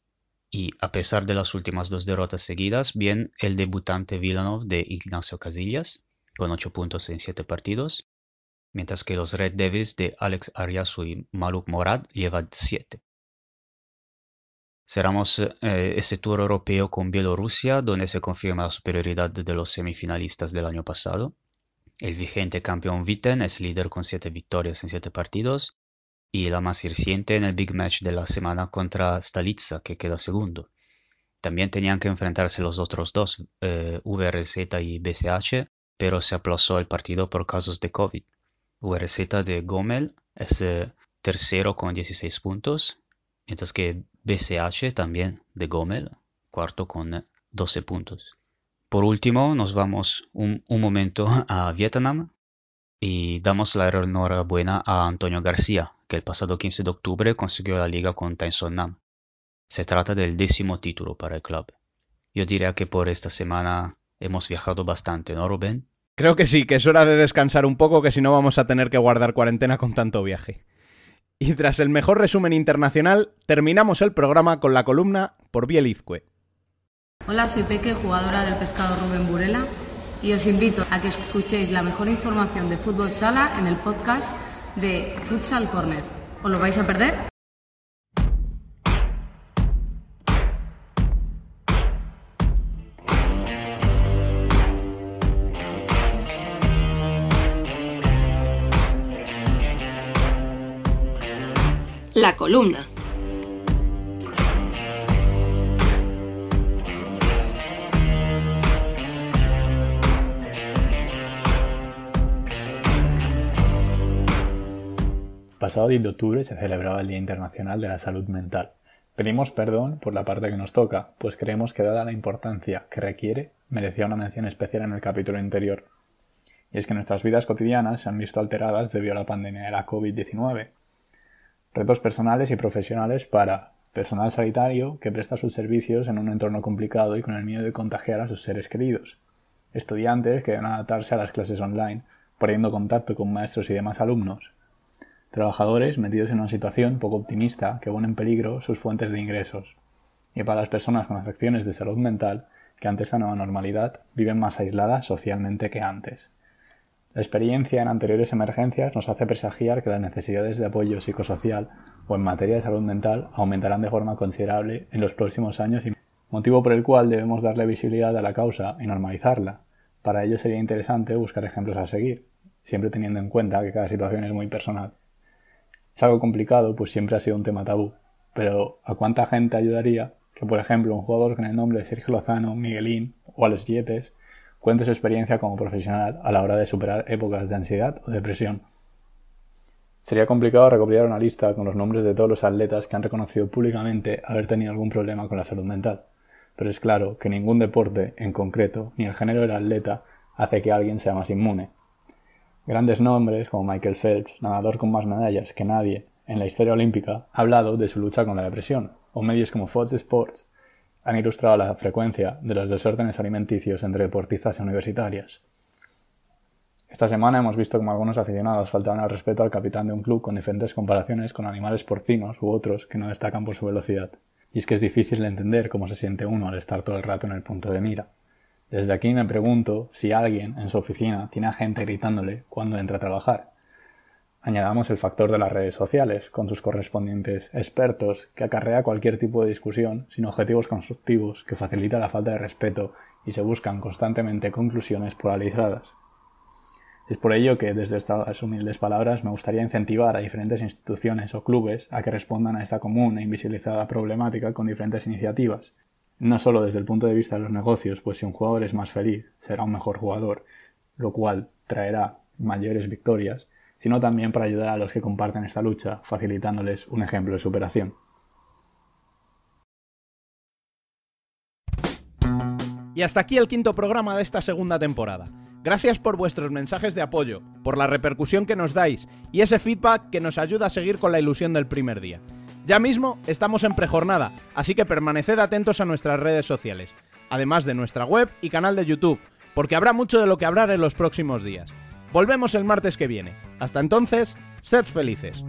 Y a pesar de las últimas dos derrotas seguidas, bien el debutante Villanov de Ignacio Casillas, con 8 puntos en 7 partidos, mientras que los Red Devils de Alex Ariasu y Maluk Morad llevan 7. Cerramos eh, este tour europeo con Bielorrusia, donde se confirma la superioridad de los semifinalistas del año pasado. El vigente campeón Viten es líder con 7 victorias en 7 partidos y la más reciente en el big match de la semana contra Stalitsa, que queda segundo. También tenían que enfrentarse los otros dos, eh, VRZ y BCH, pero se aplazó el partido por casos de COVID. URZ de Gomel es eh, tercero con 16 puntos, mientras que BCH también de Gomel, cuarto con 12 puntos. Por último, nos vamos un, momento a Vietnam y damos la enhorabuena a Antonio García, que el pasado 15 de octubre consiguió la liga con Nam. Se trata del décimo título para el club. Yo diría que por esta semana hemos viajado bastante, ¿no, Rubén? Creo que sí, que es hora de descansar un poco, que si no vamos a tener que guardar cuarentena con tanto viaje. Y tras el mejor resumen internacional, terminamos el programa con la columna por Bielizque. Hola, soy Peque, jugadora del pescado Rubén Burela, y os invito a que escuchéis la mejor información de fútbol sala en el podcast de Futsal Corner. ¿Os lo vais a perder? La columna. Pasado 10 de octubre se celebraba el Día Internacional de la Salud Mental. Pedimos perdón por la parte que nos toca, pues creemos que dada la importancia que requiere, merecía una mención especial en el capítulo anterior. Y es que nuestras vidas cotidianas se han visto alteradas debido a la pandemia de la COVID-19, Retos personales y profesionales para personal sanitario que presta sus servicios en un entorno complicado y con el miedo de contagiar a sus seres queridos. Estudiantes que deben adaptarse a las clases online, poniendo contacto con maestros y demás alumnos. Trabajadores metidos en una situación poco optimista que pone en peligro sus fuentes de ingresos. Y para las personas con afecciones de salud mental que ante esta nueva normalidad viven más aisladas socialmente que antes. La experiencia en anteriores emergencias nos hace presagiar que las necesidades de apoyo psicosocial o en materia de salud mental aumentarán de forma considerable en los próximos años, motivo por el cual debemos darle visibilidad a la causa y normalizarla. Para ello sería interesante buscar ejemplos a seguir, siempre teniendo en cuenta que cada situación es muy personal. Es algo complicado, pues siempre ha sido un tema tabú, pero ¿a cuánta gente ayudaría que, por ejemplo, un jugador con el nombre de Sergio Lozano, Miguelín o Alex Yepes cuente su experiencia como profesional a la hora de superar épocas de ansiedad o depresión? Sería complicado recopilar una lista con los nombres de todos los atletas que han reconocido públicamente haber tenido algún problema con la salud mental, pero es claro que ningún deporte en concreto, ni el género del atleta, hace que alguien sea más inmune. Grandes nombres como Michael Phelps, nadador con más medallas que nadie en la historia olímpica, ha hablado de su lucha con la depresión, o medios como Fox Sports han ilustrado la frecuencia de los desórdenes alimenticios entre deportistas y universitarias. Esta semana hemos visto como algunos aficionados faltaban al respeto al capitán de un club con diferentes comparaciones con animales porcinos u otros que no destacan por su velocidad. Y es que es difícil de entender cómo se siente uno al estar todo el rato en el punto de mira. Desde aquí me pregunto si alguien en su oficina tiene a gente gritándole cuando entra a trabajar. Añadamos el factor de las redes sociales, con sus correspondientes expertos, que acarrea cualquier tipo de discusión sin objetivos constructivos, que facilita la falta de respeto y se buscan constantemente conclusiones polarizadas. Es por ello que desde estas humildes palabras me gustaría incentivar a diferentes instituciones o clubes a que respondan a esta común e invisibilizada problemática con diferentes iniciativas, no solo desde el punto de vista de los negocios, pues si un jugador es más feliz, será un mejor jugador, lo cual traerá mayores victorias, sino también para ayudar a los que comparten esta lucha, facilitándoles un ejemplo de superación. Y hasta aquí el quinto programa de esta segunda temporada. Gracias por vuestros mensajes de apoyo, por la repercusión que nos dais y ese feedback que nos ayuda a seguir con la ilusión del primer día. Ya mismo estamos en prejornada, así que permaneced atentos a nuestras redes sociales, además de nuestra web y canal de YouTube, porque habrá mucho de lo que hablar en los próximos días. Volvemos el martes que viene. Hasta entonces, sed felices.